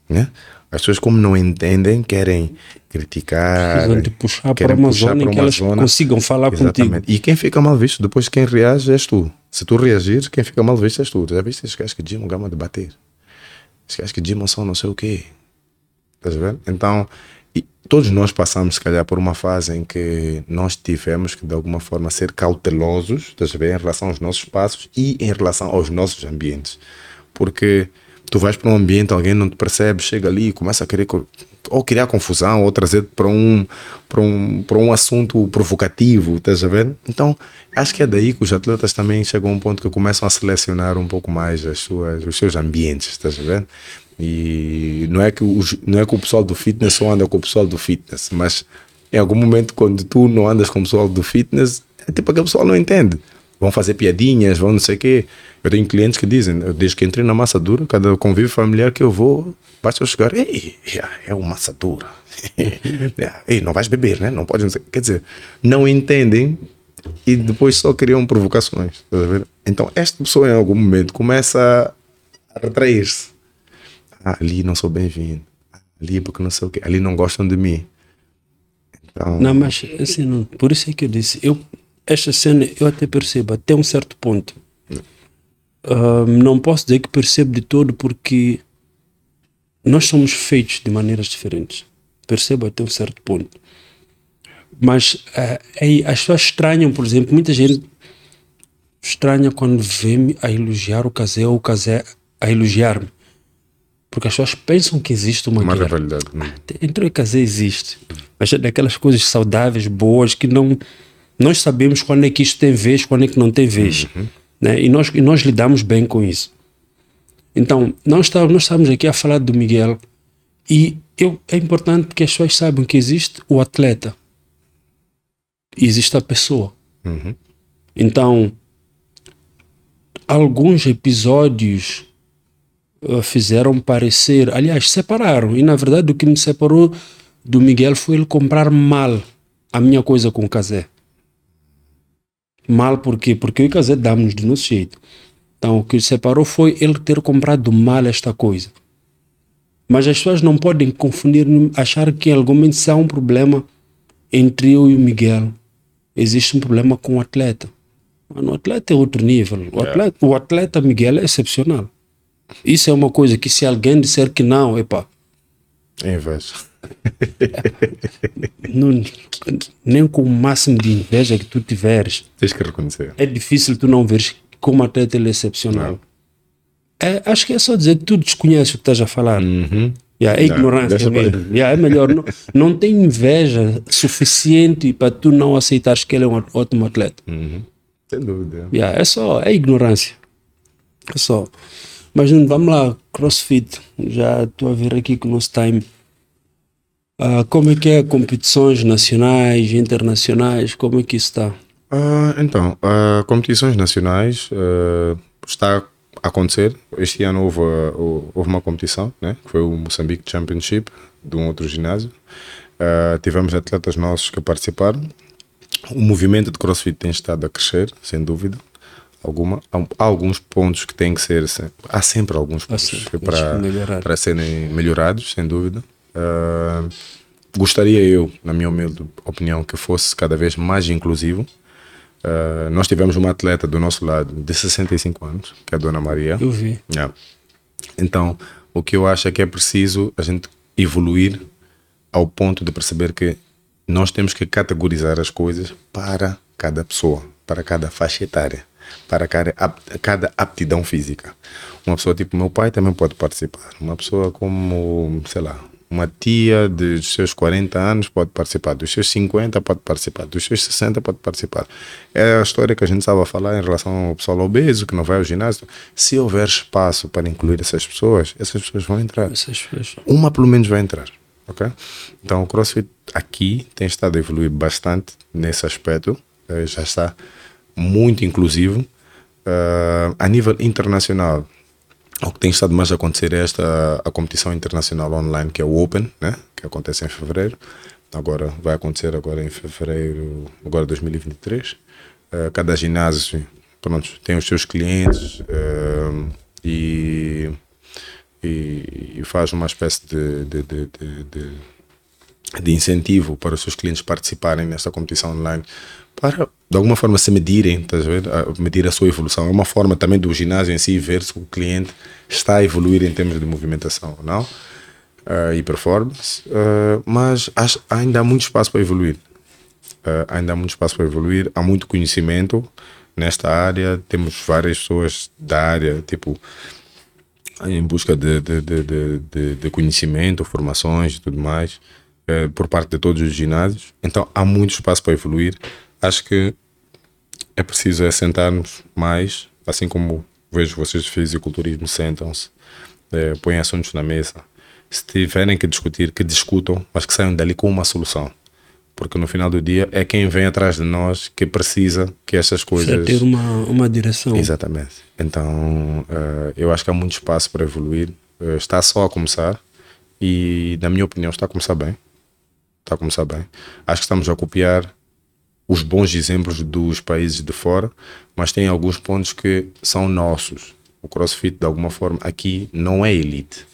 né? As pessoas, como não entendem, querem criticar. Precisam de puxar para uma zona em que elas zona. consigam falar Exatamente. contigo. E quem fica mal visto, depois quem reage és tu. Se tu reagires, quem fica mal visto és tu. Já viste esses caras que Jimon gama de bater? Esses caras que Jimon são não sei o quê. Estás vendo? Então, todos nós passamos, se calhar, por uma fase em que nós tivemos que, de alguma forma, ser cautelosos, estás a ver, em relação aos nossos passos e em relação aos nossos ambientes. Porque tu vais para um ambiente, alguém não te percebe, chega ali e começa a querer ou criar confusão ou trazer para um, para um, para um assunto provocativo, estás a ver? Então, acho que é daí que os atletas também chegam a um ponto que começam a selecionar um pouco mais as suas, os seus ambientes, estás a ver? E não é, que os, não é que o pessoal do fitness só anda com o pessoal do fitness, mas em algum momento, quando tu não andas com o pessoal do fitness, é tipo aquele pessoal não entende. Vão fazer piadinhas, vão não sei o quê. Eu tenho clientes que dizem, desde que entrei na massa dura, cada convívio familiar que eu vou, basta eu chegar, ei, é uma massa dura. ei, não vais beber, né? Não pode, quer dizer, não entendem e depois só criam provocações. Então, esta pessoa em algum momento começa a retrair-se. Ah, ali não sou bem-vindo. Ali porque não sei o quê. Ali não gostam de mim. Então... Não, mas assim, não, por isso é que eu disse, eu, esta cena eu até percebo até um certo ponto Uh, não posso dizer que percebo de todo porque nós somos feitos de maneiras diferentes. Percebo até um certo ponto. Mas uh, é, as pessoas estranham, por exemplo, muita gente estranha quando vê-me a elogiar o casé ou o casé a elogiar-me. Porque as pessoas pensam que existe uma, uma rivalidade. Né? Entre o casé existe. Mas é daquelas coisas saudáveis, boas, que não nós sabemos quando é que isto tem vez, quando é que não tem vez. Uhum. Né? E, nós, e nós lidamos bem com isso. Então, nós estamos, nós estamos aqui a falar do Miguel e eu, é importante que as pessoas saibam que existe o atleta e existe a pessoa. Uhum. Então, alguns episódios uh, fizeram parecer, aliás, separaram. E na verdade, o que me separou do Miguel foi ele comprar mal a minha coisa com o Casé. Mal por quê? Porque eu e Casé damos do nosso jeito. Então o que separou foi ele ter comprado mal esta coisa. Mas as pessoas não podem confundir, achar que em algum momento se há um problema entre eu e o Miguel. Existe um problema com o atleta. Mano, o atleta é outro nível. O atleta, o atleta Miguel é excepcional. Isso é uma coisa que se alguém disser que não, epa. É inveja. Não, nem com o máximo de inveja que tu tiveres. Tens que reconhecer. É difícil tu não veres como atleta ele é excepcional. É, acho que é só dizer que tu desconheces o que estás a falar. Uhum. Yeah, é ignorância Yeah, é melhor. não, não tem inveja suficiente para tu não aceitares que ele é um ótimo atleta. Uhum. Sem dúvida. Yeah, é só, é ignorância. É só. Mas vamos lá, CrossFit. Já estou a ver aqui com o nosso time. Uh, como é que é competições nacionais, internacionais, como é que isso está? Uh, então, uh, competições nacionais está a acontecer. Este ano houve, houve uma competição, né? que foi o Moçambique Championship, de um outro ginásio. tivemos atletas nossos que participaram. O movimento de CrossFit tem estado a crescer, sem dúvida alguma. Há, alguns pontos que têm que ser. Há sempre alguns pontos para, para serem melhorados, sem dúvida. Uh, gostaria eu, na minha humilde opinião, que fosse cada vez mais inclusivo. Uh, nós tivemos uma atleta do nosso lado de 65 anos, que é a Dona Maria. Eu vi. Yeah. Então, o que eu acho é que é preciso a gente evoluir ao ponto de perceber que nós temos que categorizar as coisas para cada pessoa, para cada faixa etária, para cada, cada aptidão física. Uma pessoa tipo meu pai também pode participar. Uma pessoa como, sei lá, uma tia dos seus 40 anos pode participar, dos seus 50 pode participar, dos seus 60 pode participar. É a história que a gente estava a falar em relação ao pessoal obeso que não vai ao ginásio. Se houver espaço para incluir essas pessoas, essas pessoas vão entrar. Pessoas. Uma pelo menos vai entrar. ok? Então o CrossFit aqui tem estado a evoluir bastante nesse aspecto, uh, já está muito inclusivo. Uh, a nível internacional, o que tem estado mais a acontecer é esta a competição internacional online que é o Open, né? que acontece em fevereiro. Agora vai acontecer agora em fevereiro, agora 2023. Uh, cada ginásio pronto, tem os seus clientes uh, e, e, e, faz uma espécie de, de, de, de, de incentivo para os seus clientes participarem nesta competição online para de alguma forma se medirem, a ver? Medir a sua evolução. É uma forma também do ginásio em si ver se o cliente está a evoluir em termos de movimentação não uh, e performance, uh, mas acho, ainda há muito espaço para evoluir. Uh, ainda há muito espaço para evoluir, há muito conhecimento nesta área, temos várias pessoas da área, tipo, em busca de, de, de, de, de conhecimento, formações e tudo mais, por parte de todos os ginásios. Então há muito espaço para evoluir acho que é preciso é sentarmos mais, assim como vejo vocês de fisiculturismo sentam-se, é, põem assuntos na mesa. Se tiverem que discutir, que discutam, mas que saiam dali com uma solução. Porque no final do dia é quem vem atrás de nós que precisa que essas coisas. Precisa ter uma, uma direção. Exatamente. Então uh, eu acho que há muito espaço para evoluir. Uh, está só a começar e, na minha opinião, está a começar bem. Está a começar bem. Acho que estamos a copiar os bons exemplos dos países de fora, mas tem alguns pontos que são nossos. O CrossFit, de alguma forma, aqui não é elite.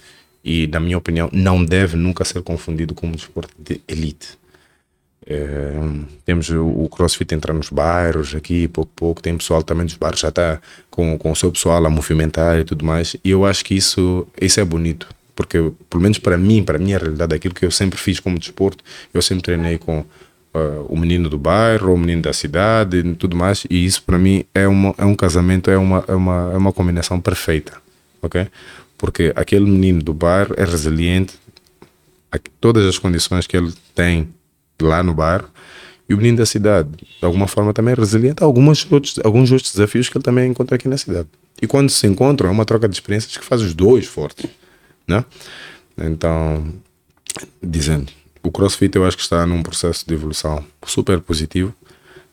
E, na minha opinião, não deve nunca ser confundido com um desporto de elite. É, temos o, CrossFit entrar nos bairros aqui, pouco a pouco. Tem pessoal também dos bairros já está com, com o seu pessoal a movimentar e tudo mais. E eu acho que isso, isso é bonito. Porque, pelo menos para mim, para a minha realidade, aquilo que eu sempre fiz como desporto, eu sempre treinei com uh, o menino do bairro, o menino da cidade e tudo mais. E isso para mim é, uma, é um casamento, é uma, é, uma, é uma combinação perfeita, ok? Porque aquele menino do bairro é resiliente a todas as condições que ele tem lá no bairro e o menino da cidade, de alguma forma, também é resiliente a alguns outros, alguns outros desafios que ele também encontra aqui na cidade. E quando se encontram, é uma troca de experiências que faz os dois fortes, né? Então, dizendo, o CrossFit eu acho que está num processo de evolução super positivo.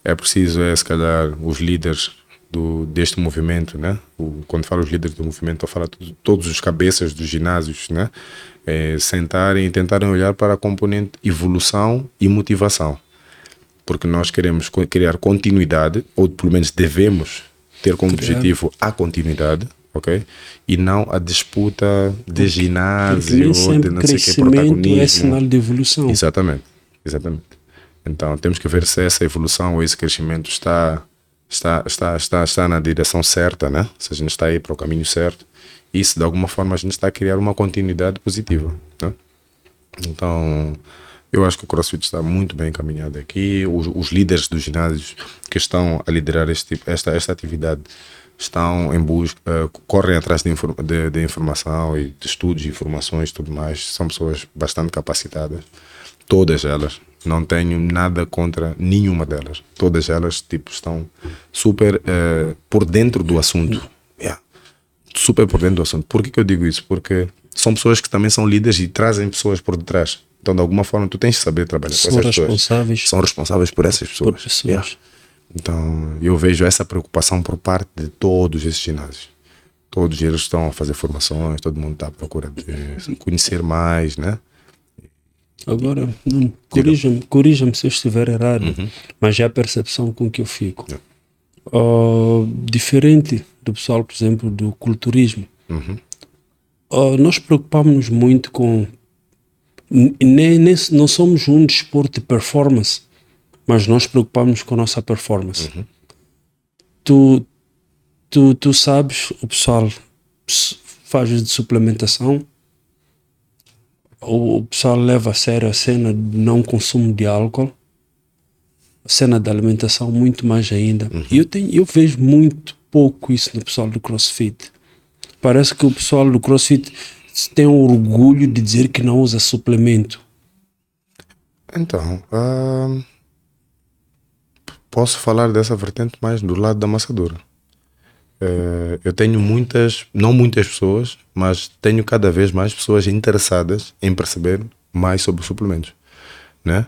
É preciso, é, se calhar, os líderes do, deste movimento, né? O, quando falo os líderes do movimento, estou a falar de todos os cabeças dos ginásios, né? É, sentarem e tentarem olhar para a componente evolução e motivação. Porque nós queremos criar continuidade, ou pelo menos devemos ter como objetivo a continuidade, ok? E não a disputa de ginásio, de não sei que protagonismo. é sinal de evolução. Exatamente, exatamente. Então temos que ver se essa evolução ou esse crescimento está está está está, está na direção certa, né? Se a gente está aí para o caminho certo e se de alguma forma a gente está a criar uma continuidade positiva, né? Então eu acho que o CrossFit está muito bem encaminhado aqui. Os, os líderes dos ginásios que estão a liderar este, esta, esta atividade estão em busca, uh, correm atrás de, inform de, de, informação e de estudos, informações e tudo mais. São pessoas bastante capacitadas, todas elas. Não tenho nada contra nenhuma delas. Todas elas tipo, estão super uh, por dentro do assunto. Yeah. Super por dentro do assunto. Por que, que eu digo isso? Porque são pessoas que também são líderes e trazem pessoas por detrás. Então, de alguma forma, tu tens que saber trabalhar são com essas pessoas. São responsáveis por essas pessoas. Por pessoas. Yeah. Então, eu vejo essa preocupação por parte de todos esses ginásios. Todos eles estão a fazer formações, todo mundo está à procura de conhecer mais, né? Agora, corrija-me corrija se eu estiver errado, uhum. mas é a percepção com que eu fico. Uh, diferente do pessoal, por exemplo, do culturismo, uhum. uh, nós preocupamos muito com. Nem, nem, não somos um desporto de performance mas nós preocupamos com a nossa performance. Uhum. Tu, tu, tu sabes, o pessoal faz de suplementação, o, o pessoal leva a sério a cena de não consumo de álcool, a cena da alimentação muito mais ainda. Uhum. E eu, tenho, eu vejo muito pouco isso no pessoal do CrossFit. Parece que o pessoal do CrossFit tem orgulho de dizer que não usa suplemento. Então, uh, posso falar dessa vertente mais do lado da amassadura. Uh, eu tenho muitas, não muitas pessoas, mas tenho cada vez mais pessoas interessadas em perceber mais sobre os suplementos, né?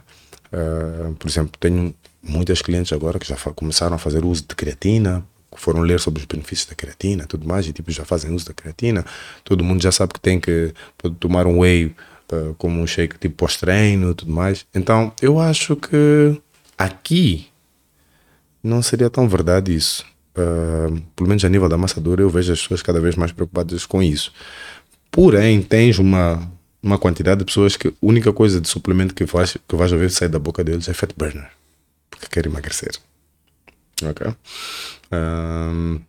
Uh, por exemplo, tenho muitas clientes agora que já começaram a fazer uso de creatina, foram ler sobre os benefícios da creatina, tudo mais, e tipo já fazem uso da creatina. Todo mundo já sabe que tem que tomar um whey uh, como um shake tipo pós-treino, tudo mais. Então, eu acho que aqui não seria tão verdade isso. Uh, pelo menos a nível da amassadora, eu vejo as pessoas cada vez mais preocupadas com isso. Porém, tens uma, uma quantidade de pessoas que a única coisa de suplemento que vais, que vais ver sair da boca deles é fat burner, porque querem emagrecer. Ok? Um,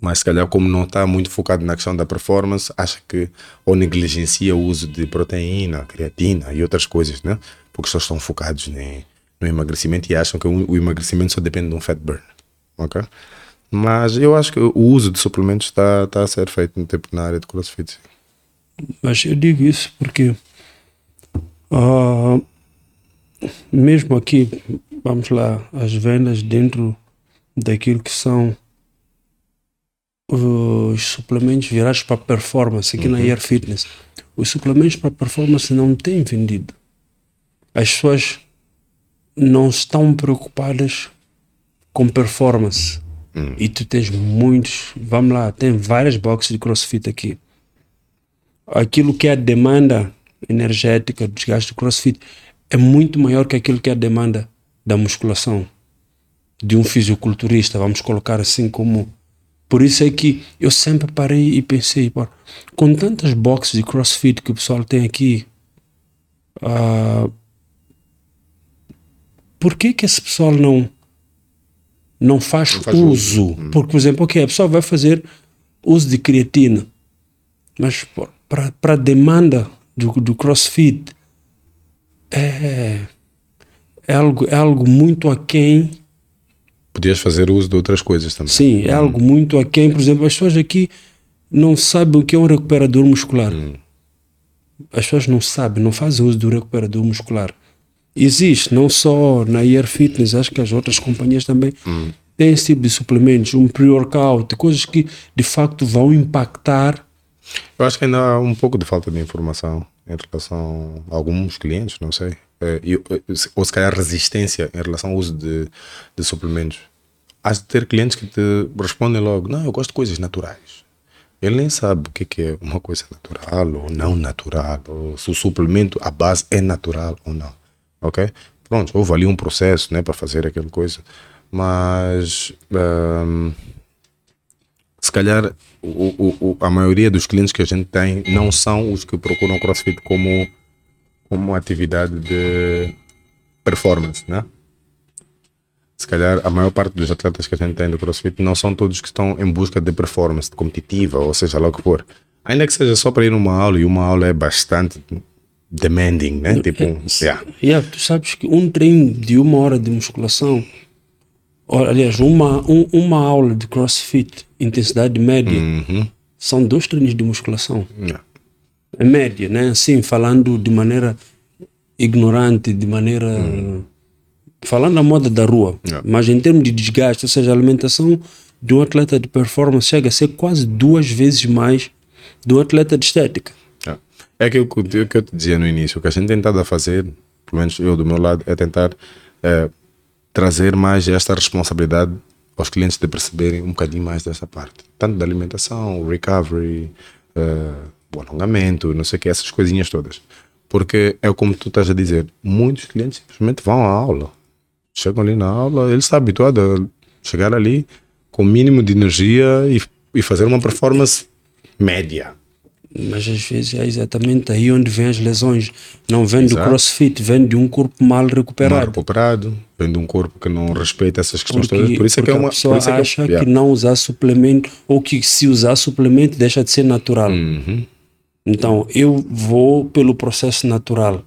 mas se calhar, como não está muito focado na questão da performance, acha que ou negligencia o uso de proteína, creatina e outras coisas, né? Porque só estão focados ne, no emagrecimento e acham que o, emagrecimento só depende de um fat burn. Ok? Mas eu acho que o uso de suplementos está, está a ser feito no tempo na área de crossfit. Mas eu digo isso porque uh, mesmo aqui, vamos lá, as vendas dentro daquilo que são os suplementos virados para performance aqui uhum. na Air Fitness. Os suplementos para performance não têm vendido. As pessoas não estão preocupadas com performance. Uhum. E tu tens muitos, vamos lá, tem várias boxes de crossfit aqui. Aquilo que é a demanda energética do desgaste do crossfit é muito maior que aquilo que é a demanda da musculação de um fisiculturista, vamos colocar assim como. Por isso é que eu sempre parei e pensei, pô, com tantas boxes de crossfit que o pessoal tem aqui, uh, por que que esse pessoal não não faz, não faz uso? uso. Hum. Porque, por exemplo, ok, a pessoa vai fazer uso de creatina, mas para a demanda do, do crossfit é, é, algo, é algo muito aquém Podias fazer uso de outras coisas também. Sim, é hum. algo muito aquém. Por exemplo, as pessoas aqui não sabem o que é um recuperador muscular. Hum. As pessoas não sabem, não fazem uso do recuperador muscular. Existe, não só na Air Fitness, acho que as outras companhias também hum. têm esse tipo de suplementos, um pre-workout, coisas que de facto vão impactar. Eu acho que ainda há um pouco de falta de informação em relação a alguns clientes, não sei. Eh, eh, ou se calhar resistência em relação ao uso de, de suplementos. Há de ter clientes que te respondem logo: Não, eu gosto de coisas naturais. Ele nem sabe o que é uma coisa natural ou não natural, ou se o suplemento, a base é natural ou não. Ok? Pronto, houve ali um processo né, para fazer aquela coisa, mas um, se calhar o, o, a maioria dos clientes que a gente tem não são os que procuram CrossFit como como atividade de performance, né? Se calhar a maior parte dos atletas que a gente tem do CrossFit não são todos que estão em busca de performance competitiva, ou seja lá o que for. Ainda que seja só para ir uma aula, e uma aula é bastante demanding, né? Tipo, é, yeah. yeah. Tu sabes que um treino de uma hora de musculação, ou, aliás, uma, um, uma aula de CrossFit, intensidade média, uhum. são dois treinos de musculação. Yeah média, né? Assim, falando de maneira ignorante, de maneira. Hum. Falando na moda da rua. Yeah. Mas em termos de desgaste, ou seja, a alimentação de um atleta de performance chega a ser quase duas vezes mais do atleta de estética. É aquilo que, que eu te dizia no início, o que a gente tentado a fazer, pelo menos eu do meu lado, é tentar é, trazer mais esta responsabilidade aos clientes de perceberem um bocadinho mais dessa parte. Tanto da alimentação, recovery, uh, o alongamento, não sei o que, essas coisinhas todas. Porque é como tu estás a dizer, muitos clientes simplesmente vão à aula. Chegam ali na aula, ele está habituado a chegar ali com o mínimo de energia e, e fazer uma performance média. Mas às vezes é exatamente aí onde vem as lesões. Não vem Exato. do crossfit, vem de um corpo mal recuperado. Mal recuperado, vem de um corpo que não respeita essas questões porque, todas. Por isso é que é uma. A pessoa é acha que, é, que, não usar suplemento, ou que se usar suplemento deixa de ser natural. Uhum. Então, eu vou pelo processo natural.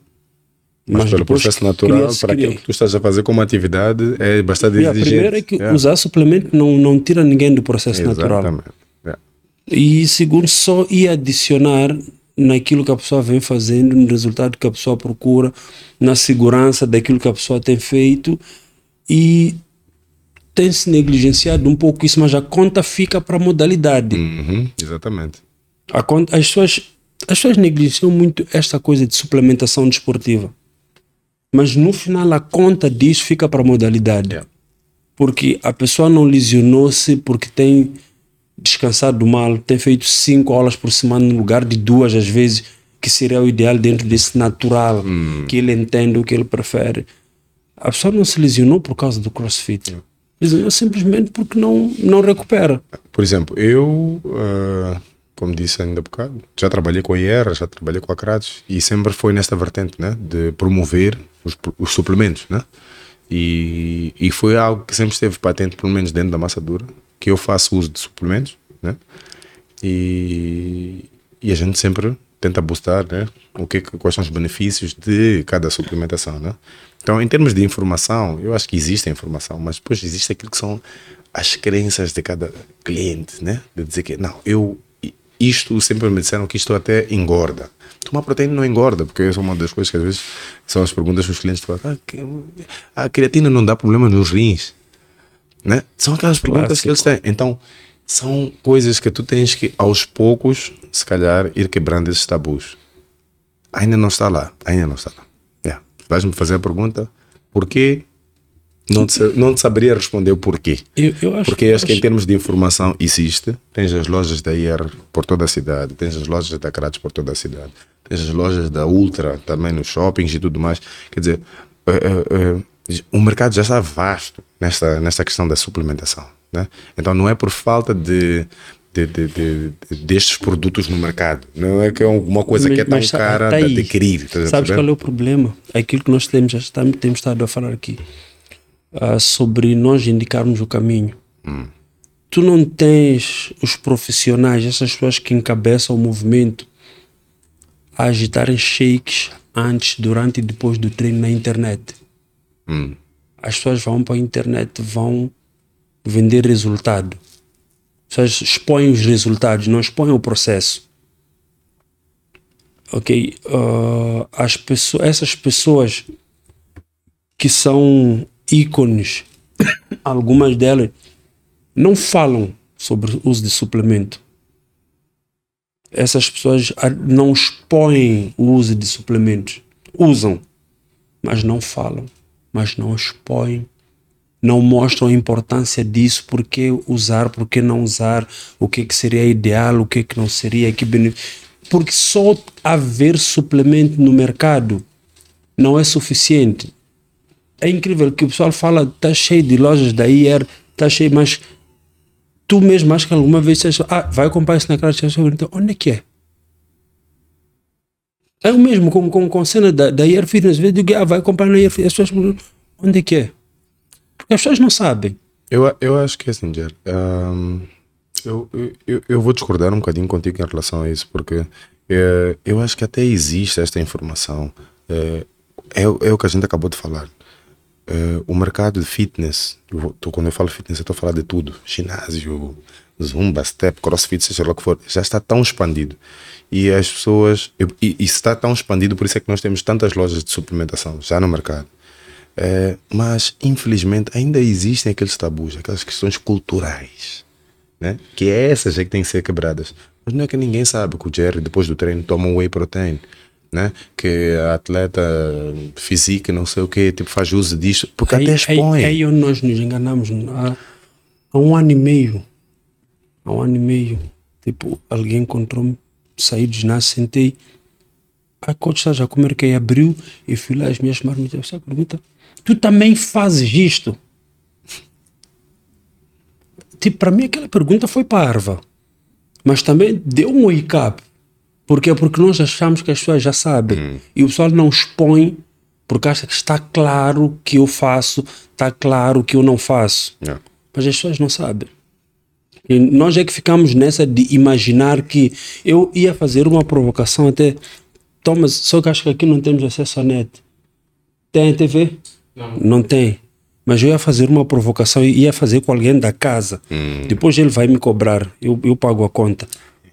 Mas, mas pelo processo natural, para aquilo que tu estás a fazer como atividade, é bastante exigente. Primeiro é que yeah. usar suplemento não, não tira ninguém do processo Exatamente. natural. E segundo, só ir adicionar naquilo que a pessoa vem fazendo, no resultado que a pessoa procura, na segurança daquilo que a pessoa tem feito e tem-se negligenciado um pouco isso, mas a conta fica para a modalidade. Uhum, exatamente. A conta, as pessoas as pessoas negligenciam muito esta coisa de suplementação desportiva. Mas no final a conta disso fica para a modalidade. Yeah. Porque a pessoa não lesionou-se porque tem descansado mal, tem feito cinco aulas por semana no lugar de duas às vezes, que seria o ideal dentro desse natural, que ele entende o que ele prefere. A pessoa não se lesionou por causa do crossfit. Lesionou simplesmente porque não, não recupera. Por exemplo, eu, uh, como disse ainda há bocado, já trabalhei com a IR, já trabalhei com a Crates e sempre foi nesta vertente, né? De promover os, os suplementos, né? E, e foi algo que sempre esteve patente, pelo menos dentro da massa dura, que eu faço uso de suplementos, né? E, e a gente sempre tenta boostar, né? O que, quais são os benefícios de cada suplementação, né? Então, em termos de informação, eu acho que existe a informação, mas depois existe aquilo que são as crenças de cada cliente, né? De dizer que, não, eu, isto, sempre me disseram que isto até engorda. Tomar proteína não engorda, porque essa é uma das coisas que às vezes são as perguntas que os clientes falam, ah, a creatina não dá problema nos rins, né? São aquelas perguntas Clássico. que eles têm. Então, são coisas que tu tens que, aos poucos, se calhar, ir quebrando esses tabus. Ainda não está lá, ainda não está lá. Yeah. Vais-me fazer a pergunta, porquê? Não te, não te saberia responder o porquê. Eu, eu acho, Porque acho que em termos de informação existe. Tens as lojas da IR por toda a cidade, tens as lojas da Crates por toda a cidade, tens as lojas da Ultra também nos shoppings e tudo mais. Quer dizer, uh, o mercado já está vasto nesta, nesta questão da suplementação. Né? Então não é por falta de, de, de, de, destes produtos no mercado. Não é que é uma coisa mas, que é tão cara tá de adquirir. Tá Sabes qual é o problema? Aquilo que nós temos, já estamos, temos estado a falar aqui uh, sobre nós indicarmos o caminho. Hum. Tu não tens os profissionais, essas pessoas que encabeçam o movimento, a agitarem shakes antes, durante e depois do treino na internet. Hum. As pessoas vão para a internet, vão vender resultado. Vocês expõem os resultados, não expõem o processo. Ok? Uh, as pessoas, essas pessoas que são ícones, algumas delas não falam sobre o uso de suplemento. Essas pessoas não expõem o uso de suplementos. Usam, mas não falam, mas não expõem não mostram a importância disso, por que usar, por que não usar, o que, que seria ideal, o que, que não seria, que benefício. Porque só haver suplemento no mercado não é suficiente. É incrível que o pessoal fala, está cheio de lojas da IR, está cheio, mas tu mesmo acho que alguma vez você ah, vai comprar isso naquela então onde é que é? É o mesmo com, com, com cena da, da IR Fitness, eu digo, ah, vai comprar na IR Fitness, as pessoas onde é que é? Porque as pessoas não sabem. Eu, eu acho que é assim, Jer. Um, eu, eu, eu vou discordar um bocadinho contigo em relação a isso, porque é, eu acho que até existe esta informação. É, é, é o que a gente acabou de falar. É, o mercado de fitness, eu tô, quando eu falo fitness, eu estou a falar de tudo: ginásio, zumba, step, crossfit, seja lá o que for, já está tão expandido. E as pessoas, e, e está tão expandido, por isso é que nós temos tantas lojas de suplementação já no mercado. É, mas, infelizmente, ainda existem aqueles tabus, aquelas questões culturais, né? que é essas é que têm que ser quebradas. Mas não é que ninguém sabe que o Jerry, depois do treino, toma um whey protein. Né? Que a atleta física, não sei o que, tipo, faz uso disso, porque aí, até expõe. Aí, aí nós nos enganamos. Há, há um ano e meio, há um ano e meio, tipo, alguém encontrou-me, saí de ginásio, sentei, a coach está já comer, que abriu e fui lá as minhas marmitas, essa pergunta, tu também fazes isto? Tipo, para mim aquela pergunta foi parva. Mas também deu um wake-up. Porque é porque nós achamos que as pessoas já sabem. Hum. E o pessoal não expõe porque acha que está claro que eu faço, está claro que eu não faço. Yeah. Mas as pessoas não sabem. E nós é que ficamos nessa de imaginar que eu ia fazer uma provocação até. Thomas, só que acho que aqui não temos acesso à net. Tem TV? Não. Não tem. Mas eu ia fazer uma provocação, ia fazer com alguém da casa. Hum. Depois ele vai me cobrar, eu, eu pago a conta.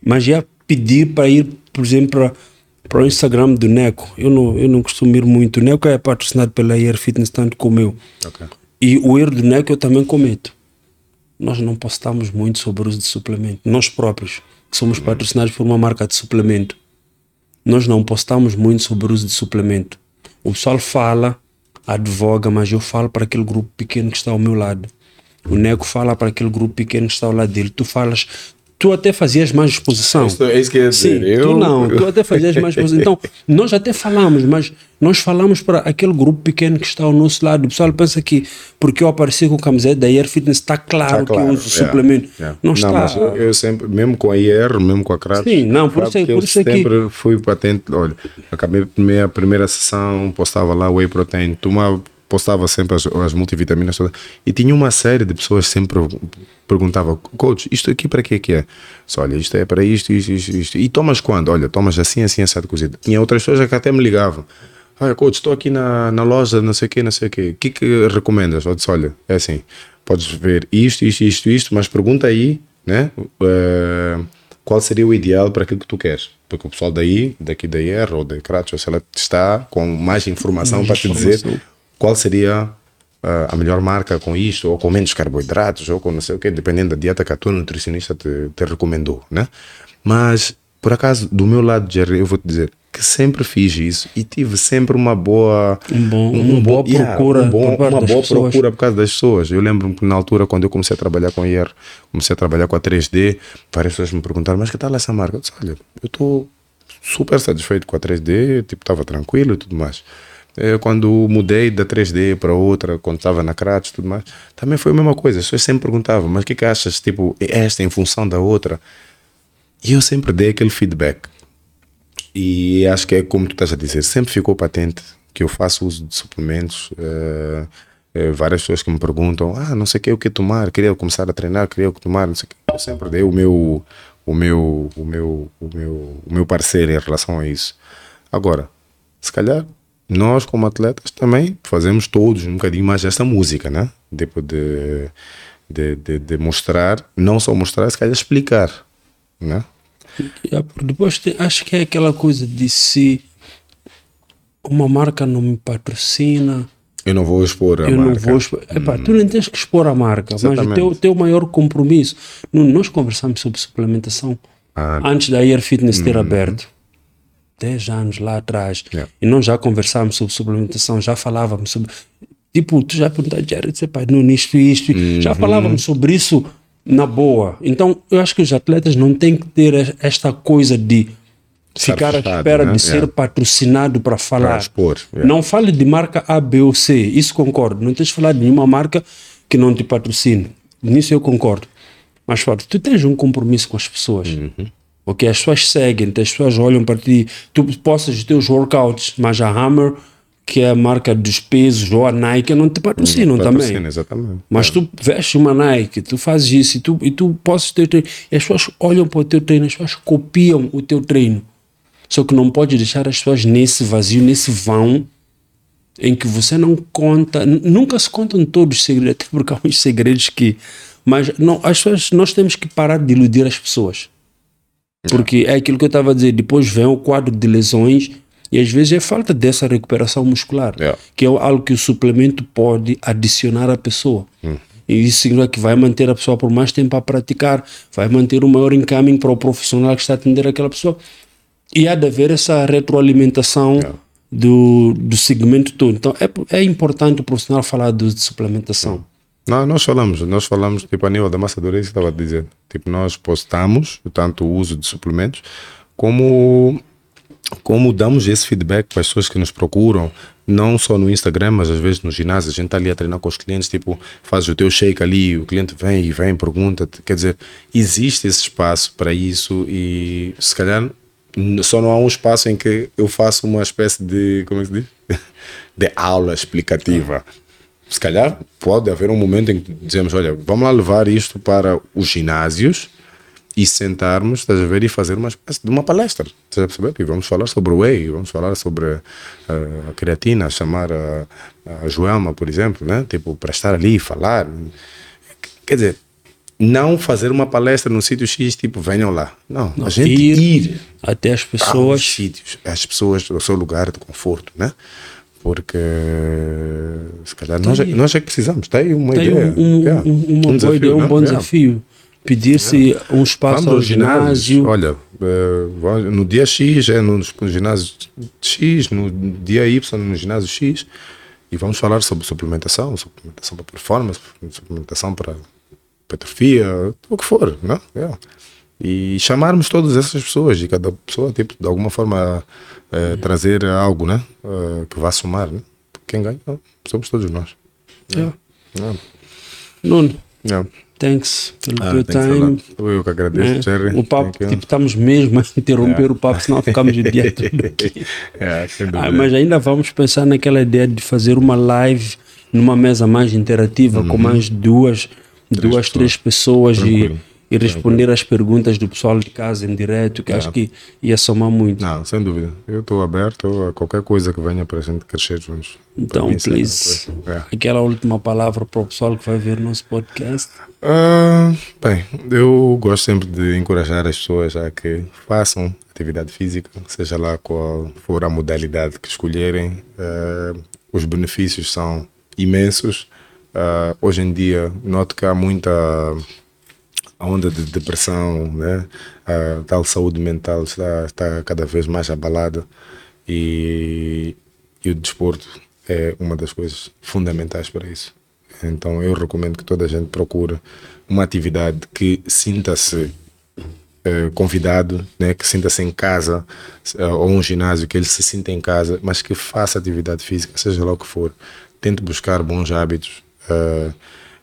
Mas ia pedir para ir, por exemplo, para para o Instagram do Neco. Eu não, eu não costumo ir muito. O Neco é patrocinado pela Air Fitness, tanto como eu. Okay. E o erro do Neco eu também cometo. Nós não postamos muito sobre o uso de suplemento. Nós próprios, que somos hum. patrocinados por uma marca de suplemento. nós não postamos muito sobre o uso de suplemento. O pessoal fala, advoga, mas eu falo para aquele grupo pequeno que está ao meu lado. O nego fala para aquele grupo pequeno que está ao lado dele. Tu falas, tu até fazias mais exposição. Isso, é isso que eu ia dizer. Sim, eu, tu não, tu até fazias mais exposição. Então, nós até falamos, mas nós falamos para aquele grupo pequeno que está ao nosso lado. O pessoal pensa que porque eu apareci com camiseta da Air Fitness está claro, Tá claro, que eu uso yeah, suplemento. yeah. Não está. mas eu, sempre, mesmo com a IR, mesmo com a CRAT, Sim, não, por isso é- eu por isso é que- sempre fui patente. Olha, acabei a minha primeira sessão, postava lá whey protein, tomava, postava sempre as, as multivitaminas todas. E tinha uma série de pessoas sempre perguntavam, coach, isto aqui para que é que é? Só, olha, isto é para isto, isto, isto, isto. E tomas quando? Olha, tomas assim, assim, essa cozida. Tinha outras pessoas que até me ligavam. Olha, coach, estou aqui na, na loja, não sei o quê, não sei o quê. O que que recomendas? Eu disse, olha, é assim, podes ver isto, isto, isto, isto, mas pergunta aí, né? eh, qual seria o ideal para aquilo que tu queres? Porque o pessoal daí, daqui da IR ou da sei lá, está com mais informação Mais para te dizer. Qual seria ah, a melhor marca com isto, ou com menos carboidratos, ou com não sei o quê, dependendo da dieta que a tua nutricionista te, te recomendou, né? Mas, por acaso, do meu lado, Jerry, eu vou te dizer que sempre fiz isso e tive sempre uma boa Um bom- uma boa yeah, procura um bom- uma boa pessoas. procura por causa das pessoas. Eu lembro que na altura, quando eu comecei a trabalhar com a IR, comecei a trabalhar com a 3D, várias pessoas me perguntaram, mas que tal essa marca? Eu disse, olha, eu estou super satisfeito com a 3D, tipo, estava tranquilo e tudo mais. Quando mudei da 3D para outra, quando estava na Crates e tudo mais, também foi a mesma coisa. As pessoas sempre perguntavam, mas o que, que achas, tipo, esta em função da outra? E eu sempre dei aquele feedback. E acho que é como tu estás a dizer, sempre ficou patente que eu faço uso de suplementos. eh, várias pessoas que me perguntam, ah, não sei o que, o que tomar, queria começar a treinar, queria tomar, não sei o que. Eu sempre dei o meu, o meu, o meu, o meu, o meu parecer em relação a isso. Agora, se calhar nós como atletas também fazemos todos um bocadinho mais essa música, né? Tipo de, de, de, de mostrar, não só mostrar, se calhar explicar, né? Porque depois acho que é aquela coisa de se uma marca não me patrocina, Eu não vou expor a eu não marca. vou expor. Epá, tu nem tens que expor a marca, mas o Exatamente. teu, teu maior compromisso. Nós conversamos sobre suplementação Ah, antes da Air Fitness ter aberto. 10 anos lá atrás. Yeah. E nós já conversávamos sobre suplementação, já falávamos sobre. Tipo, tu já perguntaste, Jared, disse, pá, Nuno, isto e isto. Já falávamos sobre isso na boa. Então, eu acho que os atletas não têm que ter es- esta coisa de Estar ficar à fechado, espera né? de ser Yeah. patrocinado para falar. expor, yeah. Não fale de marca A, B ou C. Isso concordo. Não tens de falar de nenhuma marca que não te patrocine. Nisso eu concordo. Mas fala, tu tens um compromisso com as pessoas. Uhum. Ok? As pessoas seguem, as pessoas olham para ti. Tu postas os teus workouts, mas a Hammer, que é a marca dos pesos, ou a Nike, não te patrocinam também. Patrocina, exatamente. Mas tu vestes uma Nike, tu fazes isso e tu, e tu postas o teu treino. E as pessoas olham para o teu treino, as pessoas copiam o teu treino. Só que não pode deixar as pessoas nesse vazio, nesse vão, em que você não conta, nunca se contam todos os segredos, até porque há uns segredos que. Mas não, as pessoas, nós temos que parar de iludir as pessoas. Porque é aquilo que eu estava a dizer, depois vem o quadro de lesões e às vezes é falta dessa recuperação muscular, Yeah. que é algo que o suplemento pode adicionar à pessoa. E isso significa que vai manter a pessoa por mais tempo a praticar, vai manter o maior encaminho para o profissional que está a atender aquela pessoa. E há de haver essa retroalimentação do, do segmento todo. Então é, é importante o profissional falar de suplementação. Não, nós falamos, nós falamos, tipo, a nível da massa isso que estava a dizer. Tipo, nós postamos tanto o uso de suplementos, como, como damos esse feedback para as pessoas que nos procuram, não só no Instagram, mas às vezes no ginásio, a gente está ali a treinar com os clientes, tipo, faz o teu shake ali, o cliente vem e vem, pergunta quer dizer, existe esse espaço para isso e se calhar só não há um espaço em que eu faço uma espécie de, como é que se diz? De aula explicativa se calhar pode haver um momento em que dizemos, olha, vamos lá levar isto para os ginásios e sentarmos, estás a ver, e fazer uma espécie de uma palestra, estás a perceber? E vamos falar sobre o whey, vamos falar sobre eh, a creatina, chamar a, a Joelma, por exemplo, né? Tipo, para estar ali e falar. Quer dizer, não fazer uma palestra no sítio X, tipo, venham lá. Não, a gente ir, ir até as pessoas. sítios, as pessoas, o seu lugar de conforto, né? Porque se calhar nós, é- nós é que precisamos, tem uma Tem ideia. um, um, yeah. um- uma boa desafio, ideia, um né? bom Yeah. desafio. Pedir-se um espaço Vamos ao ginásio. Olha, Uh, no dia X é no, no ginásio X, no dia Y no ginásio X e vamos falar sobre suplementação, suplementação para performance, suplementação para hipertrofia, o que for, não? Yeah. E chamarmos todas essas pessoas e cada pessoa, tipo, de alguma forma, uh, trazer algo, né? Uh, que vá somar, né? Quem ganha somos todos nós. Yeah. Yeah. Nuno. Yeah. Thanks pelo ah, teu time. Eu que agradeço, é. Jerry. O papo, tipo, estamos mesmo a interromper yeah. o papo, senão ficamos o dia todo aqui. É, ah, mas ainda vamos pensar naquela ideia de fazer uma live numa mesa mais interativa, uhum. com mais duas, três duas, pessoas. três pessoas Tranquilo. e e responder às perguntas do pessoal de casa em direto, que é. acho que ia somar muito. Não, sem dúvida. Eu estou aberto a qualquer coisa que venha para a gente crescer juntos. Então, mim, please, é. aquela última palavra para o pessoal que vai ver nosso podcast. Uh, bem, eu gosto sempre de encorajar as pessoas a que façam atividade física, seja lá qual for a modalidade que escolherem. Uh, os benefícios são imensos. Uh, hoje em dia, noto que há muita a onda de depressão, né? a tal saúde mental está, está cada vez mais abalada e, e o desporto é uma das coisas fundamentais para isso. Então eu recomendo que toda a gente procure uma atividade que sinta-se eh, convidado, né, que sinta-se em casa eh, ou um ginásio que ele se sinta em casa, mas que faça atividade física, seja lá o que for. Tente buscar bons hábitos.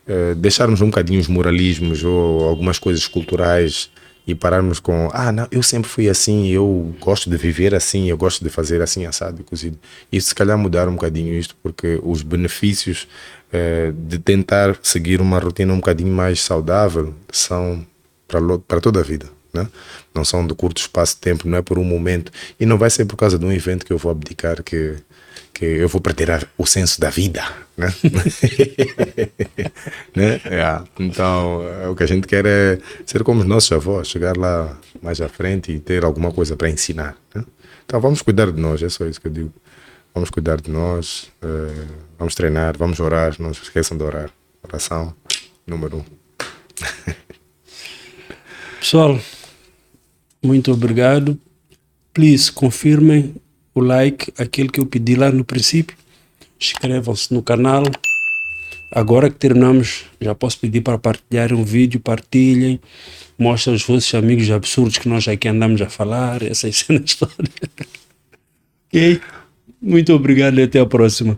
Eh, deixarmos um bocadinho os moralismos ou algumas coisas culturais e pararmos com, ah, não, eu sempre fui assim, eu gosto de viver assim, eu gosto de fazer assim, assado cozido. E se calhar mudar um bocadinho isto, porque os benefícios uh, de tentar seguir uma rotina um bocadinho mais saudável são para, para toda a vida. Né? Não são de curto espaço de tempo, não é por um momento. E não vai ser por causa de um evento que eu vou abdicar que que eu vou perder o senso da vida, né? né? É. Então, o que a gente quer é ser como os nossos avós, chegar lá mais à frente e ter alguma coisa para ensinar. Né? Então, vamos cuidar de nós, é só isso que eu digo. Vamos cuidar de nós, uh, vamos treinar, vamos orar, não se esqueçam de orar. Oração, número um. Pessoal, muito obrigado. Please, confirmem o like, aquele que eu pedi lá no princípio. Inscrevam-se no canal. Agora que terminamos, já posso pedir para partilhar um vídeo, partilhem, mostrem aos vossos amigos absurdos que nós aqui andamos a falar, essas cenas todas. ok? Muito obrigado e até a próxima.